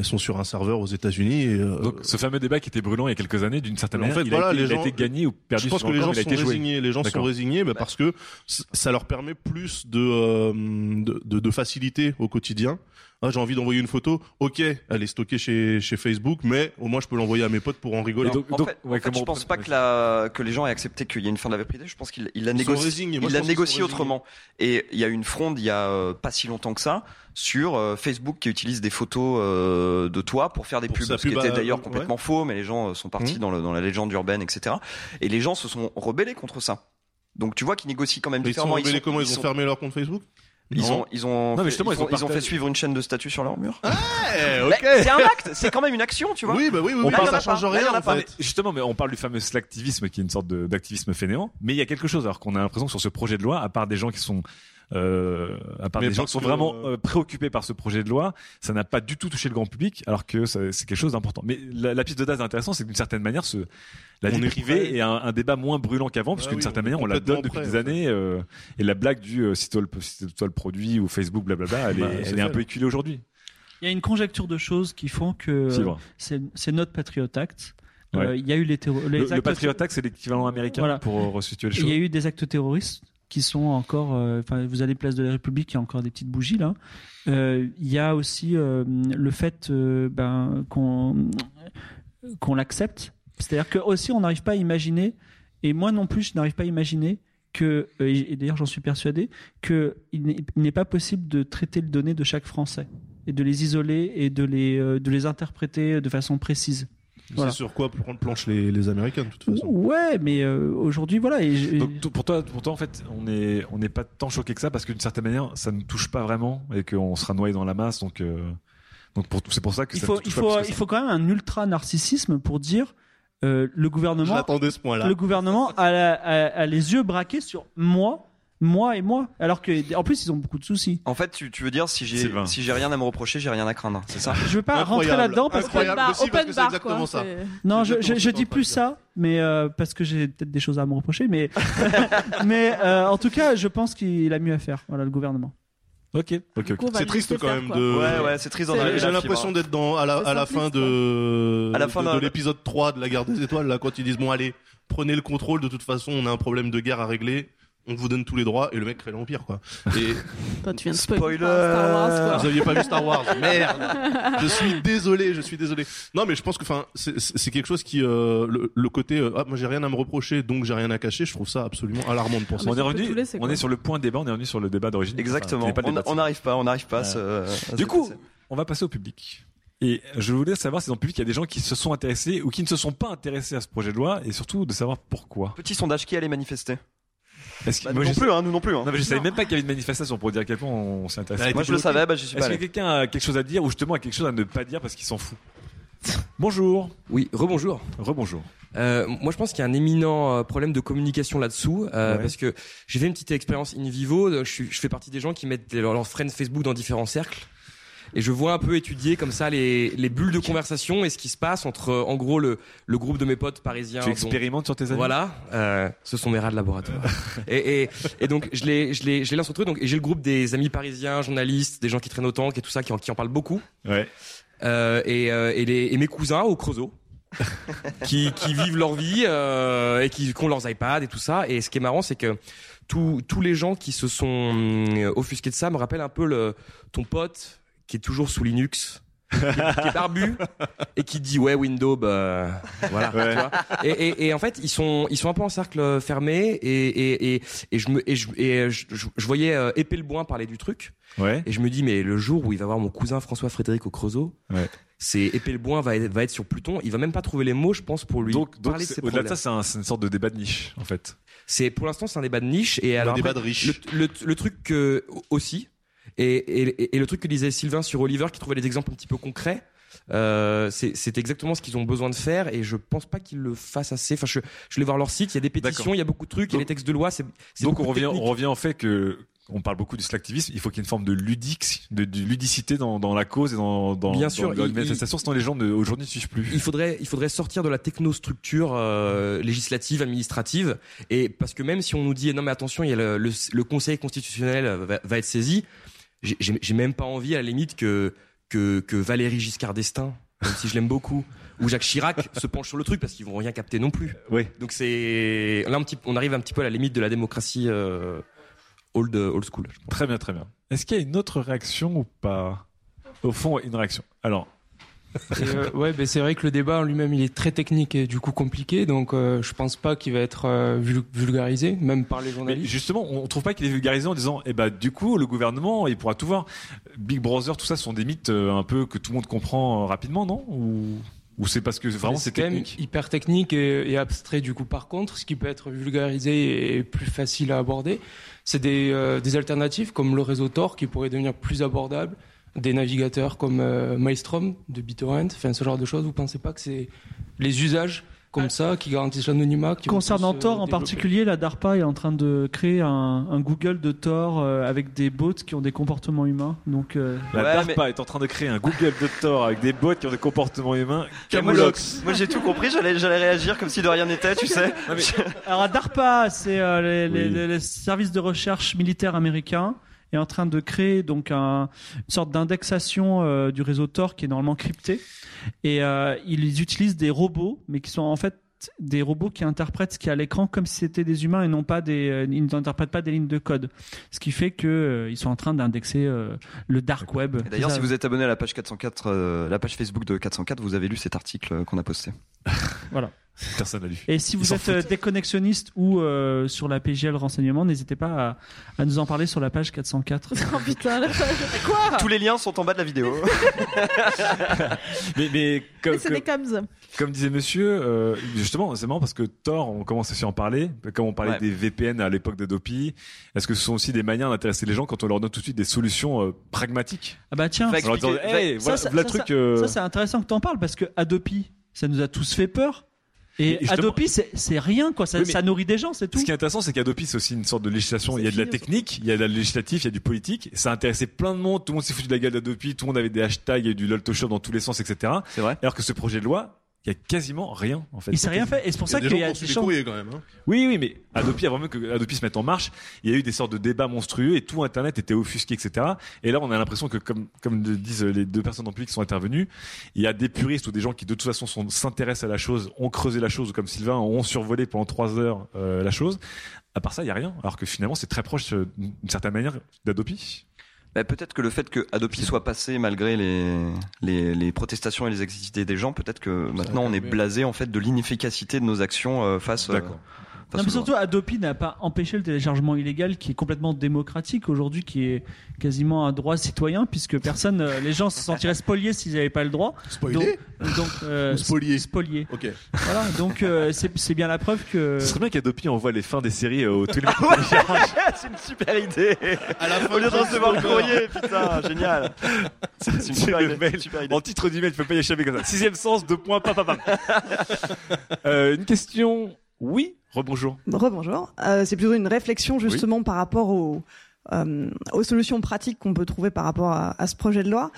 [SPEAKER 6] Elles sont sur un serveur aux États-Unis. Euh,
[SPEAKER 3] Donc ce fameux débat qui était brûlant il y a quelques années, d'une certaine
[SPEAKER 6] en
[SPEAKER 3] manière,
[SPEAKER 6] fait,
[SPEAKER 3] il, a été,
[SPEAKER 6] les
[SPEAKER 3] il a
[SPEAKER 6] gens-
[SPEAKER 3] été gagné ou perdu.
[SPEAKER 6] Je pense que les gens sont résignés. Les gens sont résignés bah, parce que ça leur permet plus de, euh, de, de, de facilité au quotidien. Ah, j'ai envie d'envoyer une photo. Ok, elle est stockée chez, chez Facebook, mais au moins je peux l'envoyer à mes potes pour en rigoler.
[SPEAKER 8] en fait, en fait, je pense pas que, la, que les gens aient accepté qu'il y ait une fin de la privée. Je pense qu'il il l'a.
[SPEAKER 6] Moi,
[SPEAKER 8] il l'a
[SPEAKER 6] sont
[SPEAKER 8] autrement. Et il y a eu une fronde il y a euh, pas si longtemps que ça sur euh, Facebook qui utilise des photos euh, de toi pour faire des
[SPEAKER 6] Pour
[SPEAKER 8] pubs, ce qui était d'ailleurs
[SPEAKER 6] ouais.
[SPEAKER 8] complètement faux, mais les gens euh, sont partis
[SPEAKER 6] Mhm.
[SPEAKER 8] dans, le, dans la légende urbaine, etc. Et les gens se sont rebellés contre ça. Donc tu vois qu'ils négocient quand même
[SPEAKER 6] Ils sont
[SPEAKER 8] différemment.
[SPEAKER 6] rebellés comment? Ils ont
[SPEAKER 8] sont-
[SPEAKER 6] fermé leur compte Facebook?
[SPEAKER 8] Ils
[SPEAKER 6] Non.
[SPEAKER 8] ont, ils ont,
[SPEAKER 6] Non, mais
[SPEAKER 8] fait,
[SPEAKER 6] justement,
[SPEAKER 8] ils,
[SPEAKER 6] ils ont
[SPEAKER 8] ils ont fait suivre une chaîne de statues sur leur mur.
[SPEAKER 6] Ok.
[SPEAKER 8] C'est un acte, c'est quand même une action, tu vois.
[SPEAKER 6] Oui, bah oui, oui,
[SPEAKER 3] On
[SPEAKER 6] oui,
[SPEAKER 3] parle-
[SPEAKER 6] ça change rien
[SPEAKER 8] en
[SPEAKER 6] fait.
[SPEAKER 3] Mais Justement, mais on parle du fameux slacktivisme qui est une sorte d'activisme fainéant. Mais il y a quelque chose, alors qu'on a l'impression que sur ce projet de loi, à part des gens qui sont euh, à part
[SPEAKER 6] Mais
[SPEAKER 3] des gens qui sont
[SPEAKER 6] que,
[SPEAKER 3] vraiment
[SPEAKER 6] euh,
[SPEAKER 3] euh, préoccupés par ce projet de loi, ça n'a pas du tout touché le grand public, alors que c'est quelque chose d'important. Mais la, la piste de dase intéressante, c'est que d'une certaine manière, ce, la
[SPEAKER 6] On
[SPEAKER 3] vie
[SPEAKER 6] est
[SPEAKER 3] privée
[SPEAKER 6] prêt.
[SPEAKER 3] est un, un débat moins brûlant qu'avant, puisque
[SPEAKER 6] Ah
[SPEAKER 3] d'une
[SPEAKER 6] oui,
[SPEAKER 3] certaine
[SPEAKER 6] on est
[SPEAKER 3] manière, on la donne depuis
[SPEAKER 6] prêt,
[SPEAKER 3] des années. euh, et la blague du euh, si toi le, si toi le produit ou Facebook, blablabla, elle,
[SPEAKER 6] Bah,
[SPEAKER 3] est, elle est un peu éculée aujourd'hui.
[SPEAKER 4] Il y a une conjecture de choses qui font que c'est notre Patriot Act. Euh. Il y a eu les, les
[SPEAKER 3] Le, le
[SPEAKER 4] actes-
[SPEAKER 3] Patriot Act, c'est l'équivalent américain
[SPEAKER 4] Voilà.
[SPEAKER 3] pour resituer les choses.
[SPEAKER 4] Il y a eu des actes terroristes qui sont encore. euh, Enfin, vous allez place de la République, il y a encore des petites bougies là. Euh, Il y a aussi euh, le fait ben, qu'on qu'on l'accepte. C'est-à-dire que aussi on n'arrive pas à imaginer, et moi non plus je n'arrive pas à imaginer que, et d'ailleurs j'en suis persuadé, que il n'est pas possible de traiter les données de chaque Français et de les isoler et de les de les interpréter de façon précise. Voilà.
[SPEAKER 6] C'est sur quoi prendre planche les, les Américains de toute façon.
[SPEAKER 4] Ouais, mais euh, aujourd'hui voilà. Et
[SPEAKER 3] Donc tout- pour toi, pour toi en fait, on est on n'est pas tant choqué que ça parce que d'une certaine manière, ça ne touche pas vraiment et qu'on sera noyé dans la masse. Donc euh, donc pour c'est pour ça que
[SPEAKER 4] il
[SPEAKER 3] ça
[SPEAKER 4] faut, il faut, il
[SPEAKER 3] ça.
[SPEAKER 4] faut quand même un ultra narcissisme pour dire euh, le gouvernement,
[SPEAKER 6] l'attendais ce point-là.
[SPEAKER 4] le gouvernement a, la- a- a les yeux braqués sur moi, moi et moi, alors que en plus ils ont beaucoup de soucis.
[SPEAKER 8] En fait, tu, tu veux dire si j'ai
[SPEAKER 3] Sylvain.
[SPEAKER 8] si j'ai rien à me reprocher, j'ai rien à craindre, c'est ça?
[SPEAKER 4] Je veux pas rentrer
[SPEAKER 6] Incroyable.
[SPEAKER 4] là-dedans parce que
[SPEAKER 6] Incroyable.
[SPEAKER 5] Bar,
[SPEAKER 6] aussi, parce
[SPEAKER 5] open
[SPEAKER 6] que c'est
[SPEAKER 5] bar,
[SPEAKER 6] exactement
[SPEAKER 5] quoi,
[SPEAKER 6] ça.
[SPEAKER 5] c'est-
[SPEAKER 4] non, je, je,
[SPEAKER 6] exactement
[SPEAKER 4] dis plus ça, mais euh, parce que j'ai peut-être des choses à me reprocher, mais mais euh, en tout cas, je pense qu'il a mieux à faire, voilà le gouvernement.
[SPEAKER 3] Ok, ok,
[SPEAKER 5] Du
[SPEAKER 3] ok.
[SPEAKER 5] coup, on va
[SPEAKER 6] C'est
[SPEAKER 5] le
[SPEAKER 6] triste
[SPEAKER 5] laisser
[SPEAKER 6] quand
[SPEAKER 5] faire,
[SPEAKER 6] même
[SPEAKER 5] quoi.
[SPEAKER 6] de.
[SPEAKER 8] Ouais, ouais, c'est triste d'en
[SPEAKER 5] C'est-
[SPEAKER 8] arriver
[SPEAKER 6] J'ai
[SPEAKER 8] là,
[SPEAKER 6] l'impression
[SPEAKER 8] Fibre.
[SPEAKER 6] d'être dans à la, à la fin de
[SPEAKER 8] À la fin
[SPEAKER 6] de l'épisode 3 de la guerre des étoiles là quand ils disent bon allez prenez le contrôle de toute façon on a un problème de guerre à régler on vous donne tous les droits et le mec crée l'empire quoi. Et
[SPEAKER 5] Toi, tu viens de
[SPEAKER 8] Spoiler.
[SPEAKER 5] Star Wars, quoi.
[SPEAKER 6] vous aviez pas vu Star Wars merde. Je suis désolé, je suis désolé. Non mais je pense que enfin c'est- quelque chose qui euh, le, le côté euh, ah moi j'ai rien à me reprocher donc j'ai rien à cacher, je trouve ça absolument alarmant de penser.
[SPEAKER 8] Ah,
[SPEAKER 3] On est revenu,
[SPEAKER 5] laisser,
[SPEAKER 3] on est sur le point débat, on est revenu sur le débat d'origine.
[SPEAKER 8] Exactement. On
[SPEAKER 3] débat,
[SPEAKER 8] on n'arrive pas, on n'arrive pas à se
[SPEAKER 3] Du coup, on va passer au public. Et je voulais savoir si dans le public il y a des gens qui se sont intéressés ou qui ne se sont pas intéressés à ce projet de loi et surtout de savoir pourquoi.
[SPEAKER 8] petit sondage qui allait manifester?
[SPEAKER 3] Est-ce que-
[SPEAKER 8] Bah,
[SPEAKER 3] moi,
[SPEAKER 8] nous non
[SPEAKER 3] je-
[SPEAKER 8] plus, hein, nous non plus. hein.
[SPEAKER 3] Non, mais je savais même pas qu'il y avait une manifestation pour dire à quel point on s'est intéressé.
[SPEAKER 6] Ah,
[SPEAKER 8] Moi, je le savais, bah, j'y suis
[SPEAKER 3] Est-ce
[SPEAKER 8] pas
[SPEAKER 3] que
[SPEAKER 8] allé.
[SPEAKER 3] quelqu'un a quelque chose à dire ou justement a quelque chose à ne pas dire parce qu'il s'en fout Bonjour.
[SPEAKER 13] Oui, rebonjour.
[SPEAKER 3] Rebonjour.
[SPEAKER 13] Euh, moi, je pense qu'il y a un éminent euh, problème de communication là-dessous, euh,
[SPEAKER 3] Ouais.
[SPEAKER 13] parce que j'ai fait une petite expérience in vivo. Je, suis- je fais partie des gens qui mettent leur, leur friend Facebook dans différents cercles. Et je vois un peu étudier comme ça les, les bulles de conversation et ce qui se passe entre, en gros, le, le groupe de mes potes parisiens.
[SPEAKER 3] Tu
[SPEAKER 13] dont-
[SPEAKER 3] expérimentes sur tes amis?
[SPEAKER 13] Voilà, euh, ce sont mes rats de laboratoire. et, et, et donc, je les, je les, je les lance entre eux. Donc, et j'ai le groupe des amis parisiens, journalistes, des gens qui traînent au tank et tout ça, qui en, qui en parlent beaucoup.
[SPEAKER 3] Ouais.
[SPEAKER 13] Euh, et, euh, et, les, et mes cousins au Creusot. qui, qui vivent leur vie euh, et qui, qui ont leurs iPads et tout ça. Et ce qui est marrant, c'est que tous tous les gens qui se sont offusqués de ça me rappellent un peu le, ton pote qui est toujours sous Linux. qui, est, qui est barbu et qui dit ouais Windows bah, voilà
[SPEAKER 3] Ouais.
[SPEAKER 13] tu vois. et, et, et en fait ils sont ils sont un peu en cercle fermé et et, je me et je, et je, je- je voyais euh, Épée le Boin parler du truc
[SPEAKER 3] Ouais.
[SPEAKER 13] et je me dis mais le jour où il va voir mon cousin François Frédéric au Creusot
[SPEAKER 3] Ouais.
[SPEAKER 13] c'est Épée le Boin va être, va être sur Pluton il va même pas trouver les mots je pense pour lui
[SPEAKER 3] Donc, donc
[SPEAKER 13] parler de
[SPEAKER 3] c'est-
[SPEAKER 13] ses
[SPEAKER 3] au-delà de ça, c'est un- une sorte de débat de niche, en fait.
[SPEAKER 13] c'est pour l'instant c'est un débat de niche et alors
[SPEAKER 6] débat
[SPEAKER 13] après,
[SPEAKER 6] de riche.
[SPEAKER 13] Le, le, le truc aussi et, et, et le truc que disait Sylvain sur Oliver qui trouvait des exemples un petit peu concrets euh, c'est exactement ce qu'ils ont besoin de faire et je pense pas qu'ils le fassent assez. Enfin, je, je vais voir leur site, il y a des pétitions, il y a beaucoup de trucs, il y a les textes de loi. C'est
[SPEAKER 3] Donc on revient, on revient en fait que on parle beaucoup du slacktivisme. Il faut qu'il y ait une forme de ludique, de, de ludicité dans, dans la cause et dans, dans,
[SPEAKER 13] Bien
[SPEAKER 3] dans
[SPEAKER 13] sûr,
[SPEAKER 3] la
[SPEAKER 13] il-
[SPEAKER 3] manifestation. Sinon, les gens aujourd'hui ne suivent plus.
[SPEAKER 13] Il faudrait, il faudrait sortir de la technostructure euh, législative, administrative, et parce que même si on nous dit non mais attention, il y a le, le, le Conseil constitutionnel va, va être saisi, j'ai- même pas envie à la limite que que, que Valérie Giscard d'Estaing, même si je l'aime beaucoup, ou Jacques Chirac se penchent sur le truc parce qu'ils vont rien capter non plus.
[SPEAKER 3] Oui.
[SPEAKER 13] Donc c'est là un petit, on arrive un petit peu à la limite de la démocratie euh, old old school.
[SPEAKER 3] Très bien, très bien. Est-ce qu'il y a une autre réaction ou pas? Au fond, une réaction. Alors,
[SPEAKER 21] euh, ouais, ben c'est vrai que le débat en lui-même il est très technique et du coup compliqué, donc euh, je pense pas qu'il va être euh, vul- vulgarisé, même par les
[SPEAKER 3] mais
[SPEAKER 21] journalistes.
[SPEAKER 3] justement, on trouve pas qu'il est vulgarisé en disant, eh ben, du coup, le gouvernement, il pourra tout voir. Big Brother, tout ça, ce sont des mythes euh, un peu que tout le monde comprend euh, rapidement, non? Ou, ou c'est parce que vraiment c'est technique?
[SPEAKER 21] hyper technique et, et abstrait du coup. Par contre, ce qui peut être vulgarisé et plus facile à aborder, c'est des, euh, des alternatives comme le réseau Tor qui pourrait devenir plus abordable, des navigateurs comme euh, Maelstrom de BitTorrent, enfin ce genre de choses. Vous pensez pas que c'est les usages comme ça qui garantissent l'anonymat
[SPEAKER 4] Concernant
[SPEAKER 21] euh,
[SPEAKER 4] Tor en particulier, la DARPA est en train de créer un, un Google de Tor euh, avec des bots qui ont des comportements humains. Donc, euh,
[SPEAKER 3] La
[SPEAKER 17] Ouais,
[SPEAKER 3] DARPA est en train de créer un Google de Tor avec des bots qui ont des comportements humains. Camoulox.
[SPEAKER 17] Moi j'ai tout compris, j'allais réagir comme si de rien n'était, tu sais.
[SPEAKER 4] Alors, DARPA, c'est euh, les, les- les- les services de recherche militaires américains est en train de créer donc un, une sorte d'indexation euh, du réseau Tor qui est normalement crypté. Et euh, ils utilisent des robots mais qui sont en fait des robots qui interprètent ce qu'il y a à l'écran comme si c'était des humains et non pas des euh, ils n'interprètent pas des lignes de code. Ce qui fait que euh, ils sont en train d'indexer euh, le dark web.
[SPEAKER 17] D'ailleurs, si vous êtes abonné à la page 404, euh, la page Facebook de 404, vous avez lu cet article qu'on a posté.
[SPEAKER 4] voilà
[SPEAKER 3] Personne n'a lu.
[SPEAKER 4] Et si vous êtes euh, déconnexionniste ou euh, sur la PGL renseignement, n'hésitez pas à, à nous en parler sur la page 404.
[SPEAKER 5] Oh putain, quoi?
[SPEAKER 17] Tous les liens sont en bas de la vidéo.
[SPEAKER 3] mais, mais comme,
[SPEAKER 5] C'est
[SPEAKER 3] comme-
[SPEAKER 5] des coms.
[SPEAKER 3] comme disait monsieur, euh, justement, c'est marrant parce que Tor, on commence aussi à en parler. Comme on parlait
[SPEAKER 17] Ouais.
[SPEAKER 3] des VPN à l'époque d'Adopi, est-ce que ce sont aussi des manières d'intéresser les gens quand on leur donne tout de suite des solutions euh, pragmatiques?
[SPEAKER 4] Ah bah tiens,
[SPEAKER 3] disant, hey,
[SPEAKER 4] ça,
[SPEAKER 3] voilà,
[SPEAKER 4] ça-
[SPEAKER 3] voilà le
[SPEAKER 4] ça-
[SPEAKER 3] truc.
[SPEAKER 4] ça, c'est intéressant que tu en parles parce que Adopi, ça nous a tous fait peur. Et, Adopi, c'est rien, quoi. Ça,
[SPEAKER 3] Oui, mais-
[SPEAKER 4] ça nourrit des gens, c'est tout.
[SPEAKER 3] Ce qui est intéressant, c'est qu'Adopi, c'est aussi une sorte de législation. Il y a de la technique, il y a de la législative, il y a du politique. Ça a intéressé plein de monde. Tout le monde s'est foutu de la gueule d'Adopi. Tout le monde avait des hashtags et du loltoshop dans tous les sens, etc.
[SPEAKER 17] C'est vrai.
[SPEAKER 3] Alors que ce projet de loi, il y a quasiment rien, en fait.
[SPEAKER 4] Il s'est rien fait. Et c'est pour ça qu'il y a des gens.
[SPEAKER 6] quand même. hein.
[SPEAKER 3] Oui, oui, mais Adopi, avant même que Adopi se mette en marche, il y a eu des sortes de débats monstrueux et tout Internet était offusqué, etc. Et là, on a l'impression que, comme, comme le disent les deux personnes en public qui sont intervenues, il y a des puristes ou des gens qui, de toute façon, s'intéressent à la chose, ont creusé la chose, comme Sylvain, ont survolé pendant trois heures euh, la chose. À part ça, il y a rien. Alors que finalement, c'est très proche, euh, d'une certaine manière, d'Adopi.
[SPEAKER 17] Bah, peut-être que le fait que Adopi soit passé malgré les, les, les protestations et les anxiétés des gens, peut-être que maintenant on est blasé en fait de l'inefficacité de nos actions euh, face, euh,
[SPEAKER 3] D'accord.
[SPEAKER 4] Non, mais surtout, Adopi n'a pas empêché le téléchargement illégal qui est complètement démocratique aujourd'hui, qui est quasiment un droit citoyen, puisque personne, euh, les gens se sentiraient spoliés s'ils n'avaient pas le droit.
[SPEAKER 6] Spoilés
[SPEAKER 4] donc, donc, euh,
[SPEAKER 6] Ou spoliés
[SPEAKER 4] Spoliés.
[SPEAKER 6] Ok.
[SPEAKER 4] Voilà, donc euh, c'est c'est bien la preuve que.
[SPEAKER 3] Ce serait bien qu'Adopi envoie les fins des séries euh, au tous les mecs qui téléchargent.
[SPEAKER 8] c'est une super idée.
[SPEAKER 6] À la
[SPEAKER 8] Au lieu de recevoir le courrier, putain, génial. C'est une super idée.
[SPEAKER 3] mail.
[SPEAKER 8] super idée.
[SPEAKER 3] En titre d'email, tu peux pas y échapper comme ça. Sixième sens, deux points, pam, pam, pam. Euh, une question. Oui, rebonjour.
[SPEAKER 12] Rebonjour. Euh, c'est plutôt une réflexion justement par rapport aux, euh, aux solutions pratiques qu'on peut trouver par rapport à, à ce projet de loi.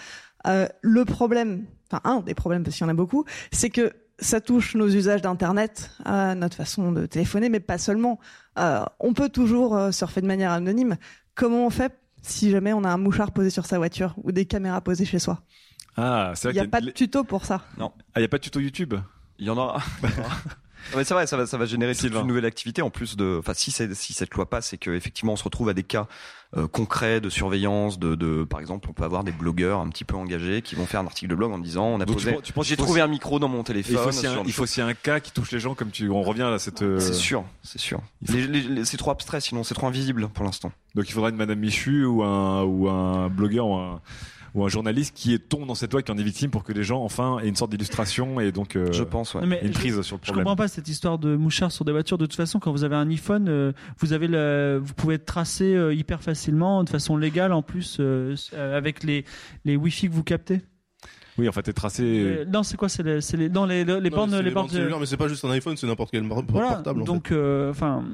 [SPEAKER 12] Euh, le problème, enfin un des problèmes parce qu'il y en a beaucoup, c'est que ça touche nos usages d'internet, euh, notre façon de téléphoner, mais pas seulement. Euh, on peut toujours euh, surfer de manière anonyme. Comment on fait si jamais on a un mouchard posé sur sa voiture ou des caméras posées chez soi?
[SPEAKER 3] Ah, c'est
[SPEAKER 12] Il
[SPEAKER 3] vrai
[SPEAKER 12] n'y a pas de tuto pour ça.
[SPEAKER 8] Non.
[SPEAKER 3] Ah, il y a pas de tuto YouTube?
[SPEAKER 8] Il y en aura. Non, mais c'est vrai, ça va, ça va générer toute une nouvelle activité en plus de. Enfin, si, si cette loi passe, c'est qu'effectivement on se retrouve à des cas euh, concrets de surveillance, de, de, par exemple, on peut avoir des blogueurs un petit peu engagés qui vont faire un article de blog en disant on a
[SPEAKER 3] Donc, tu
[SPEAKER 8] posé,
[SPEAKER 3] tu penses
[SPEAKER 8] j'ai trouvé un micro dans mon
[SPEAKER 3] Il
[SPEAKER 8] téléphone.
[SPEAKER 3] faut aussi un, il faut aussi un cas qui touche les gens comme tu. On revient à cette. euh,
[SPEAKER 8] C'est sûr, c'est sûr. C'est trop abstrait, sinon c'est trop invisible pour l'instant.
[SPEAKER 3] Donc il faudra une Madame Michu ou un ou un blogueur ou un ou un journaliste qui est tombe dans cette loi qui en est victime pour que les gens enfin aient une sorte d'illustration et donc euh,
[SPEAKER 8] Je pense, ouais.
[SPEAKER 3] Une
[SPEAKER 4] je-
[SPEAKER 3] prise sur le
[SPEAKER 4] Je
[SPEAKER 3] problème.
[SPEAKER 4] comprends pas cette histoire de mouchards sur des voitures. De toute façon, quand vous avez un iPhone, euh, vous avez le, vous pouvez être tracé euh, hyper facilement, de façon légale en plus, euh, euh, avec les les Wi-Fi que vous captez.
[SPEAKER 3] Oui, en fait, t'es tracé.
[SPEAKER 4] Euh, non, c'est quoi C'est les, c'est les, non, les, les, les
[SPEAKER 6] Non,
[SPEAKER 4] bornes,
[SPEAKER 6] c'est
[SPEAKER 4] les,
[SPEAKER 6] les
[SPEAKER 4] bornes.
[SPEAKER 6] cellulaires, mais c'est pas juste un iPhone, c'est n'importe quel
[SPEAKER 4] Voilà,
[SPEAKER 6] portable. en
[SPEAKER 4] donc, euh, enfin,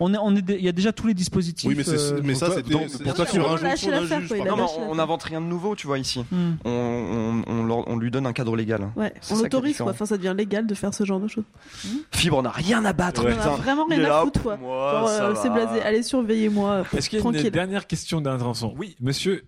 [SPEAKER 4] on est, on est, il y a déjà tous les dispositifs.
[SPEAKER 6] Oui, mais c'est-
[SPEAKER 4] euh,
[SPEAKER 6] mais ça, c'est-
[SPEAKER 4] pour toi,
[SPEAKER 6] sur contre.
[SPEAKER 8] on n'invente rien de nouveau, tu vois, ici.
[SPEAKER 4] Hmm.
[SPEAKER 8] On, lui donne un cadre légal.
[SPEAKER 5] Ouais, on quoi. Enfin, ça devient légal de faire ce genre de choses.
[SPEAKER 8] Fibre, on n'a rien à battre,
[SPEAKER 5] On a vraiment rien à foutre quoi. euh, c'est blasé. Allez, surveillez-moi.
[SPEAKER 3] Est-ce qu'il y a une dernière question d'intervention Oui, monsieur.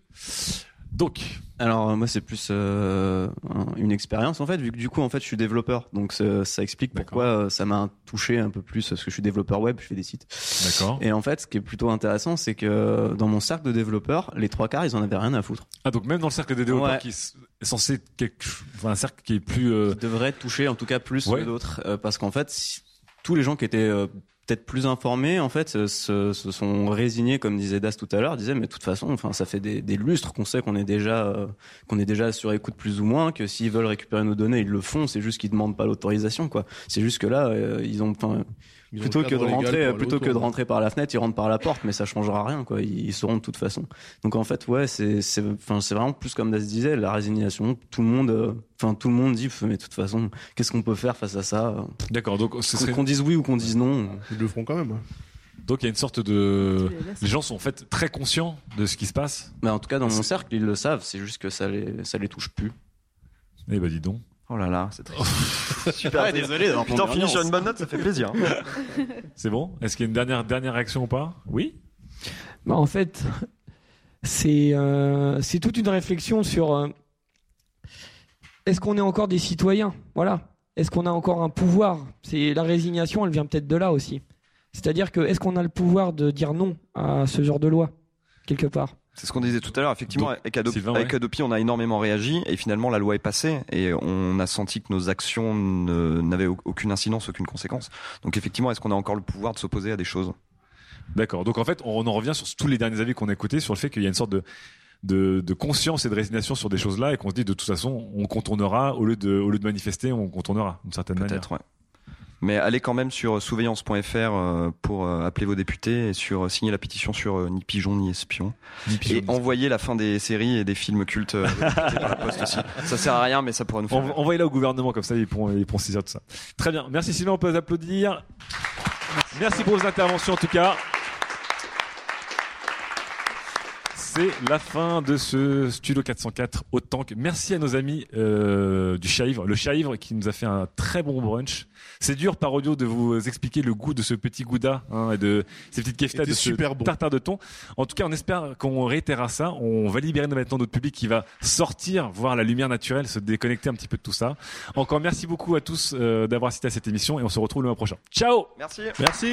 [SPEAKER 3] Donc.
[SPEAKER 11] Alors euh, moi c'est plus euh, un- une expérience en fait vu que du coup en fait je suis développeur donc ça, ça explique pourquoi euh, ça m'a touché un peu plus parce que je suis développeur web je fais des sites.
[SPEAKER 3] D'accord.
[SPEAKER 11] Et en fait ce qui est plutôt intéressant c'est que dans mon cercle de développeurs les trois quarts ils en avaient rien à foutre.
[SPEAKER 3] Ah donc même dans le cercle des développeurs
[SPEAKER 11] Ouais.
[SPEAKER 3] qui est censé être quelque... enfin, un cercle qui est plus euh,
[SPEAKER 11] devrait toucher en tout cas plus
[SPEAKER 3] Ouais.
[SPEAKER 11] que d'autres parce qu'en fait si- tous les gens qui étaient peut-être plus informés en fait euh, se, se sont résignés comme disait Das tout à l'heure disaient mais de toute façon enfin ça fait des, des lustres qu'on sait qu'on est déjà euh, qu'on est déjà sur écoute plus ou moins que s'ils veulent récupérer nos données ils le font c'est juste qu'ils demandent pas l'autorisation quoi. C'est juste que là euh, Ils ont plutôt que de rentrer
[SPEAKER 6] aller
[SPEAKER 11] plutôt que de rentrer par la fenêtre ils rentrent par la porte mais ça changera rien quoi ils, ils sauront de toute façon donc en fait ouais c'est c'est enfin c'est vraiment plus comme Das disait la résignation tout le monde euh, enfin tout le monde dit mais de toute façon qu'est-ce qu'on peut faire face à ça?
[SPEAKER 3] D'accord, donc ce
[SPEAKER 11] Qu'on-
[SPEAKER 3] serait-
[SPEAKER 11] qu'on dise oui ou qu'on dise non
[SPEAKER 6] Ils le feront quand même.
[SPEAKER 3] Donc il y a une sorte de. Les gens sont en fait très conscients de ce qui se passe.
[SPEAKER 11] Mais en tout cas, dans mon cercle, ils le savent. C'est juste que ça les, ça les touche plus.
[SPEAKER 3] Eh ben dis donc.
[SPEAKER 8] Oh là là, c'est triste. Super.
[SPEAKER 11] Ouais, désolé d'avoir
[SPEAKER 8] Putain, finir sur une bonne note, ça fait plaisir.
[SPEAKER 3] C'est bon Est-ce qu'il y a une dernière dernière réaction ou pas Oui.
[SPEAKER 10] Bah, en fait, c'est euh, c'est toute une réflexion sur euh, est-ce qu'on est encore des citoyens? Voilà. Est-ce qu'on a encore un pouvoir? C'est la résignation, elle vient peut-être de là aussi. C'est-à-dire que est-ce qu'on a le pouvoir de dire non à ce genre de loi quelque part?
[SPEAKER 8] C'est ce qu'on disait tout à l'heure. Effectivement,
[SPEAKER 3] Donc,
[SPEAKER 8] avec, Adopi, avec on a énormément réagi et finalement, la loi est passée et on a senti que nos actions n'avaient au- aucune incidence, aucune conséquence. Donc, effectivement, est-ce qu'on a encore le pouvoir de s'opposer à des choses?
[SPEAKER 3] D'accord. Donc en fait, on en revient sur tous les derniers avis qu'on a écoutés sur le fait qu'il y a une sorte de, de, de conscience et de résignation sur des choses-là et qu'on se dit de toute façon, on contournera au lieu de, au lieu de manifester, on contournera d'une certaine manière.
[SPEAKER 8] Peut-être, ouais. Mais allez quand même sur surveillance.fr euh, pour euh, appeler vos députés et sur euh, signer la pétition sur euh, ni pigeon ni espion.
[SPEAKER 3] Ni pigeon,
[SPEAKER 8] et
[SPEAKER 3] ni
[SPEAKER 8] envoyer la fin des séries et des films cultes euh, par la poste aussi. Ça sert à rien, mais ça pourrait nous faire.
[SPEAKER 3] En- Envoyez-la au gouvernement, comme ça ils pourront, ils pourront saisir tout ça. Très bien. Merci Sylvain, on peut applaudir. Merci pour vos interventions en tout cas. C'est la fin de ce Studio 404 au tank. Merci à nos amis euh, du Chaivre, le Chaivre qui nous a fait un très bon brunch. C'est dur par audio de vous expliquer le goût de ce petit gouda hein, et de ces petites keftas, de ce
[SPEAKER 6] super bon.
[SPEAKER 3] tartare de thon. En tout cas, on espère qu'on réitérera ça. On va libérer maintenant notre public qui va sortir, voir la lumière naturelle, se déconnecter un petit peu de tout ça. Encore merci beaucoup à tous euh, d'avoir assisté à cette émission et on se retrouve le mois prochain. Ciao
[SPEAKER 8] Merci.
[SPEAKER 6] Merci.